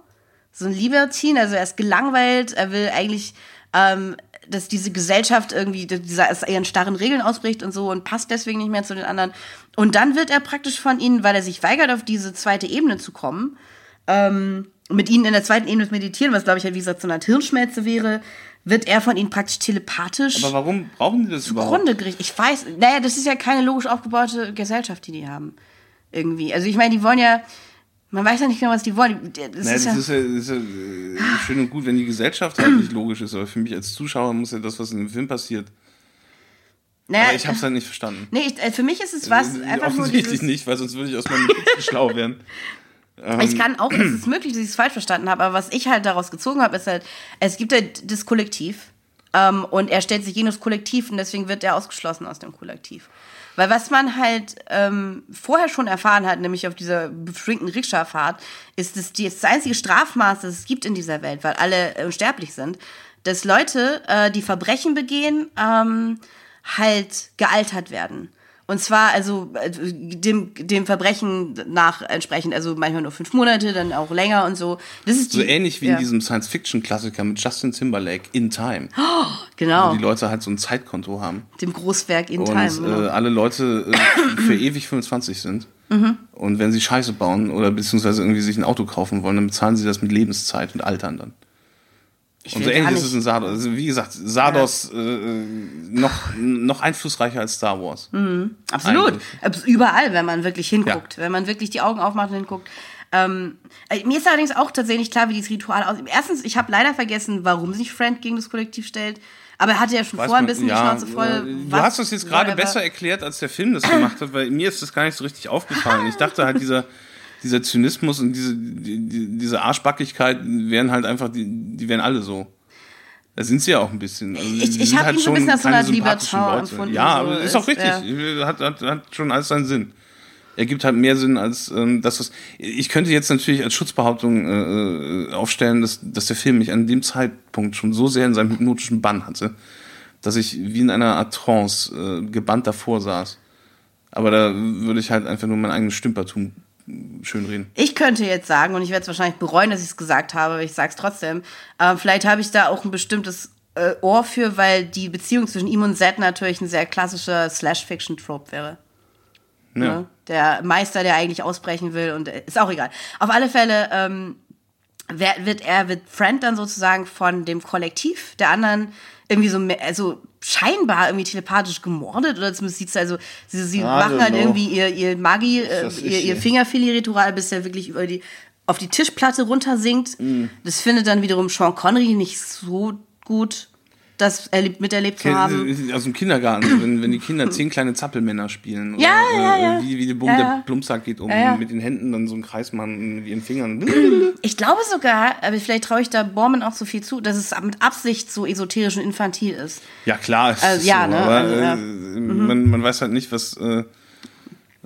so ein Libertin, also er ist gelangweilt, er will eigentlich, ähm, dass diese Gesellschaft irgendwie dieser aus ihren starren Regeln ausbricht und so und passt deswegen nicht mehr zu den anderen. Und dann wird er praktisch von ihnen, weil er sich weigert, auf diese zweite Ebene zu kommen, ähm, mit ihnen in der zweiten Ebene zu meditieren, was glaube ich halt wie gesagt so eine Art Hirnschmelze wäre, wird er von ihnen praktisch telepathisch Aber warum brauchen die das überhaupt? zugrunde gerichtet. Ich weiß, naja, das ist ja keine logisch aufgebaute Gesellschaft, die die haben. Irgendwie. Also ich meine, die wollen ja, man weiß ja nicht genau, was die wollen. Das Naja, ist das ja, ist ja, das ist ja äh, schön und gut, wenn die Gesellschaft halt nicht logisch ist, aber für mich als Zuschauer muss ja das, was in dem Film passiert. naja, Aber ich habe es halt nicht verstanden. nee, ich, äh, für mich ist es was, Äh, einfach nur Offensichtlich dieses, nicht, weil sonst würde ich aus meinem schlau werden. Ich kann auch, es ist möglich, dass ich es falsch verstanden habe, aber was ich halt daraus gezogen habe, ist halt, es gibt halt das Kollektiv ähm, und er stellt sich gegen das Kollektiv und deswegen wird er ausgeschlossen aus dem Kollektiv. Weil was man halt ähm, vorher schon erfahren hat, nämlich auf dieser beschränkten Rikscha-Fahrt, ist, dass die, das einzige Strafmaß, das es gibt in dieser Welt, weil alle äh, unsterblich sind, dass Leute, äh, die Verbrechen begehen, ähm, halt gealtert werden. Und zwar also äh, dem, dem Verbrechen nach entsprechend, also manchmal nur fünf Monate, dann auch länger und so. Das ist So die, ähnlich wie ja, in diesem Science-Fiction-Klassiker mit Justin Timberlake, In Time. Genau, Wo die Leute halt so ein Zeitkonto haben. dem Großwerk in Und Time. äh, genau. alle Leute äh, für ewig 25 sind. Mhm. Und wenn sie Scheiße bauen oder beziehungsweise irgendwie sich ein Auto kaufen wollen, dann bezahlen sie das mit Lebenszeit und altern dann. Ich Und so ähnlich ist es in Sardos. Also wie gesagt, Sardos äh, äh, noch, noch einflussreicher als Star Wars. Absolut. Eigentlich. Überall, wenn man wirklich hinguckt. Wenn man wirklich die Augen aufmacht und hinguckt. Ähm, äh, mir ist allerdings auch tatsächlich klar, wie dieses Ritual aussieht. Erstens, ich habe leider vergessen, warum sich Friend gegen das Kollektiv stellt. Aber er hatte ja schon vorher ein bisschen ja, die Schnauze voll. äh, Du was- hast das jetzt gerade besser erklärt, als der Film das gemacht hat, weil mir ist das gar nicht so richtig aufgefallen. Ich dachte halt, dieser, dieser Zynismus und diese, die, die, diese Arschbackigkeit wären halt einfach, die, die wären alle so. Da sind sie ja auch ein bisschen. Also, Ich- ich sind hab ihn so ein bisschen als so eine Leute. empfunden, Ja, so aber ist auch richtig. Hat, hat, hat schon alles seinen Sinn. Er gibt halt mehr Sinn als ähm, das, was. Ich könnte jetzt natürlich als Schutzbehauptung äh, äh, aufstellen, dass, dass der Film mich an dem Zeitpunkt schon so sehr in seinem hypnotischen Bann hatte, dass ich wie in einer Art Trance äh, gebannt davor saß. Aber da würde ich halt einfach nur mein eigenes Stümpertum schönreden. Ich könnte jetzt sagen, und ich werde es wahrscheinlich bereuen, dass ich es gesagt habe, aber ich sage es trotzdem, äh, vielleicht habe ich da auch ein bestimmtes äh, Ohr für, weil die Beziehung zwischen ihm und Zed natürlich ein sehr klassischer Slash-Fiction-Trope wäre. Ja. Ne? Der Meister, der eigentlich ausbrechen will und äh, ist auch egal. Auf alle Fälle ähm, wird er, wird Friend dann sozusagen von dem Kollektiv der anderen irgendwie so, also scheinbar irgendwie telepathisch gemordet oder zumindest sieht's also, sie, sie machen halt know. irgendwie ihr, ihr Magie, äh, ihr, ihr ey. Fingerfili-Ritual, bis er wirklich über die, auf die Tischplatte runtersinkt. Mm. Das findet dann wiederum Sean Connery nicht so gut, das erlebt, miterlebt zu haben. Aus dem Kindergarten, so, wenn, wenn die Kinder zehn kleine Zappelmänner spielen. Ja, oder, ja, äh, ja. Wie, wie der, Bum, Ja, der ja. Plumpsack geht um, Ja, mit den Händen dann so einen Kreis machen mit ihren Fingern. Ich glaube sogar, aber vielleicht traue ich da Borman auch so viel zu, dass es mit Absicht so esoterisch und infantil ist. Ja, klar. Ist Also, es ja, so, ne, also, äh, man, man weiß halt nicht, was. Äh,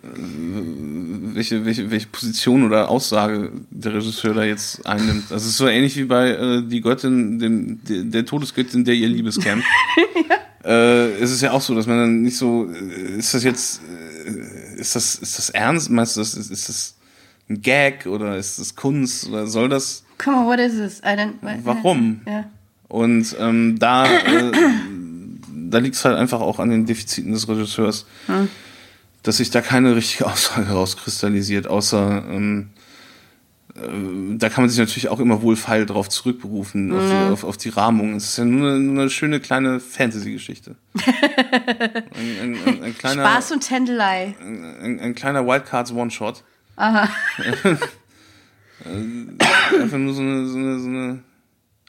welche, welche, welche Position oder Aussage der Regisseur da jetzt einnimmt. Das ist so ähnlich wie bei äh, die Göttin, dem, der, der Todesgöttin, der ihr Liebescamp. äh, es ist ja auch so, dass man dann nicht so, äh, ist das jetzt, äh, ist das, ist das ernst? Meinst du, das, ist, ist das ein Gag oder ist das Kunst oder soll das? Come on, what is this? I don't, Warum? Ja. Und ähm, da, äh, da liegt es halt einfach auch an den Defiziten des Regisseurs, dass sich da keine richtige Aussage rauskristallisiert, außer ähm, äh, da kann man sich natürlich auch immer wohlfeil drauf zurückberufen, auf, die, auf, auf die Rahmung. Es ist ja nur eine, nur eine schöne kleine Fantasy-Geschichte. ein, ein, ein, ein kleiner, Spaß und Tändelei. ein, ein kleiner Wildcards One-Shot. Äh, Einfach nur so eine, so eine, so eine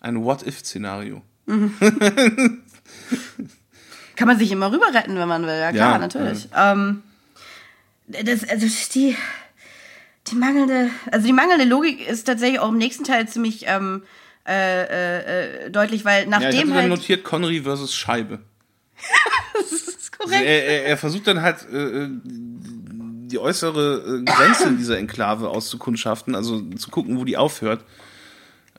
ein What-If-Szenario. Kann man sich immer rüber retten, wenn man will. Ja, klar, Ja, natürlich. Ähm, das, also die, die mangelnde, also die mangelnde Logik ist tatsächlich auch im nächsten Teil ziemlich ähm, äh, äh, äh, deutlich, weil Ja, ich nachdem dann halt. notiert Connery versus Scheibe. das ist Also korrekt. er, er, er versucht dann halt äh, äh, die äußere äh, Grenze dieser Enklave auszukundschaften, also zu gucken, wo die aufhört.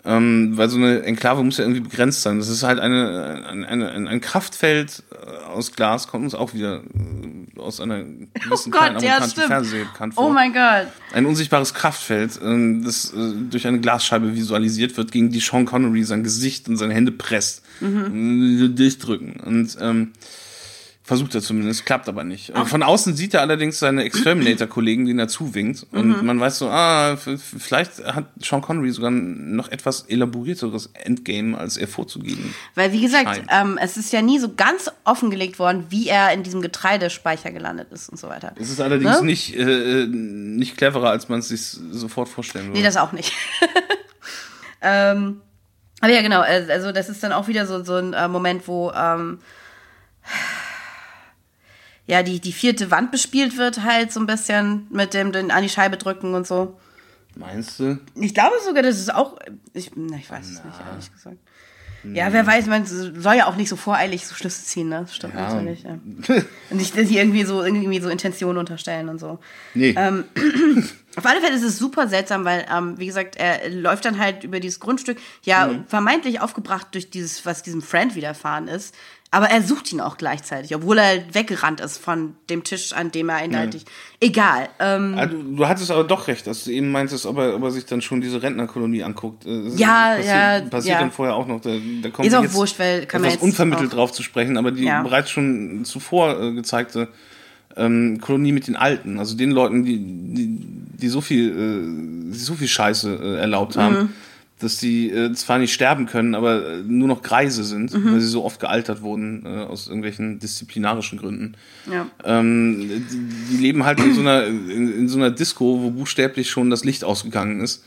Ähm, weil so eine Enklave muss ja irgendwie begrenzt sein. Das ist halt eine, eine, eine, ein- ein Kraftfeld äh, aus Glas, kommt uns auch wieder äh, aus einer gewissen Oh Gott, ja. Fernsehserie bekannt vor. Oh mein Gott. ein unsichtbares Kraftfeld, ähm, das äh, durch eine Glasscheibe visualisiert wird, gegen die Sean Connery sein Gesicht und seine Hände presst. Mhm. Durchdrücken. Und ähm, versucht er zumindest, klappt aber nicht. Und Von außen sieht er allerdings seine Exterminator-Kollegen, denen er zuwinkt. Und man weiß so, ah, vielleicht hat Sean Connery sogar ein noch etwas elaborierteres Endgame, als er vorzugeben. Weil, wie gesagt, ähm, es ist ja nie so ganz offengelegt worden, wie er in diesem Getreidespeicher gelandet ist und so weiter. Es ist allerdings Ne? nicht, äh, nicht cleverer, als man es sich sofort vorstellen würde. Nee, das auch nicht. ähm, aber ja, genau, äh, also das ist dann auch wieder so, so ein äh, Moment, wo ähm, ja die, die vierte Wand bespielt wird, halt so ein bisschen mit dem den an die Scheibe drücken und so. Meinst du? Ich glaube sogar, das ist auch. Ich, na, ich weiß es nicht, ehrlich gesagt. Ja, wer weiß, man soll ja auch nicht so voreilig so Schlüsse ziehen, ne? Das stimmt Ja. natürlich. Ja. Und nicht irgendwie so, irgendwie so Intentionen unterstellen und so. Nee. Ähm, Auf alle Fälle ist es super seltsam, weil, ähm, wie gesagt, er läuft dann halt über dieses Grundstück, ja, Mhm. vermeintlich aufgebracht durch dieses, was diesem Friend widerfahren ist. Aber er sucht ihn auch gleichzeitig, obwohl er weggerannt ist von dem Tisch, an dem er inhaltlich. Egal. Ähm, Ah, du, hattest aber doch recht, dass du eben meintest, ob er, ob er sich dann schon diese Rentnerkolonie anguckt. Äh, das Ja, passiert, ja, Passiert ja. dann vorher auch noch. Da, da kommt Ist auch jetzt wurscht, weil kann man jetzt unvermittelt auch- drauf zu sprechen, aber die Ja. bereits schon zuvor äh, gezeigte ähm, Kolonie mit den Alten, also den Leuten, die, die, die so viel, äh, so viel Scheiße äh, erlaubt haben, Mhm. Dass die äh, zwar nicht sterben können, aber äh, nur noch Greise sind, Mhm. weil sie so oft gealtert wurden äh, aus irgendwelchen disziplinarischen Gründen. ja. Ähm, die, die leben halt in so einer in, in so einer Disco, wo buchstäblich schon das Licht ausgegangen ist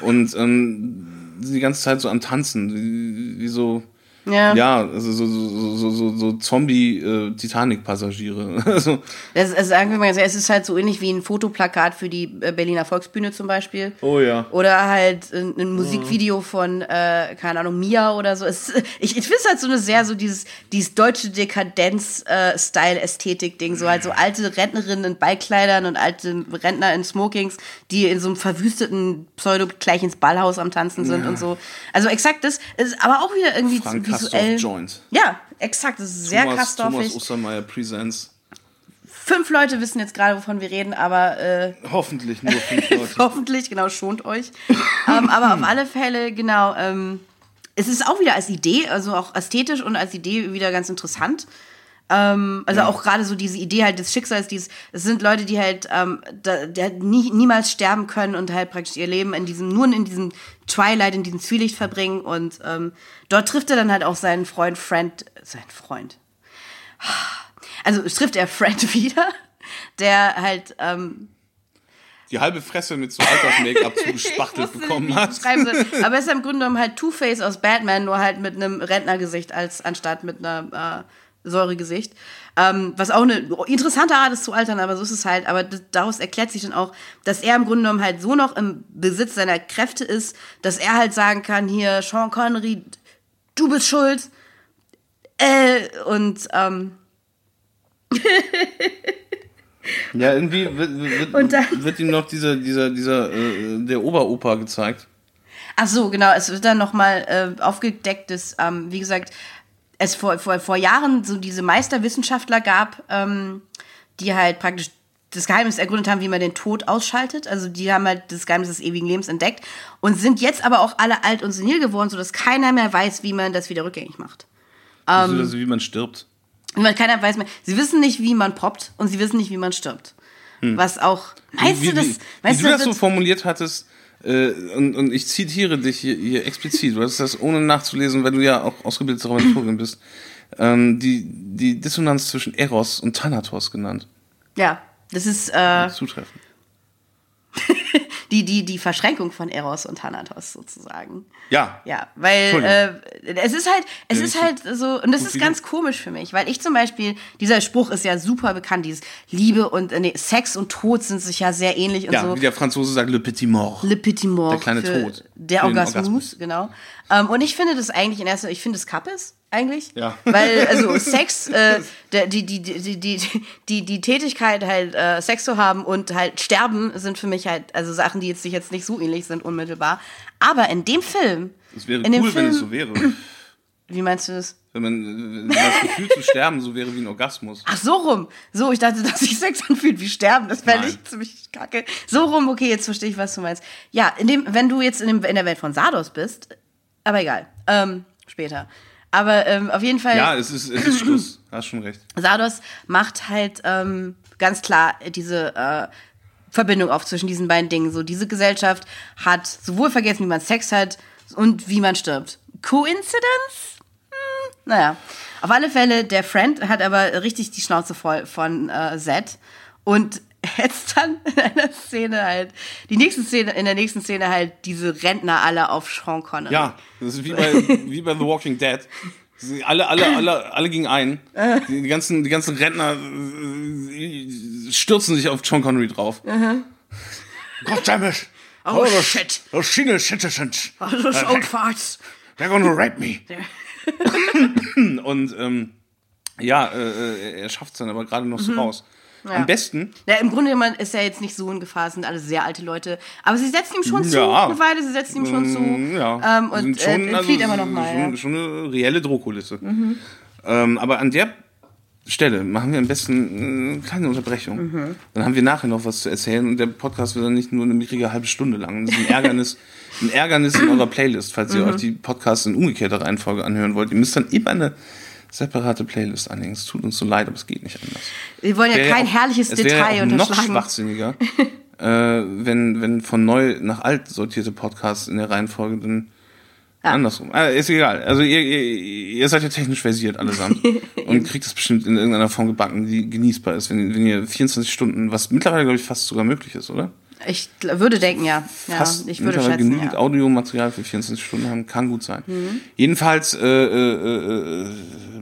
und ähm, die ganze Zeit so am Tanzen, wie, wie so Ja. ja, also so so so so, so Zombie äh, also Das ist, also sagen wir mal, es ist halt so ähnlich wie ein Fotoplakat für die äh, Berliner Volksbühne zum Beispiel. oh ja. Oder halt ein, ein Musikvideo von, äh, keine Ahnung, Mia oder so. Es, ich ich finde es halt so eine sehr so dieses, dieses deutsche Dekadenz-Style-Ästhetik-Ding. So halt so alte Rentnerinnen in Ballkleidern und alte Rentner in Smokings, die in so einem verwüsteten Pseudo gleich ins Ballhaus am Tanzen sind und so. Also exakt das, ist aber auch wieder irgendwie visuell. Joint. Ja, exakt. Das ist sehr kastorfig. Thomas Ostermeier Presents. Fünf Leute wissen jetzt gerade, wovon wir reden, aber äh, Hoffentlich nur fünf Leute. hoffentlich, genau, schont euch. ähm, aber auf alle Fälle, genau, ähm, es ist auch wieder als Idee, also auch ästhetisch und als Idee wieder ganz interessant. Ähm, also auch gerade so diese Idee halt des Schicksals, dieses, es sind Leute, die halt, ähm, da, die halt nie, niemals sterben können und halt praktisch ihr Leben in diesem, nur in diesem Twilight, in diesem Zwielicht verbringen und ähm, dort trifft er dann halt auch seinen Freund, Friend, sein Freund. Also trifft er Friend wieder, der halt ähm, Die halbe Fresse mit so Alters-Make-up zugespachtelt bekommen hat. es. Aber er ist ja im Grunde genommen halt Two-Face aus Batman, nur halt mit einem Rentnergesicht als anstatt mit einer äh, Säuregesicht. Ähm, was auch eine interessante Art ist zu altern, aber so ist es halt. Aber daraus erklärt sich dann auch, dass er im Grunde genommen halt so noch im Besitz seiner Kräfte ist, dass er halt sagen kann, hier, Sean Connery, du bist schuld. Äh, und ähm, Ja, irgendwie wird, wird, dann- wird ihm noch dieser, dieser, dieser, äh, der Oberoper gezeigt. Ach so, genau. Es wird dann nochmal äh, aufgedeckt, dass, ähm, wie gesagt, es vor, vor, vor Jahren so diese Meisterwissenschaftler gab, ähm, die halt praktisch das Geheimnis ergründet haben, wie man den Tod ausschaltet. Also die haben halt das Geheimnis des ewigen Lebens entdeckt und sind jetzt aber auch alle alt und senil geworden, sodass keiner mehr weiß, wie man das wieder rückgängig macht. Ähm, so, also wie man stirbt. Weil keiner weiß mehr. Sie wissen nicht, wie man poppt und sie wissen nicht, wie man stirbt. Was auch. Meinst wie, du das? Wie, meinst wie du das so formuliert hattest, äh, und, und ich zitiere dich hier, hier explizit, du hast das ohne nachzulesen, weil du ja auch ausgebildete Dramaturgin bist, ähm, die, die Dissonanz zwischen Eros und Thanatos genannt. ja, das ist äh, Zutreffend. die, die, die Verschränkung von Eros und Thanatos sozusagen. Ja. Ja, weil äh, es ist halt, es Ja, ist halt so, und das ist ganz komisch für mich, weil ich zum Beispiel, dieser Spruch ist ja super bekannt, dieses Liebe und äh, nee, Sex und Tod sind sich ja sehr ähnlich und Ja, so. wie der Franzose sagt, le petit mort. Le Petit Mort. Der kleine Tod. Der Orgasmus, Orgasmus. genau. Ähm, und ich finde das eigentlich in erster ich finde es Kappes eigentlich. Ja. Weil, also Sex, äh, die, die, die, die, die, die, Tätigkeit halt äh, Sex zu haben und halt sterben sind für mich halt, also Sachen, die jetzt, sich jetzt nicht so ähnlich sind unmittelbar. Aber in dem Film, Es wäre in dem cool, Film, wenn es so wäre. wie meinst du das? Wenn man wenn das Gefühl zu sterben so wäre wie ein Orgasmus. Ach, so rum. So, ich dachte, dass sich Sex anfühlt wie Sterben. Das fände ich Nein. ziemlich kacke. So rum, okay, jetzt verstehe ich, was du meinst. Ja, in dem, wenn du jetzt in, dem, in der Welt von Sardos bist, aber egal. Ähm, später. Aber ähm, auf jeden Fall, Ja, es ist, es ist Schluss. Hast schon recht. Sardos macht halt ähm, ganz klar diese äh, Verbindung auf zwischen diesen beiden Dingen. So, diese Gesellschaft hat sowohl vergessen, wie man Sex hat und wie man stirbt. Coincidence? Hm, naja. Auf alle Fälle, der Friend hat aber richtig die Schnauze voll von äh, Zed und hetzt dann in einer Szene halt, die nächste Szene, in der nächsten Szene halt diese Rentner alle auf Sean Connery. Ja, das ist wie bei, wie bei The Walking Dead. Alle, alle, alle, alle gegen ein. Die, ganzen, die ganzen Rentner äh, stürzen sich auf John Connery drauf. Goddammit! Oh, shit. Oh, shit, shit, shit, shit. Das ist old farts. They're gonna rape me. Und ähm, ja, äh, er schafft es dann aber gerade noch so raus. Am besten, Ja, im Grunde genommen ist er jetzt nicht so in Gefahr, sind alles sehr alte Leute. Aber sie setzen ihm schon zu, Ja. eine Weile, sie setzen ihm schon zu. Mm, ja, Ähm, und schon, äh, flieht immer noch mal. schon, Ja. Mhm. schon eine reelle Drohkulisse. Ähm, aber an der Stelle machen wir am besten eine kleine Unterbrechung. Mhm. Dann haben wir nachher noch was zu erzählen und der Podcast wird dann nicht nur eine mickrige halbe Stunde lang. Das ist ein Ärgernis, ein Ärgernis in eurer Playlist, falls Mhm. ihr euch die Podcasts in umgekehrter Reihenfolge anhören wollt. Ihr müsst dann immer eine separate Playlist anlegen. Es tut uns so leid, aber es geht nicht anders. Wir wollen ja Wäre kein auch- herrliches es wäre Detail auch noch schwachsinniger, äh, wenn, wenn von neu nach alt sortierte Podcasts in der Reihenfolge dann andersrum. Äh, ist egal. Also ihr, ihr, ihr seid ja technisch versiert allesamt und kriegt es bestimmt in irgendeiner Form gebacken, die genießbar ist, wenn, wenn ihr 24 Stunden, was mittlerweile glaube ich fast sogar möglich ist, oder? Ich würde denken, ja. ja Fast ich würde schätzen, genügend ja. Mhm. Audiomaterial für 24 Stunden haben, kann gut sein. Jedenfalls äh, äh, äh,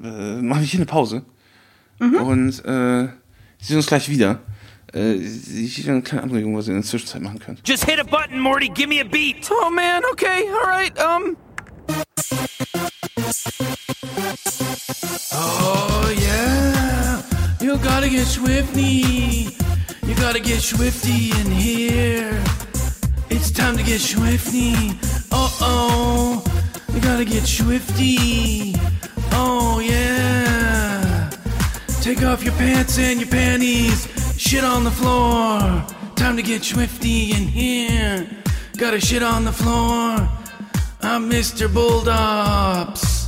äh, machen wir hier eine Pause Mhm. und äh, sehen uns gleich wieder. Äh, ich habe eine kleine Anregung, was ihr in der Zwischenzeit machen könnt. Just hit a button, Morty. Give me a beat. Oh man, okay, alright, um. Oh yeah, you gotta get swifty. You gotta get swifty in here. It's time to get swifty. Uh oh, you gotta get swifty. Oh yeah. Take off your pants and your panties. Shit on the floor. Time to get swifty in here. Gotta shit on the floor. I'm Mr. Bulldogs.